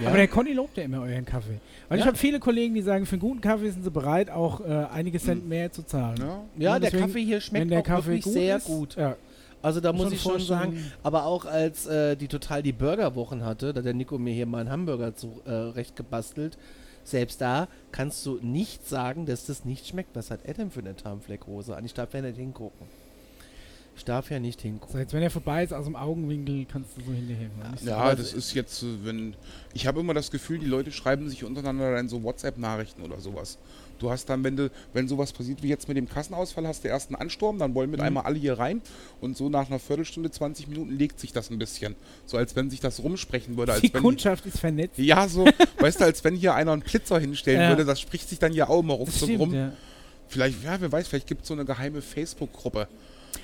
Ja. Aber der Conny lobt ja immer euren Kaffee. Weil ich Ja. habe viele Kollegen, die sagen, für einen guten Kaffee sind sie bereit, auch äh, einige Cent mehr zu zahlen. ja, ja, Ja, der deswegen, Kaffee hier Wenn schmeckt der auch Kaffee wirklich gut sehr ist, gut. Ja, Also da muss Schon ich schon sagen, aber auch als äh, die total die Burgerwochen hatte, da der Nico mir hier mal einen Hamburger zurecht gebastelt, selbst da kannst du nicht sagen, dass das nicht schmeckt. Was hat Adam für eine Tarnfleckhose an? Ich darf ja nicht hingucken. Ich darf ja nicht hingucken. So, jetzt wenn er vorbei ist, aus dem Augenwinkel kannst du so hinterher. Nicht so- Ja, das ist jetzt, äh, wenn. Ich habe immer das Gefühl, die Leute schreiben sich untereinander dann so WhatsApp-Nachrichten oder sowas. Du hast dann, wenn du, wenn sowas passiert wie jetzt mit dem Kassenausfall, hast du erst einen Ansturm, dann wollen mit einmal alle hier rein und so nach einer Viertelstunde, 20 Minuten legt sich das ein bisschen. So als wenn sich das rumsprechen würde. Als Die wenn, Kundschaft ist vernetzt. ja, so, [LAUGHS] weißt du, als wenn hier einer einen Blitzer hinstellen Ja. würde, das spricht sich dann ja auch immer Das ruckzuck stimmt, rum. ja. Vielleicht, ja, wer weiß, vielleicht gibt es so eine geheime Facebook-Gruppe.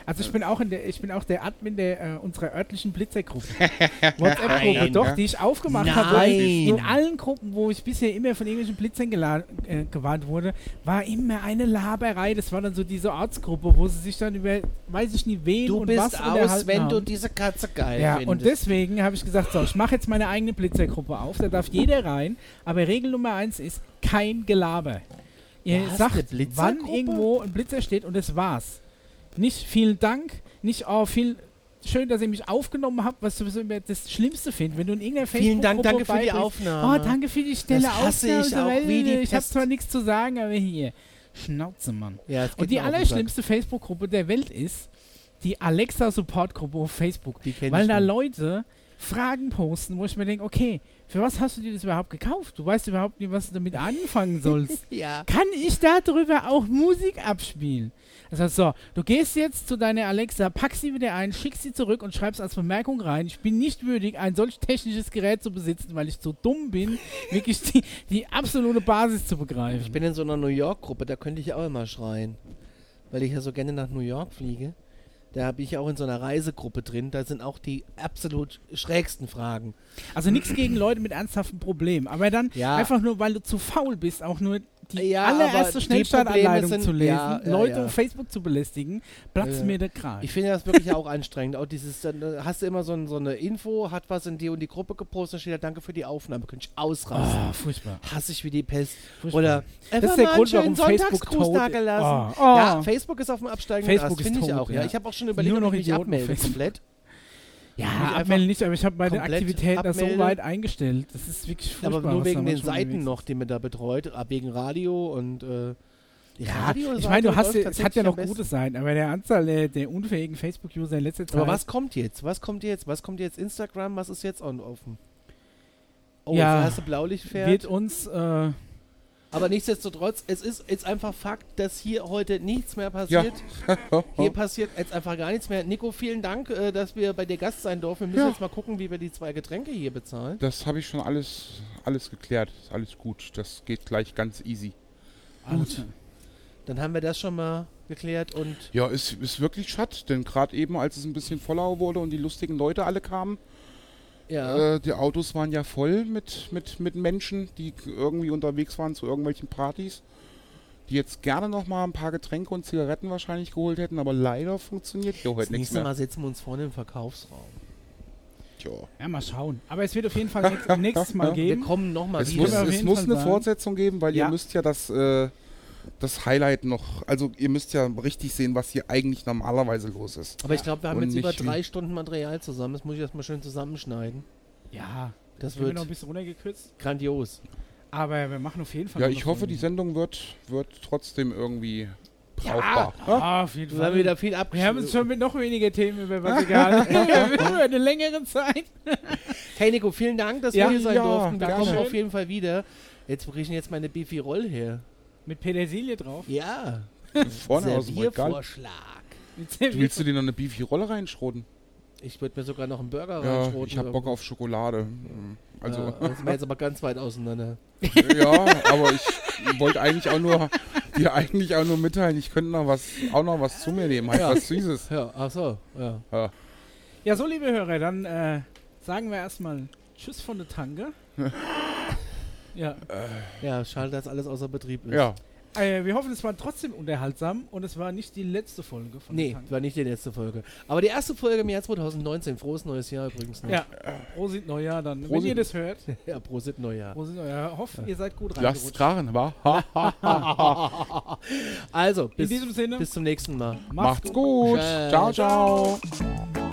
Also ich bin auch in der, ich bin auch der Admin der äh, unserer örtlichen Blitzergruppe. [LAUGHS] WhatsApp-Gruppe, doch, die ich aufgemacht habe. Nein. In allen Gruppen, wo ich bisher immer von irgendwelchen Blitzern äh, gewarnt wurde, war immer eine Laberei. Das war dann so diese Ortsgruppe, wo sie sich dann über, weiß ich nicht, wen Du und bist was aus, wenn haben. du diese Katze geil Ja, findest. und deswegen habe ich gesagt, so, ich mache jetzt meine eigene Blitzergruppe auf, da darf jeder rein, aber Regel Nummer eins ist, kein Gelaber. Ihr hast sagt, wann irgendwo ein Blitzer steht und das war's. Nicht vielen Dank, nicht, oh, viel schön, dass ihr mich aufgenommen habt, was sowieso immer das Schlimmste finde, wenn du in irgendeiner Facebook Vielen Dank, danke für die Aufnahme. Oh, danke für die Stelle Das hasse ich Aufnahme. auch Ich habe zwar nichts zu sagen, aber hier. Schnauze, Mann. Ja, Und die allerschlimmste Facebook-Gruppe der Welt ist die Alexa-Support-Gruppe auf Facebook. Weil da. Leute Fragen posten, wo ich mir denke, okay, für was hast du dir das überhaupt gekauft? Du weißt überhaupt nicht, was du damit anfangen sollst. [LAUGHS] Ja. Kann ich darüber auch Musik abspielen? Also so, du gehst jetzt zu deiner Alexa, packst sie wieder ein, schickst sie zurück und schreibst als Bemerkung rein, ich bin nicht würdig, ein solch technisches Gerät zu besitzen, weil ich so dumm bin, [LAUGHS] wirklich die, die absolute Basis zu begreifen. Ich bin in so einer New York-Gruppe, da könnte ich auch immer schreien. Weil ich ja so gerne nach New York fliege. Da bin ich auch in so einer Reisegruppe drin. Da sind auch die absolut schrägsten Fragen. Also nichts gegen Leute mit ernsthaften Problemen, aber dann Ja. einfach nur, weil du zu faul bist, auch nur die Ja, allererste Schnellstartanleitung zu lesen, ja, ja, Leute auf Facebook zu belästigen, platzt Ja. mir der Kragen. Ich finde das wirklich auch anstrengend. Auch dieses, dann äh, hast du immer so, ein, so eine Info, hat was in die und die Gruppe gepostet, dann steht da Danke für die Aufnahme. Könnte ich ausrasten. Ah, furchtbar. Hasse ich wie die Pest. furchtbar. Oder Das ist der Grund, warum Facebook tot ist. Oh, oh. Ja, Facebook ist auf dem absteigenden Facebook Ast, finde ich auch. Ja. Ich habe auch schon überlegt, Nur ob noch ich mich Idioten abmelde Facebook. komplett. Ja, abmelden nicht, aber ich habe meine Aktivitäten da so weit eingestellt. Das ist wirklich furchtbar. Aber nur wegen den Seiten noch, die man da betreut, ah, wegen Radio und äh. Ja, ich meine, du hast, ja- es hat ja noch gute Seiten, aber der Anzahl der, der unfähigen Facebook-User in letzter Zeit. Aber was kommt jetzt? Was kommt jetzt? Was kommt jetzt? Instagram, was ist jetzt on offen? Oh, Ja, das erste Blaulichtpferd. wird uns, äh, Aber nichtsdestotrotz, es ist jetzt einfach Fakt, dass hier heute nichts mehr passiert. [LAUGHS] Hier passiert jetzt einfach gar nichts mehr. Nico, vielen Dank, äh, dass wir bei dir Gast sein durften. Wir müssen Ja. jetzt mal gucken, wie wir die zwei Getränke hier bezahlen. Das habe ich schon alles, alles geklärt. Ist alles gut. Das geht gleich ganz easy. gut. Dann haben wir das schon mal geklärt und Ja, ist, ist wirklich schad, denn gerade eben, als es ein bisschen voller wurde und die lustigen Leute alle kamen, ja. äh, die Autos waren ja voll mit, mit, mit Menschen, die irgendwie unterwegs waren zu irgendwelchen Partys, die jetzt gerne noch mal ein paar Getränke und Zigaretten wahrscheinlich geholt hätten, aber leider funktioniert hier das heute nichts nächste mehr. Mal setzen wir uns vorne im Verkaufsraum. Tja. Ja, mal schauen. Aber es wird auf jeden Fall [LAUGHS] nächstes, Mal Wir geben. kommen nochmal Es wieder. muss, wir es muss eine. Fortsetzung geben, weil Ja. ihr müsst ja das, äh, das Highlight noch, also ihr müsst ja richtig sehen, was hier eigentlich normalerweise los ist. Aber ich glaube, wir haben Und jetzt über drei Stunden Material zusammen. Das muss ich erstmal schön zusammenschneiden. Ja, Das das wird noch ein bisschen runtergekürzt. grandios. Aber wir machen auf jeden Fall. Ja, ich hoffe, die. Sendung wird, wird trotzdem irgendwie brauchbar. Ah, auf jeden Wir haben Fall. wieder viel Wir haben uns schon mit noch weniger Themen über was gehalten. [LAUGHS] über eine längere Zeit. Hey Nico, vielen Dank, dass Ja, wir hier sein ja, durften. Wir kommen auf jeden Fall wieder. Jetzt bringe ich jetzt meine Beefy Roll her. Mit Petersilie drauf. Ja. Vorne aus dem Regal. Du willst du dir noch eine Beefy-Rolle reinschroten? Ich würde mir sogar noch einen Burger Ja, reinschroten. ich hab Bock auf Schokolade. Also, Ja, das sind wir jetzt aber ganz weit auseinander. [LAUGHS] ja, aber ich wollte eigentlich auch nur dir eigentlich auch nur mitteilen, ich könnte noch was, auch noch was zu mir nehmen, halt Ja. was Süßes. Ja, ach so, ja. Ja, so, liebe Hörer, dann äh, sagen wir erstmal Tschüss von der Tanke. [LAUGHS] ja. Ja, schade, dass alles außer Betrieb ist. Ja, Äh, wir hoffen, es war trotzdem unterhaltsam und es war nicht die letzte Folge von Nee, war nicht die letzte Folge. Aber die erste Folge im Jahr 2019. Frohes neues Jahr übrigens. noch. Ja, Prosit Neujahr dann. Wenn Prosit. ihr das hört, [LAUGHS] ja Prosit Neujahr. Prosit Neujahr. Hoffe, ihr seid gut lasst reingerutscht. krachen, wa? [LAUGHS] Also, bis, In diesem Sinne, bis zum nächsten Mal. Macht's gut. Tschüss. Ciao, ciao.